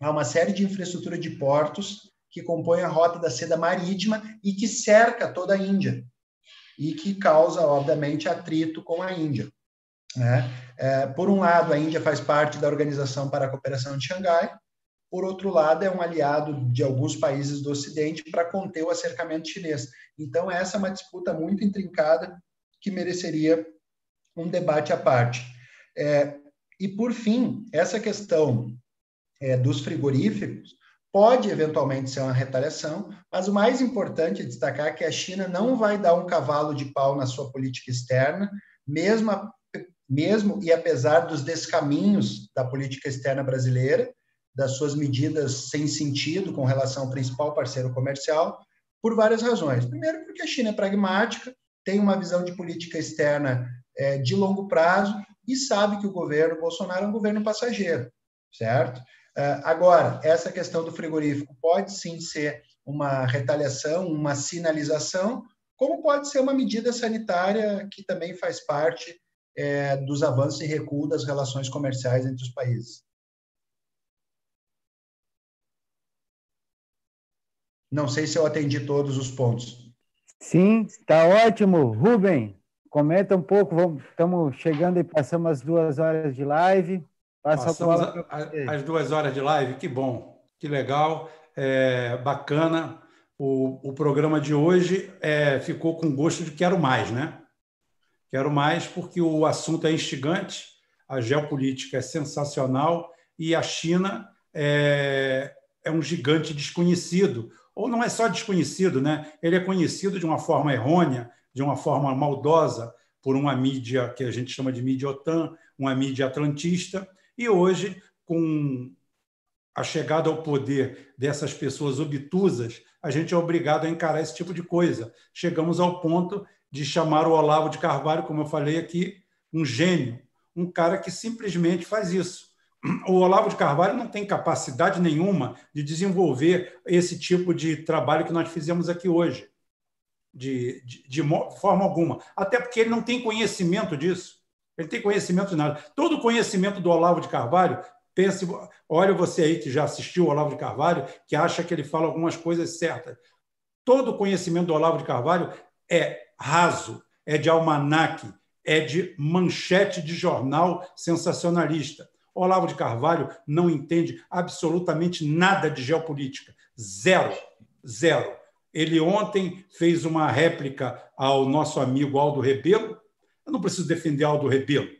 [SPEAKER 3] a uma série de infraestrutura de portos que compõem a rota da seda marítima e que cerca toda a Índia e que causa, obviamente, atrito com a Índia. Né? É, por um lado, a Índia faz parte da Organização para a Cooperação de Xangai, por outro lado, é um aliado de alguns países do Ocidente para conter o acercamento chinês. Então, essa é uma disputa muito intrincada que mereceria um debate à parte. É, e, por fim, essa questão é, dos frigoríficos pode eventualmente ser uma retaliação, mas o mais importante é destacar que a China não vai dar um cavalo de pau na sua política externa, mesmo, mesmo e apesar dos descaminhos da política externa brasileira, das suas medidas sem sentido com relação ao principal parceiro comercial, por várias razões. Primeiro, porque a China é pragmática, tem uma visão de política externa é, de longo prazo e sabe que o governo Bolsonaro é um governo passageiro, certo? Uh, agora, essa questão do frigorífico pode sim ser uma retaliação, uma sinalização, como pode ser uma medida sanitária que também faz parte é, dos avanços e recuo das relações comerciais entre os países. Não sei se eu atendi todos os pontos.
[SPEAKER 2] Sim, está ótimo. Rubem, comenta um pouco. Vamos, estamos chegando e passamos as duas horas de live.
[SPEAKER 1] Passa Passamos a, a, as duas horas de live, que bom, que legal, é, bacana. O, o programa de hoje é, ficou com gosto de quero mais, né? Quero mais porque o assunto é instigante, a geopolítica é sensacional e a China é, é um gigante desconhecido. Ou não é só desconhecido, né? Ele é conhecido de uma forma errônea, de uma forma maldosa, por uma mídia que a gente chama de mídia OTAN, uma mídia atlantista, e hoje, com a chegada ao poder dessas pessoas obtusas, a gente é obrigado a encarar esse tipo de coisa. Chegamos ao ponto de chamar o Olavo de Carvalho, como eu falei aqui, um gênio, um cara que simplesmente faz isso. O Olavo de Carvalho não tem capacidade nenhuma de desenvolver esse tipo de trabalho que nós fizemos aqui hoje, de, de, de forma alguma. Até porque ele não tem conhecimento disso. Ele tem conhecimento de nada. Todo o conhecimento do Olavo de Carvalho, pense, olha você aí que já assistiu o Olavo de Carvalho, que acha que ele fala algumas coisas certas. Todo o conhecimento do Olavo de Carvalho é raso, é de almanaque, é de manchete de jornal sensacionalista. Olavo de Carvalho não entende absolutamente nada de geopolítica. Zero. Zero. Ele ontem fez uma réplica ao nosso amigo Aldo Rebelo, eu não preciso defender Aldo Rebelo.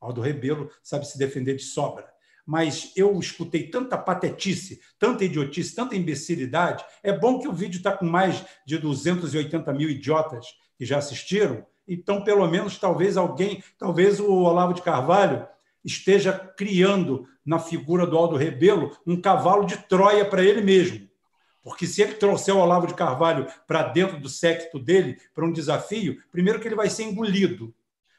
[SPEAKER 1] Aldo Rebelo sabe se defender de sobra. Mas eu escutei tanta patetice, tanta idiotice, tanta imbecilidade. É bom que o vídeo está com mais de 280 mil idiotas que já assistiram. Então, pelo menos, talvez alguém, talvez o Olavo de Carvalho esteja criando na figura do Aldo Rebelo um cavalo de Troia para ele mesmo. Porque se ele trouxer o Olavo de Carvalho para dentro do séquito dele, para um desafio, primeiro que ele vai ser engolido.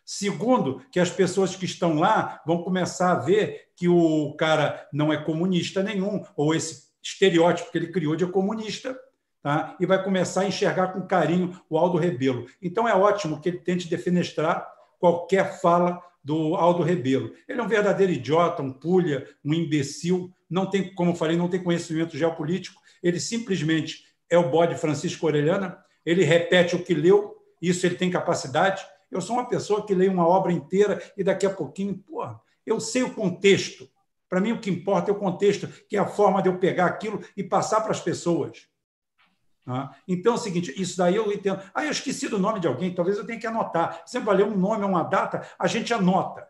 [SPEAKER 1] Segundo, que as pessoas que estão lá vão começar a ver que o cara não é comunista nenhum, ou esse estereótipo que ele criou de comunista, tá? e vai começar a enxergar com carinho o Aldo Rebelo. Então é ótimo que ele tente defenestrar qualquer fala do Aldo Rebelo. Ele é um verdadeiro idiota, um pulha, um imbecil, não tem, como falei, não tem conhecimento geopolítico, ele simplesmente é o bode Francisco Orellana, ele repete o que leu, isso ele tem capacidade, eu sou uma pessoa que leio uma obra inteira e daqui a pouquinho, porra, eu sei o contexto. Para mim, o que importa é o contexto, que é a forma de eu pegar aquilo e passar para as pessoas. Tá? Então é o seguinte: isso daí eu entendo. Ah, eu esqueci do nome de alguém, talvez eu tenha que anotar. Sempre vai ler um nome, uma data, a gente anota.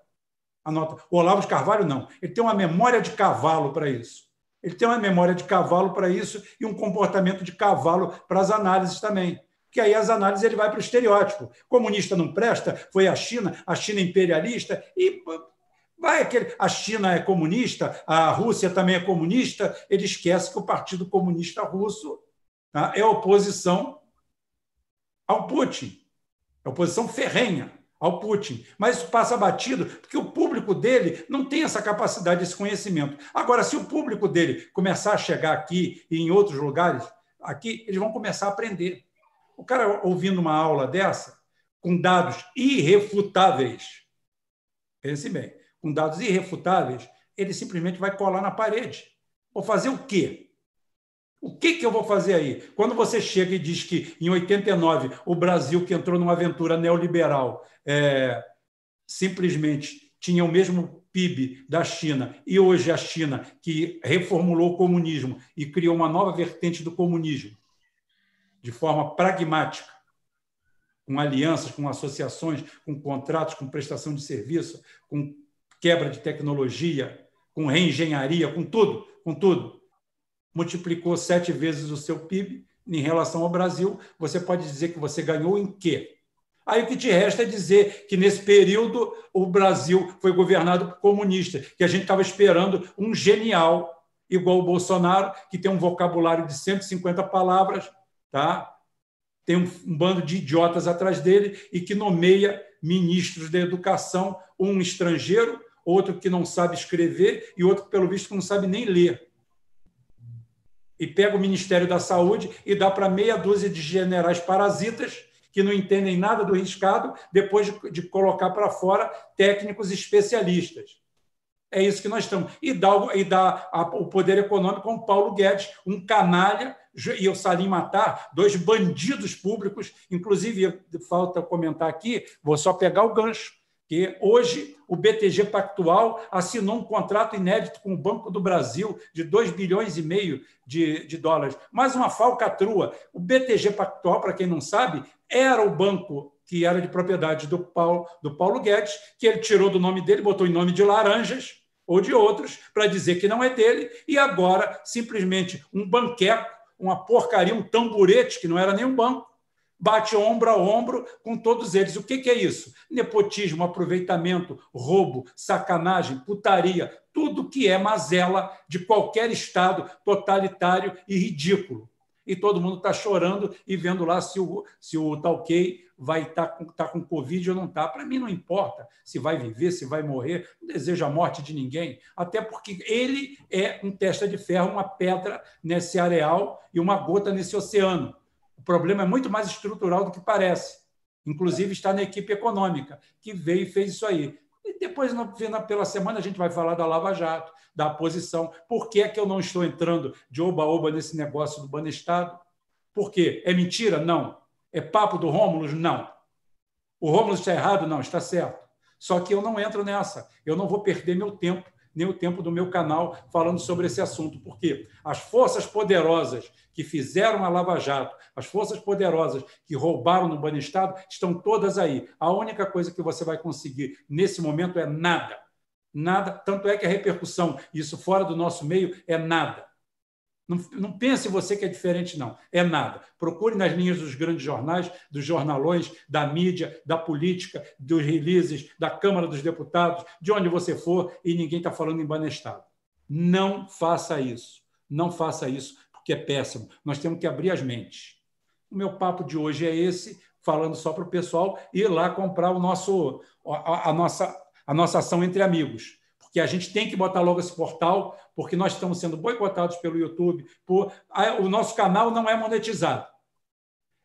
[SPEAKER 1] Anota. O Olavo de Carvalho, não. Ele tem uma memória de cavalo para isso. Ele tem uma memória de cavalo para isso e um comportamento de cavalo para as análises também que aí as análises ele vai para o estereótipo. Comunista não presta, foi a China, a China imperialista, e vai aquele. A China é comunista, a Rússia também é comunista, ele esquece que o Partido Comunista Russo tá, é oposição ao Putin, é oposição ferrenha ao Putin. Mas isso passa batido, porque o público dele não tem essa capacidade, esse conhecimento. Agora, se o público dele começar a chegar aqui e em outros lugares, aqui, eles vão começar a aprender. O cara ouvindo uma aula dessa, com dados irrefutáveis, pense bem, com dados irrefutáveis, ele simplesmente vai colar na parede. Vou fazer o quê? O que, que eu vou fazer aí? Quando você chega e diz que em 89 o Brasil, que entrou numa aventura neoliberal, é, simplesmente tinha o mesmo PIB da China, e hoje a China, que reformulou o comunismo e criou uma nova vertente do comunismo, de forma pragmática, com alianças, com associações, com contratos, com prestação de serviço, com quebra de tecnologia, com reengenharia, com tudo, com tudo. Multiplicou sete vezes o seu PIB em relação ao Brasil, você pode dizer que você ganhou em quê? Aí o que te resta é dizer que nesse período o Brasil foi governado por comunistas, que a gente estava esperando um genial igual o Bolsonaro, que tem um vocabulário de 150 palavras, tá? tem um, um bando de idiotas atrás dele e que nomeia ministros da educação, um estrangeiro, outro que não sabe escrever e outro, pelo visto, que não sabe nem ler. E pega o Ministério da Saúde e dá para meia dúzia de generais parasitas que não entendem nada do riscado, depois de, de colocar para fora técnicos especialistas. É isso que nós estamos. E dá, e dá a, o poder econômico com Paulo Guedes, um canalha, e o Salim Matar, dois bandidos públicos. Inclusive, falta comentar aqui, vou só pegar o gancho, que hoje o BTG Pactual assinou um contrato inédito com o Banco do Brasil de 2 bilhões e meio de, de dólares. Mais uma falcatrua. O BTG Pactual, para quem não sabe, era o banco que era de propriedade do Paulo, do Paulo Guedes, que ele tirou do nome dele, botou em nome de Laranjas, ou de outros para dizer que não é dele, e agora simplesmente um banquete, uma porcaria, um tamburete, que não era nem um banco, bate ombro a ombro com todos eles. O que, é isso? Nepotismo, aproveitamento, roubo, sacanagem, putaria, tudo que é mazela de qualquer Estado totalitário e ridículo e todo mundo está chorando e vendo lá se o, se o Talkei vai estar tá com, tá com Covid ou não está. Para mim, não importa se vai viver, se vai morrer, não desejo a morte de ninguém, até porque ele é um testa de ferro, uma pedra nesse areal e uma gota nesse oceano. O problema é muito mais estrutural do que parece. Inclusive, está na equipe econômica, que veio e fez isso aí. E depois, pela semana, a gente vai falar da Lava Jato, da posição. Por que é que eu não estou entrando de oba-oba nesse negócio do Banestado? Por quê? É mentira? Não. É papo do Rômulo? Não. O Rômulo está errado? Não, está certo. Só que eu não entro nessa. Eu não vou perder meu tempo, nem o tempo do meu canal falando sobre esse assunto. Porque as forças poderosas que fizeram a Lava Jato, as forças poderosas que roubaram no Banestado, estão todas aí. A única coisa que você vai conseguir nesse momento é nada. Nada. Tanto é que a repercussão, isso fora do nosso meio, é nada. Não, não pense você que é diferente, não. É nada. Procure nas linhas dos grandes jornais, dos jornalões, da mídia, da política, dos releases, da Câmara dos Deputados, de onde você for, e ninguém está falando em Banestado. Não faça isso. Não faça isso, porque é péssimo. Nós temos que abrir as mentes. O meu papo de hoje é esse, falando só para o pessoal ir lá comprar o nosso, a, a nossa a nossa ação entre amigos. Porque a gente tem que botar logo esse portal, porque nós estamos sendo boicotados pelo YouTube. Por... O nosso canal não é monetizado.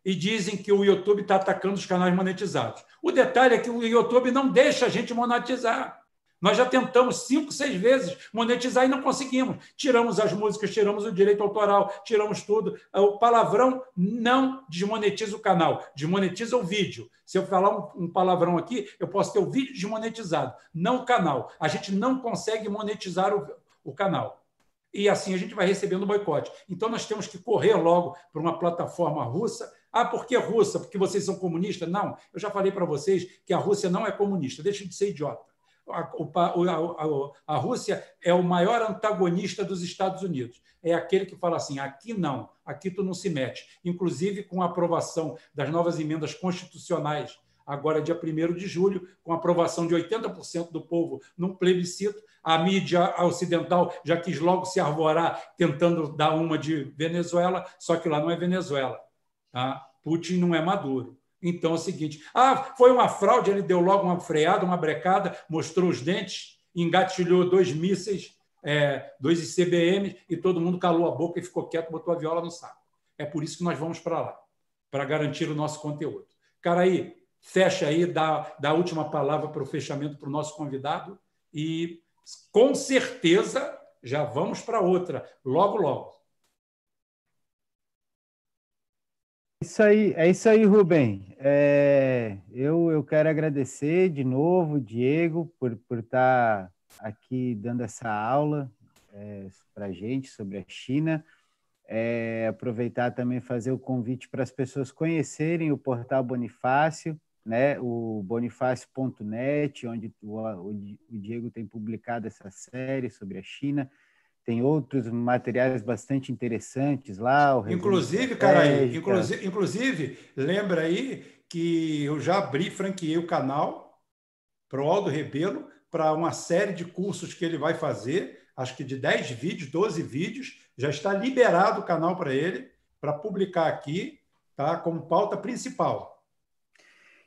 [SPEAKER 1] E dizem que o YouTube está atacando os canais monetizados. O detalhe é que o YouTube não deixa a gente monetizar. Nós já tentamos cinco, seis vezes monetizar e não conseguimos. Tiramos as músicas, tiramos o direito autoral, tiramos tudo. O palavrão não desmonetiza o canal, desmonetiza o vídeo. Se eu falar um, palavrão aqui, eu posso ter o vídeo desmonetizado, não o canal. A gente não consegue monetizar o, o canal. E assim a gente vai recebendo boicote. Então nós temos que correr logo para uma plataforma russa ah, por que russa? Porque vocês são comunistas? Não, eu já falei para vocês que a Rússia não é comunista. Deixa de ser idiota a, a, a, Rússia é o maior antagonista dos Estados Unidos. É aquele que fala assim: aqui não, aqui tu não se mete. Inclusive com a aprovação das novas emendas constitucionais, agora dia 1 de julho, com a aprovação de 80% do povo num plebiscito, a mídia ocidental já quis logo se arvorar tentando dar uma de Venezuela, só que lá não é Venezuela. Tá? Putin não é Maduro. Então é o seguinte: ah, foi uma fraude, ele deu logo uma freada, uma brecada, mostrou os dentes, engatilhou dois mísseis, é, dois ICBMs, e todo mundo calou a boca e ficou quieto, botou a viola no saco. É por isso que nós vamos para lá, para garantir o nosso conteúdo. Cara, aí, fecha aí, dá, dá a última palavra para o fechamento para o nosso convidado e com certeza já vamos para outra, logo, logo.
[SPEAKER 2] Isso aí, é isso aí, Rubem. É, eu, eu quero agradecer de novo, Diego, por, por estar aqui dando essa aula é, para a gente sobre a China. É, aproveitar também fazer o convite para as pessoas conhecerem o portal Bonifácio, né, o bonifácio.net, onde o, o Diego tem publicado essa série sobre a China. Tem outros materiais bastante interessantes lá.
[SPEAKER 1] Inclusive, cara, inclusive, inclusive, lembra aí que eu já abri, franqueei o canal para o Aldo Rebelo para uma série de cursos que ele vai fazer, acho que de 10 vídeos, 12 vídeos, já está liberado o canal para ele, para publicar aqui, tá? como pauta principal.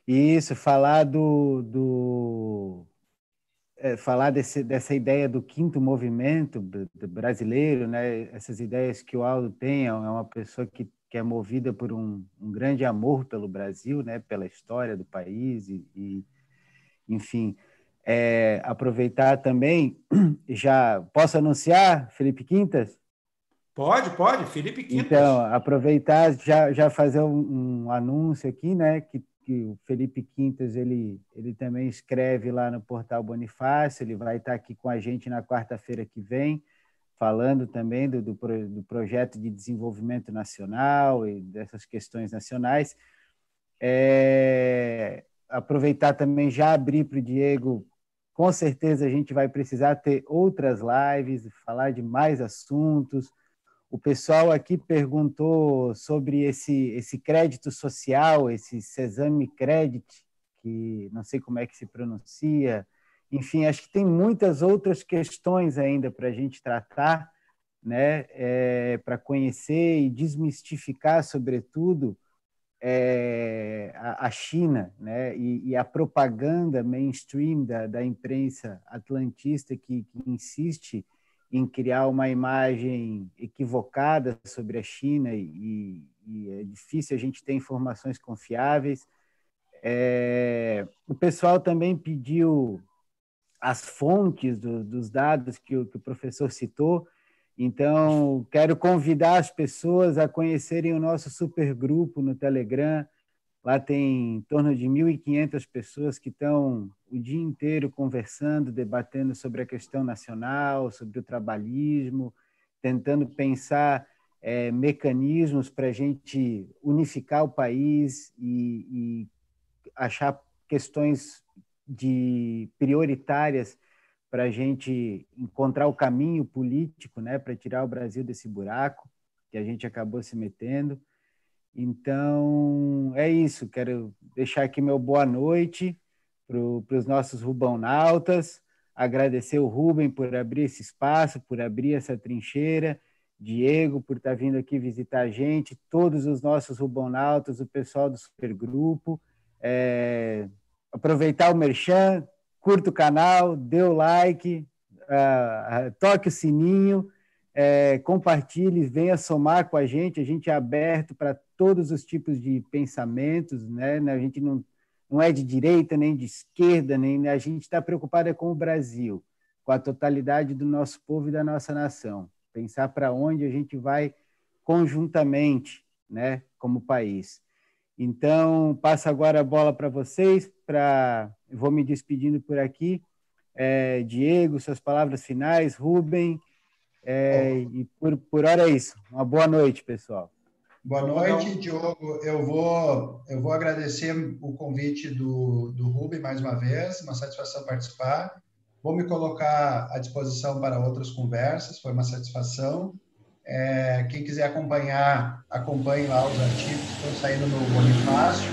[SPEAKER 2] Isso, falar do, do é, falar desse, dessa ideia do quinto movimento brasileiro, né? essas ideias que o Aldo tem, é uma pessoa que, que é movida por um, um grande amor pelo Brasil, né? pela história do país, e, e enfim, é, aproveitar também, <clears throat> já posso anunciar, Felipe Quintas?
[SPEAKER 1] Pode, pode, Felipe Quintas.
[SPEAKER 2] Então, aproveitar, já, já fazer um, um anúncio aqui, né, que que o Felipe Quintas ele, ele também escreve lá no portal Bonifácio, ele vai estar aqui com a gente na quarta-feira que vem, falando também do, do, do, projeto de desenvolvimento nacional e dessas questões nacionais. É, aproveitar também, já abrir para o Diego, com certeza a gente vai precisar ter outras lives, falar de mais assuntos, o pessoal aqui perguntou sobre esse, esse crédito social, esse Sesame Credit, que não sei como é que se pronuncia. Enfim, acho que tem muitas outras questões ainda para a gente tratar, né? É, para conhecer e desmistificar, sobretudo, é, a, a, China né? E, e, a propaganda mainstream da, da imprensa atlantista que, que insiste em criar uma imagem equivocada sobre a China e, e é difícil a gente ter informações confiáveis. É, o pessoal também pediu as fontes do, dos dados que o, que o professor citou. Então, quero convidar as pessoas a conhecerem o nosso supergrupo no Telegram, Lá tem em torno de 1.500 pessoas que estão o dia inteiro conversando, debatendo sobre a questão nacional, sobre o trabalhismo, tentando pensar é, mecanismos para a gente unificar o país e, e achar questões de prioritárias para a gente encontrar o caminho político, né, para tirar o Brasil desse buraco que a gente acabou se metendo. Então, é isso. Quero deixar aqui meu boa noite para os nossos Rubonautas, agradecer o Rubem por abrir esse espaço, por abrir essa trincheira, Diego por estar vindo aqui visitar a gente, todos os nossos Rubonautas, o pessoal do Supergrupo. É, aproveitar o merchan, curta o canal, dê o like, uh, toque o sininho, é, compartilhe, venha somar com a gente, a gente é aberto para todos os tipos de pensamentos, né? A gente não, não é de direita nem de esquerda, nem a gente está preocupado é com o Brasil, com a totalidade do nosso povo e da nossa nação. Pensar para onde a gente vai conjuntamente, né? Como país. Então, passo agora a bola para vocês, para vou me despedindo por aqui. É, Diego, suas palavras finais, Rubem, é, e por, por hora é isso. Uma boa noite, pessoal.
[SPEAKER 3] Boa noite, Diogo. Eu vou, eu vou agradecer o convite do, do Rubem mais uma vez, uma satisfação participar. Vou me colocar à disposição para outras conversas, foi uma satisfação. É, quem quiser acompanhar, acompanhe lá os artigos que estão saindo no Bonifácio.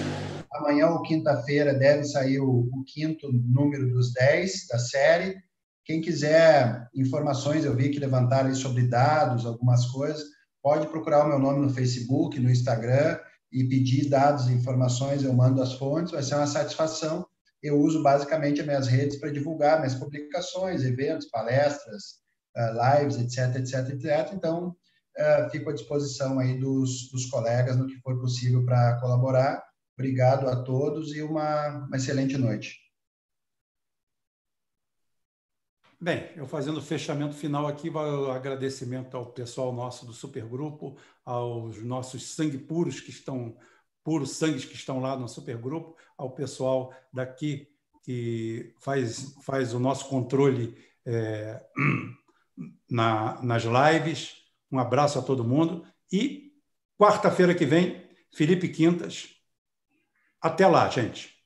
[SPEAKER 3] Amanhã ou quinta-feira deve sair o, o, quinto número dos 10 da série. Quem quiser informações, eu vi que levantaram sobre dados, algumas coisas pode procurar o meu nome no Facebook, no Instagram e pedir dados informações, eu mando as fontes, vai ser uma satisfação. Eu uso basicamente as minhas redes para divulgar minhas publicações, eventos, palestras, ah, lives, etc, etc, etc. Então, ah, fico à disposição aí dos, dos colegas no que for possível para colaborar. Obrigado a todos e uma, uma excelente noite.
[SPEAKER 1] Bem, eu fazendo o fechamento final aqui, o agradecimento ao pessoal nosso do Supergrupo, aos nossos sangue puros que estão, puros sangues que estão lá no Supergrupo, ao pessoal daqui que faz, faz o nosso controle é, na, nas lives. Um abraço a todo mundo e quarta-feira que vem, Felipe Quintas. Até lá, gente.